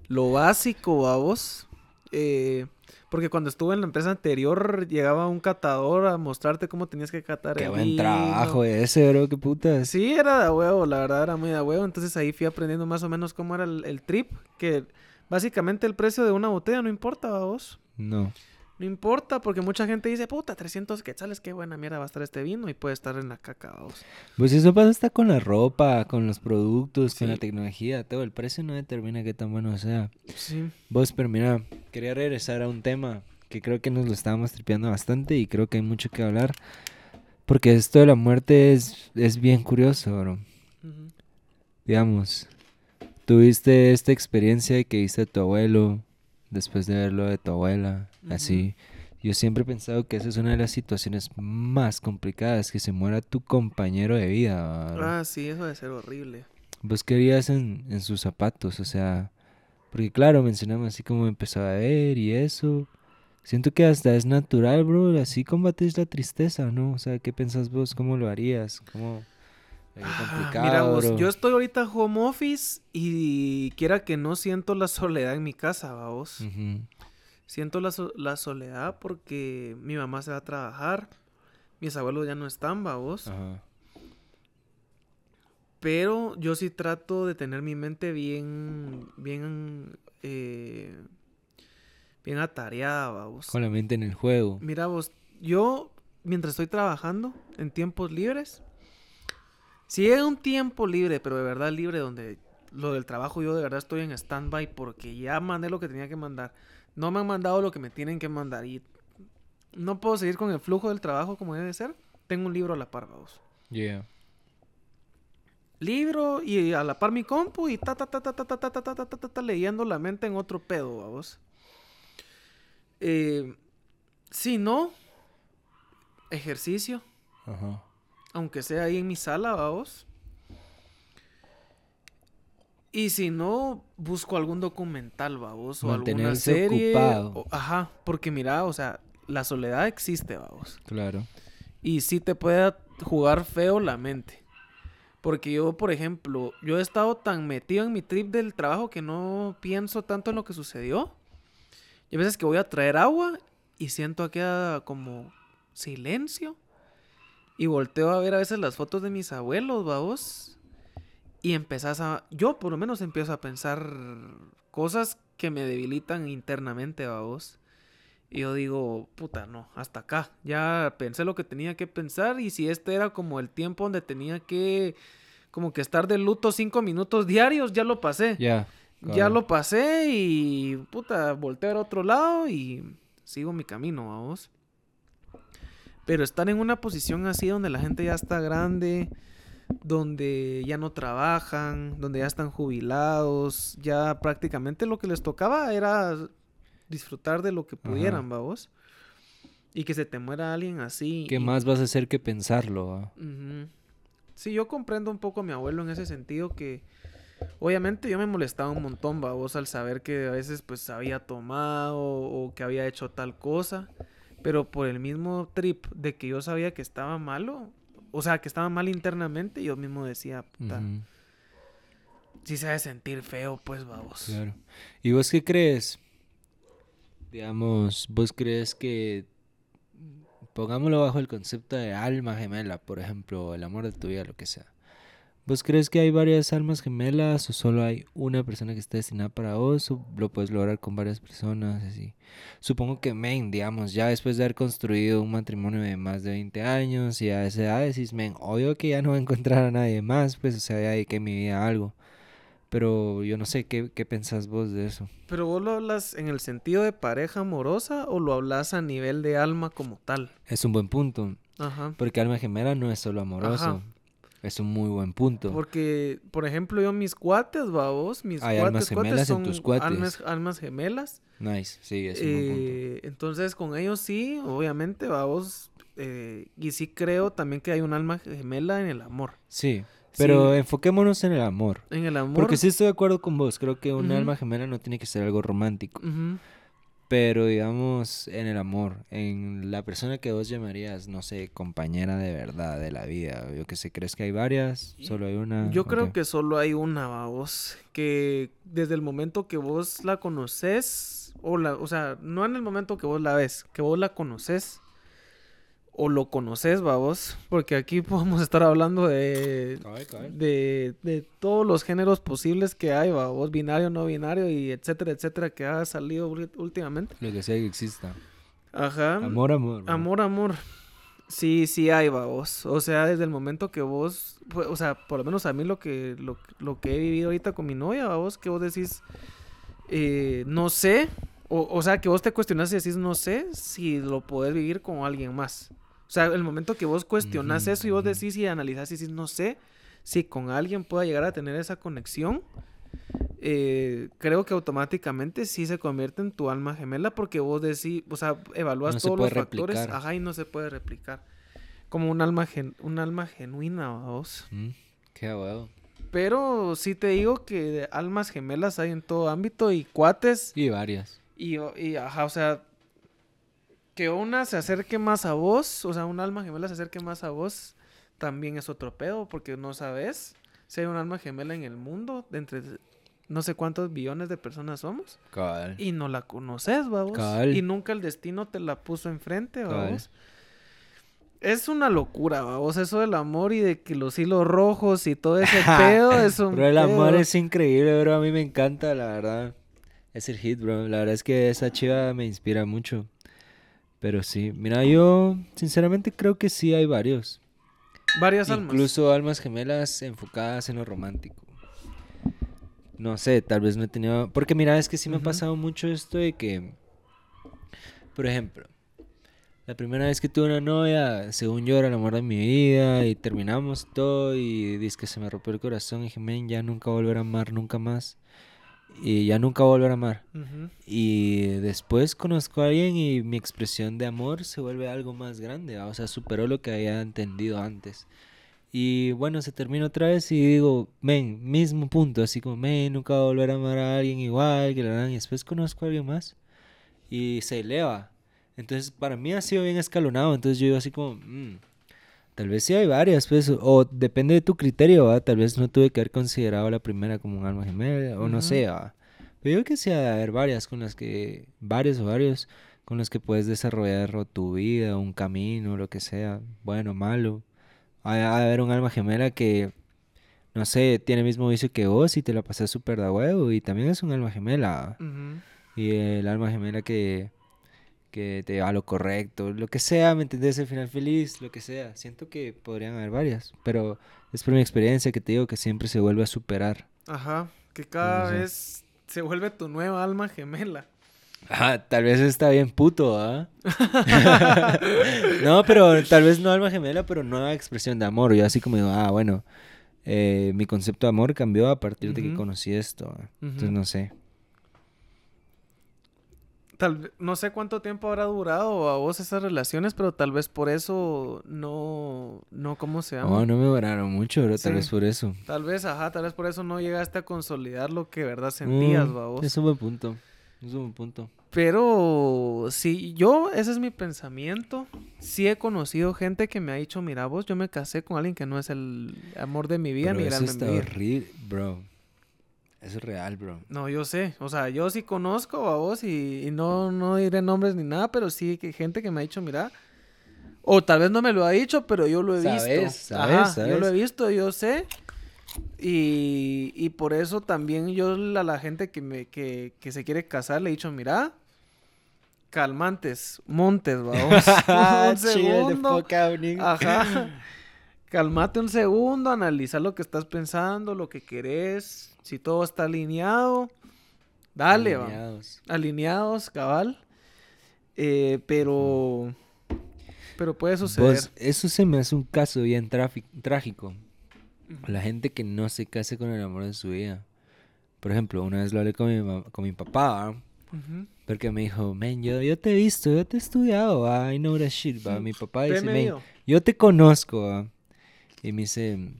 lo básico, a vos. Eh, porque cuando estuve en la empresa anterior, llegaba un catador a mostrarte cómo tenías que catar Qué el buen vino. trabajo ese, bro, qué putas. Sí, era de huevo, la verdad era muy de huevo. Entonces ahí fui aprendiendo más o menos cómo era el, el trip. Que básicamente el precio de una botella no importa, a vos. No. No importa, porque mucha gente dice, puta, 300 quetzales, qué buena mierda va a estar este vino y puede estar en la caca, vos. Pues eso pasa hasta con la ropa, con los productos, con la tecnología, todo. El precio no determina qué tan bueno sea. Sí. Vos, pero mira, quería regresar a un tema que creo que nos lo estábamos tripeando bastante y creo que hay mucho que hablar. Porque esto de la muerte es, es bien curioso, bro. Digamos, tuviste esta experiencia que a tu abuelo después de ver lo de tu abuela, así. Yo siempre he pensado que esa es una de las situaciones más complicadas, que se muera tu compañero de vida. Ah, sí, eso debe ser horrible. Vos querías en, en sus zapatos, o sea, porque claro, mencionamos así como empezó a ver y eso. Siento que hasta es natural, bro, así combates la tristeza, ¿no? O sea, ¿qué pensás vos? ¿Cómo lo harías? ¿Cómo? Ah, complicado, mira vos, yo estoy ahorita home office y quiera que no siento la soledad en mi casa, vamos. Siento la, so- la soledad porque mi mamá se va a trabajar, mis abuelos ya no están, vamos. Pero yo sí trato de tener mi mente bien, bien, eh, bien atareada, vamos. Con la mente en el juego. Mira vos, yo mientras estoy trabajando en tiempos libres, si es un tiempo libre, pero de verdad libre, donde lo del trabajo yo de verdad estoy en stand-by porque ya mandé lo que tenía que mandar. No me han mandado lo que me tienen que mandar y no puedo seguir con el flujo del trabajo como debe ser. Tengo un libro a la par, vamos. Yeah. Libro y a la par mi compu y ta ta ta ta ta ta ta ta ta ta ta ta, ta, leyendo la mente en otro pedo, vamos. Eh, si no, ejercicio, Ajá. Aunque sea ahí en mi sala, vamos. Y si no, busco algún documental, vamos, o alguna serie. ocupado. o- ajá, porque mira, o sea, la soledad existe, vamos. Claro. Y sí te puede jugar feo la mente. Porque yo, por ejemplo, yo he estado tan metido en mi trip del trabajo que no pienso tanto en lo que sucedió. Y a veces que voy a traer agua y siento aquí ah, como silencio. Y volteo a ver a veces las fotos de mis abuelos, vamos. Y empezás a... Yo por lo menos empiezo a pensar cosas que me debilitan internamente, vamos. Y yo digo, puta, no, hasta acá. Ya pensé lo que tenía que pensar y si este era como el tiempo donde tenía que como que estar de luto cinco minutos diarios, ya lo pasé. Ya. Ya lo pasé y puta, volteé al otro lado y sigo mi camino, vamos. Pero estar en una posición así donde la gente ya está grande, donde ya no trabajan, donde ya están jubilados, ya prácticamente lo que les tocaba era disfrutar de lo que pudieran, vamos. Y que se te muera alguien así. ¿Qué y- más vas a hacer que pensarlo? Ujú. Sí, yo comprendo un poco a mi abuelo en ese sentido que obviamente yo me molestaba un montón, babos, al saber que a veces pues había tomado o que había hecho tal cosa, pero por el mismo trip de que yo sabía que estaba malo, o sea, que estaba mal internamente, yo mismo decía, puta, Ujú, sí se ha de sentir feo, pues, vamos. Claro. ¿Y vos qué crees? Digamos, ¿vos crees que, pongámoslo bajo el concepto de alma gemela, por ejemplo, el amor de tu vida, lo que sea? ¿Vos crees que hay varias almas gemelas o solo hay una persona que está destinada para vos o lo puedes lograr con varias personas? Así. Supongo que, men, digamos, ya después de haber construido un matrimonio de más de 20 años y a esa edad decís, men, obvio que ya no voy a encontrar a nadie más, pues, o sea, ya dediqué mi vida a algo. Pero yo no sé, ¿qué, qué pensás vos de eso? Pero vos lo hablas en el sentido de pareja amorosa o lo hablas a nivel de alma como tal. Es un buen punto, Ajá. porque alma gemela no es solo amoroso. Ajá. Es un muy buen punto. Porque, por ejemplo, yo mis cuates, babos, mis Hay cuates, almas cuates gemelas en son tus cuates. Almas, almas gemelas. Nice, sí, es un buen punto. Eh, entonces, con ellos sí, obviamente, babos. eh, y sí creo también que hay un alma gemela en el amor. Sí, pero Sí. enfoquémonos en el amor. En el amor. Porque sí estoy de acuerdo con vos, creo que un alma gemela no tiene que ser algo romántico. Ujú. Pero digamos, en el amor, en la persona que vos llamarías, no sé, compañera de verdad de la vida. Yo que sé, ¿crees que hay varias? ¿Solo hay una? Yo ¿O creo que solo hay una, babos. Que desde el momento que vos la conoces, o la, o sea, no en el momento que vos la ves, que vos la conoces, o lo conoces, babos. Porque aquí podemos estar hablando de, de, de todos los géneros posibles que hay, babos, binario, no binario, y etcétera, etcétera, que ha salido últimamente. Lo que sea que exista. Ajá. Amor, amor. bro. Amor, amor. Sí, sí hay, babos. O sea, desde el momento que vos, pues, o sea, por lo menos a mí lo que, lo, lo que he vivido ahorita con mi novia, babos, que vos decís, eh, no sé, o, o sea, que vos te cuestionas y decís, no sé si lo podés vivir con alguien más. O sea, el momento que vos cuestionas eso y vos decís y analizás y decís, no sé si con alguien pueda llegar a tener esa conexión, eh, creo que automáticamente sí se convierte en tu alma gemela porque vos decís, o sea, evalúas No se todos los factores, ajá, y no se puede replicar. Como un alma, gen- un alma genuina, vos. Mm, Qué huevo. Pero sí te digo que almas gemelas hay en todo ámbito y cuates Y varias. Y, y ajá, o sea, que una se acerque más a vos, o sea, un alma gemela se acerque más a vos, también es otro pedo, porque no sabes si hay un alma gemela en el mundo, de entre no sé cuántos billones de personas somos, y no la conoces, vamos. Y nunca el destino te la puso enfrente, vamos. Es una locura, vamos, eso del amor y de que los hilos rojos y todo ese pedo es un Bro, el amor es increíble, bro. A mí me encanta, la verdad. Es el hit, bro. La verdad es que esa chiva me inspira mucho. Pero sí, mira, yo sinceramente creo que sí hay varios. Varias almas. Incluso almas gemelas enfocadas en lo romántico. No sé, tal vez no he tenido... Porque mira, es que sí me ha pasado mucho esto de que... Por ejemplo, la primera vez que tuve una novia, según yo era el amor de mi vida y terminamos todo y dice que se me rompió el corazón y dije, men, ya nunca volver a amar, nunca más. Y ya nunca volver a amar. Y después conozco a alguien y mi expresión de amor se vuelve algo más grande, ¿va? o sea, superó lo que había entendido antes. Y bueno, se termina otra vez y digo, men, mismo punto, así como, men, nunca voy a volver a amar a alguien igual, que la y después conozco a alguien más y se eleva. Entonces, para mí ha sido bien escalonado, entonces yo digo así como, "Mm, tal vez sí hay varias, pues, o depende de tu criterio, ¿va? Tal vez no tuve que haber considerado la primera como un alma gemela, o no sé, ¿va? Pero yo creo que sí ha de haber varias con las que, varios o varios, con los que puedes desarrollar o tu vida, un camino, lo que sea, bueno, malo. Ha ha de haber un alma gemela que, no sé, tiene el mismo vicio que vos y te la pasas súper de huevo y también es un alma gemela. Y el alma gemela que, que te lleva a lo correcto, lo que sea, ¿me entendés? El final feliz, lo que sea. Siento que podrían haber varias, pero es por mi experiencia que te digo que siempre se vuelve a superar. Ajá, que cada sé. vez se vuelve tu nueva alma gemela. Ah, tal vez está bien puto, ¿ah? no, pero tal vez no alma gemela, pero nueva expresión de amor. Yo así como digo, ah, bueno, eh, mi concepto de amor cambió a partir de que conocí esto. ¿ah? Entonces no sé. Tal no sé cuánto tiempo habrá durado a vos esas relaciones, pero tal vez por eso no, no, ¿cómo se llama? No, no me duraron mucho, pero tal vez por eso. Tal vez, ajá, tal vez por eso no llegaste a consolidar lo que de verdad sentías, Mm, babos. Es un buen punto. Es un buen punto. Pero sí, yo, ese es mi pensamiento. sí he conocido gente que me ha dicho, mira vos, yo me casé con alguien que no es el amor de mi vida Pero ni alma de está mi vida. horrible, bro. Es real, bro. No, yo sé, o sea, yo sí conozco a vos y, y no, no diré nombres ni nada, pero sí que gente que me ha dicho, mira, o tal vez no me lo ha dicho, pero yo lo he Sabes, visto. sabes, Ajá, Yo lo he sabes. visto, yo sé. Y, y por eso también yo a la gente que, me, que, que se quiere casar le he dicho, mira, calmantes, montes, vamos. un segundo. Ajá. Calmate un segundo, analiza lo que estás pensando, lo que querés, si todo está alineado. Dale, va. Alineados. Alineados, cabal. Eh, pero. Pero puede suceder. Vos, eso se me hace un caso bien trágico. La gente que no se case con el amor de su vida. Por ejemplo, una vez lo hablé con mi, con mi papá, porque me dijo, men, yo, yo te he visto, yo te he estudiado, ¿va? I know that shit, ¿va? Mi papá dice, men, yo. yo te conozco, ¿va? Y me dice,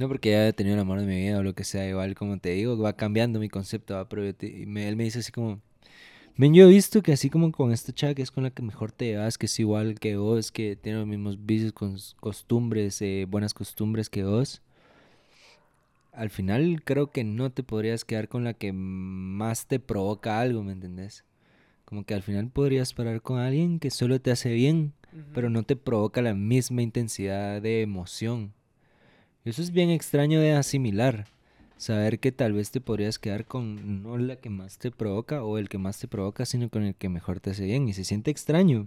no porque ya he tenido el amor de mi vida o lo que sea, igual como te digo, va cambiando mi concepto, ¿va? Pero te- y me- él me dice así como, men, yo he visto que así como con esta chava que es con la que mejor te llevas, que es igual que vos, que tiene los mismos vicios, costumbres, eh, buenas costumbres que vos. Al final creo que no te podrías quedar con la que más te provoca algo, ¿me entendés? Como que al final podrías parar con alguien que solo te hace bien, pero no te provoca la misma intensidad de emoción. Eso es bien extraño de asimilar. Saber que tal vez te podrías quedar con no la que más te provoca o el que más te provoca, sino con el que mejor te hace bien. Y se siente extraño.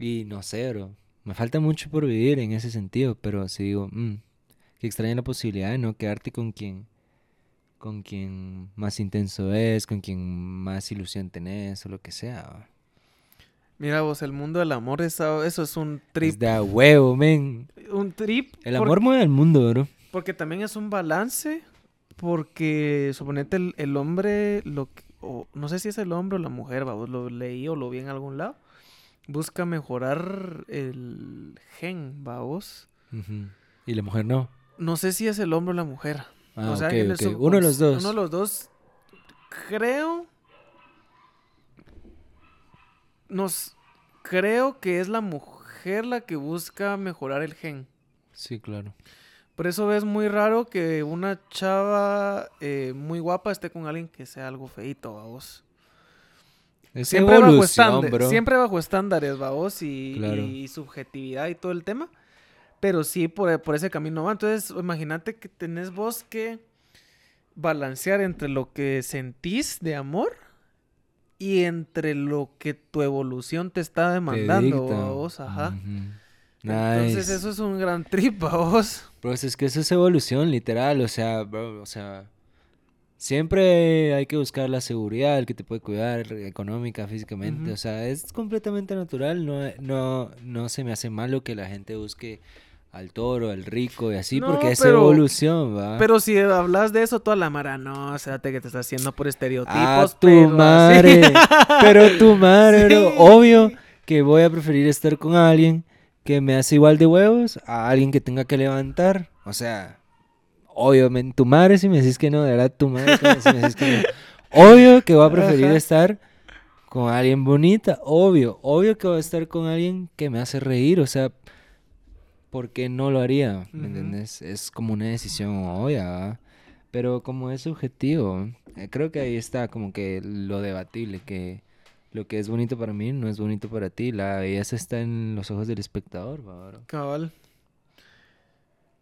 Y no sé, bro. Me falta mucho por vivir en ese sentido, pero sí digo, mm, qué extraña la posibilidad de no quedarte con quien, con quien más intenso es, con quien más ilusión tenés o lo que sea. Va. Mira vos, el mundo del amor, esa- eso es un trip. Es de huevo, men. Un trip. El amor mueve al mundo, bro. Porque también es un balance. Porque suponete el, el hombre, lo o no sé si es el hombre o la mujer, vamos, lo leí o lo vi en algún lado. Busca mejorar el gen, vamos. Ujú. Y la mujer no. No sé si es el hombre o la mujer. Ah, o sea, el. Uno de los dos. Uno de los dos. Creo. Nos. Creo que es la mujer la que busca mejorar el gen. Sí, claro. Por eso ves muy raro que una chava eh, muy guapa esté con alguien que sea algo feito, vamos. Es Siempre bajo, estándar- siempre bajo estándares, vamos, y, Claro. y subjetividad y todo el tema. Pero sí, por, por ese camino va. Entonces, imagínate que tenés vos que balancear entre lo que sentís de amor y entre lo que tu evolución te está Te demandando, dicta. vos, ajá. Entonces, Nice. eso es un gran trip, vos. Bro, es que eso es evolución, literal. O sea, bro, o sea, siempre hay que buscar la seguridad, el que te puede cuidar económica, físicamente. O sea, es completamente natural. No, no, no se me hace malo que la gente busque al toro, al rico y así, No, porque es pero- evolución, va. Pero si hablas de eso, toda la mara, no, espérate que te estás haciendo por estereotipos. Ah, tu pero madre. Pero tu madre, bro. Obvio que voy a preferir estar con alguien que me hace igual de huevos a alguien que tenga que levantar. O sea, obviamente, tu madre si me decís que no, de verdad, tu madre si me decís que no. Obvio que voy a preferir Ajá. estar con alguien bonita. Obvio, obvio que voy a estar con alguien que me hace reír. O sea, ¿por qué no lo haría? ¿Me entiendes? Es como una decisión obvia, ¿va? Pero como es subjetivo, eh, creo que ahí está como que lo debatible, que lo que es bonito para mí no es bonito para ti. La belleza está en los ojos del espectador, ¿va, bro? Cabal.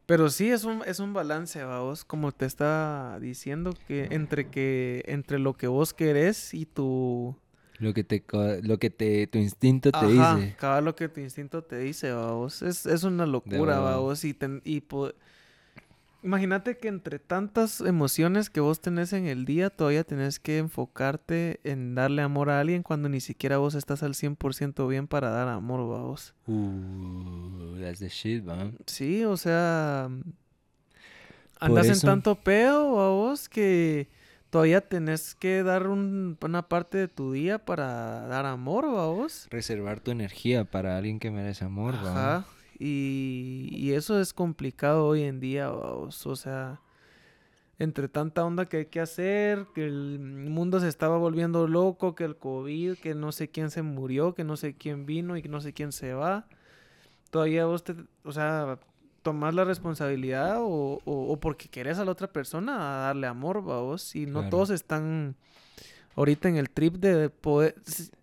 Pero sí es un, es un balance, vos, como te está diciendo, que entre que, entre lo que vos querés y tu Lo que te, lo que te, tu instinto te Ajá, dice. cabal lo que tu instinto te dice, vos. Es, es una locura, vos. Y, ten- y po- Imagínate que entre tantas emociones que vos tenés en el día, todavía tenés que enfocarte en darle amor a alguien cuando ni siquiera vos estás al 100% bien para dar amor, vos. Uh, that's the shit, va. Sí, o sea... Andas en tanto pedo, vos, que todavía tenés que dar un- una parte de tu día para dar amor, vos. Reservar tu energía para alguien que merece amor, va. Ajá. Y, y eso es complicado hoy en día, vamos, o sea, entre tanta onda que hay que hacer, que el mundo se estaba volviendo loco, que el COVID, que no sé quién se murió, que no sé quién vino y que no sé quién se va. Todavía vos te, o sea, tomás la responsabilidad o, o, o porque querés a la otra persona a darle amor, vos. Y no Claro. todos están ahorita en el trip de poder,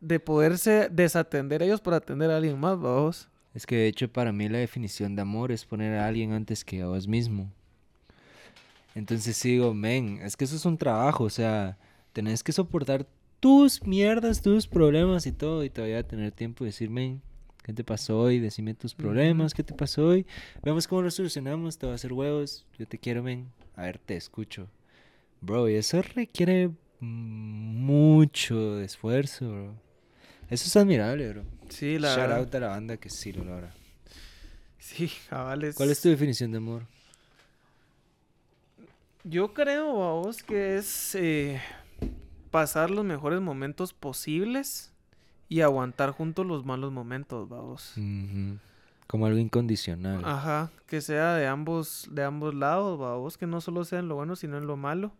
de poderse desatender ellos por atender a alguien más, vos. Es que de hecho para mí la definición de amor es poner a alguien antes que a vos mismo. Entonces digo, men, es que eso es un trabajo, o sea, tenés que soportar tus mierdas, tus problemas y todo, y todavía tener tiempo de decir, men, ¿qué te pasó hoy? Decime tus problemas, ¿qué te pasó hoy? Veamos cómo lo solucionamos, te voy a hacer huevos, yo te quiero, men. A ver, te escucho. Bro, y eso requiere mucho de esfuerzo, bro. Eso es admirable, bro. Sí, la Shout verdad. out a la banda que sí lo logra. Sí, cabales. ¿Cuál es tu definición de amor? Yo creo, vos, que es eh, pasar los mejores momentos posibles y aguantar juntos los malos momentos, vamos. Ujú. Como algo incondicional. Ajá, que sea de ambos, de ambos lados, vamos, que no solo sea en lo bueno, sino en lo malo.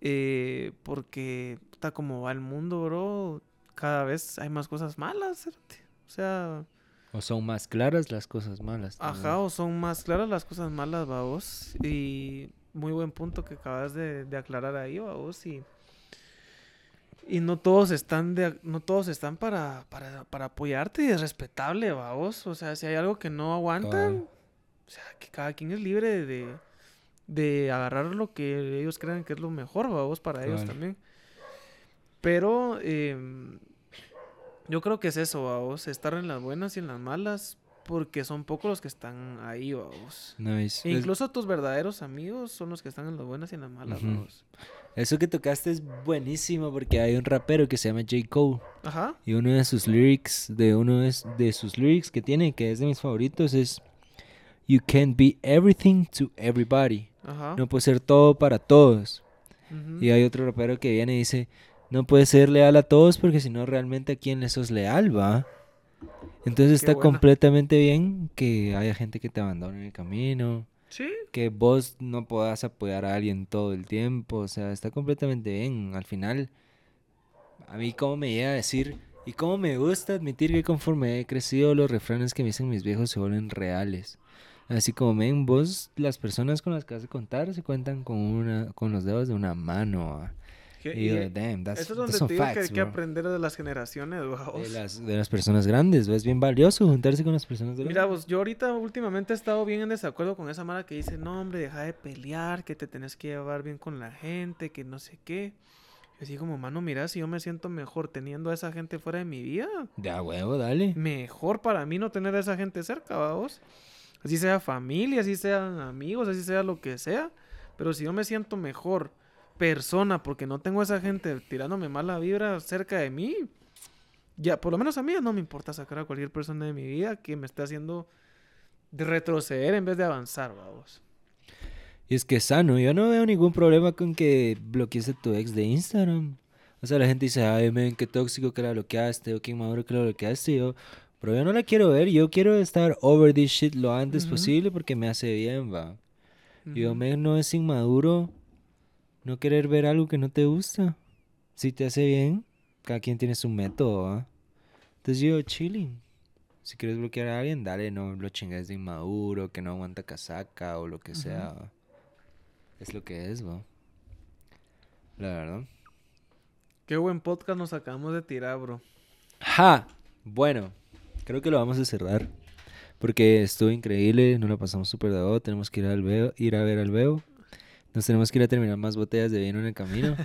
Eh, porque está como va el mundo, bro. Cada vez hay más cosas malas, cerote. O sea, O son más claras las cosas malas. Ajá, o son más claras las cosas malas, vos. Y muy buen punto que acabas de, de aclarar ahí, vos. Y, y no todos están de, no todos están para, para, para apoyarte y es respetable, vos. O sea, si hay algo que no aguantan, o sea, que cada quien es libre de, de agarrar lo que ellos crean que es lo mejor, vos, para ellos también. Pero em, yo creo que es eso, vos, estar en las buenas y en las malas, porque son pocos los que están ahí, vos. Nice. E incluso tus verdaderos amigos son los que están en las buenas y en las malas, vos. Eso que tocaste es buenísimo porque hay un rapero que se llama J. Cole. Ajá. Y uno de sus lyrics, de uno de, sus lyrics que tiene, que es de mis favoritos, es You can't be everything to everybody. Ajá. No puedes ser todo para todos. Y hay otro rapero que viene y dice, no puedes ser leal a todos porque si no realmente a quién le sos leal, va. Entonces Qué está buena. completamente bien que haya gente que te abandone en el camino, Que vos no puedas apoyar a alguien todo el tiempo, o sea, está completamente bien. Al final, a mí como me llega a decir, y cómo me gusta admitir que conforme he crecido, los refranes que me dicen mis viejos se vuelven reales. Así como ven, vos, las personas con las que vas a contar se cuentan con una, con los dedos de una mano. ¿va? Que- Y y- damn, that's, Eso es donde son te digo que hay que aprender de las generaciones, vos. De las, de las personas grandes, ¿ves? Es bien valioso juntarse con las personas grandes. Mira, vos, yo ahorita últimamente he estado bien en desacuerdo con esa mara que dice, no, hombre, deja de pelear, que te tenés que llevar bien con la gente, que no sé qué. Yo así como, mano, mira, si yo me siento mejor teniendo a esa gente fuera de mi vida, Ya, huevo, dale. mejor para mí no tener a esa gente cerca, vamos. Así sea familia, así sean amigos, así sea lo que sea. Pero si yo me siento mejor persona porque no tengo a esa gente tirándome mala vibra cerca de mí, ya, por lo menos a mí no me importa sacar a cualquier persona de mi vida que me esté haciendo de retroceder en vez de avanzar, vamos. Y es que es sano, yo no veo ningún problema con que bloquees a tu ex de Instagram. O sea, la gente dice, ay, men, qué tóxico que la bloqueaste, o qué maduro que la bloqueaste. Yo, pero yo no la quiero ver, yo quiero estar over this shit lo antes posible porque me hace bien, va. Y yo, Ujú. men, no es inmaduro no querer ver algo que no te gusta. Si te hace bien, cada quien tiene su método, ¿va? Entonces yo, chilling. Si quieres bloquear a alguien, dale, no lo chingues de inmaduro, que no aguanta casaca o lo que sea. ¿va? Es lo que es, ¿va? La verdad. Qué buen podcast nos acabamos de tirar, bro. ¡Ja! Bueno, creo que lo vamos a cerrar. Porque estuvo increíble, nos lo pasamos súper de todo. Tenemos que ir, al veo, ir a ver al veo. Nos tenemos que ir a terminar más botellas de vino en el camino.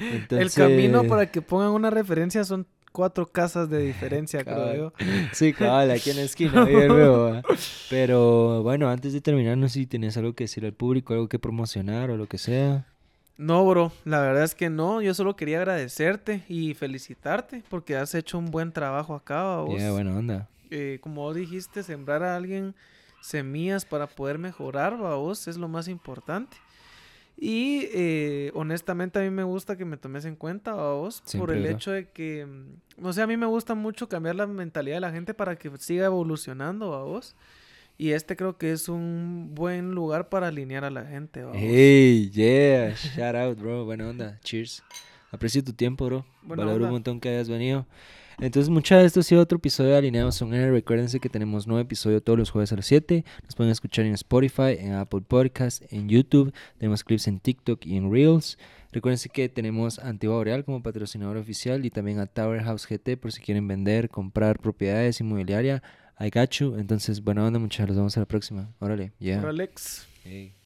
Entonces, El camino para que pongan una referencia son cuatro casas de diferencia, creo yo. Sí, cabal, aquí en la esquina. Pero bueno, antes de terminar, no sé si tienes algo que decir al público, algo que promocionar o lo que sea. No, bro, la verdad es que no. Yo solo quería agradecerte y felicitarte porque has hecho un buen trabajo acá, vos. Ya, buena onda. Eh, como vos dijiste, sembrar a alguien semillas para poder mejorar, vos, es lo más importante. Y eh, honestamente a mí me gusta que me tomes en cuenta, vos, por el hecho de que, mm, o sea, a mí me gusta mucho cambiar la mentalidad de la gente para que siga evolucionando, vos. Y este creo que es un buen lugar para alinear a la gente. vamos. Hey, yeah, shout out, bro. Buena onda. Cheers. Aprecio tu tiempo, bro. Buena Valoro un montón que hayas venido. Entonces, muchas de esto ha sido otro episodio de Alineados on Air. Recuérdense que tenemos nuevo episodio todos los jueves a las 7. Nos pueden escuchar en Spotify, en Apple Podcast, en YouTube. Tenemos clips en TikTok y en Reels. Recuérdense que tenemos a Antigua Boreal como patrocinador oficial y también a Tower House GT por si quieren vender, comprar propiedades inmobiliarias. I got you. Entonces, buena onda, muchachos. Nos vemos a la próxima. Órale, yeah. Ahora, Alex. Hey.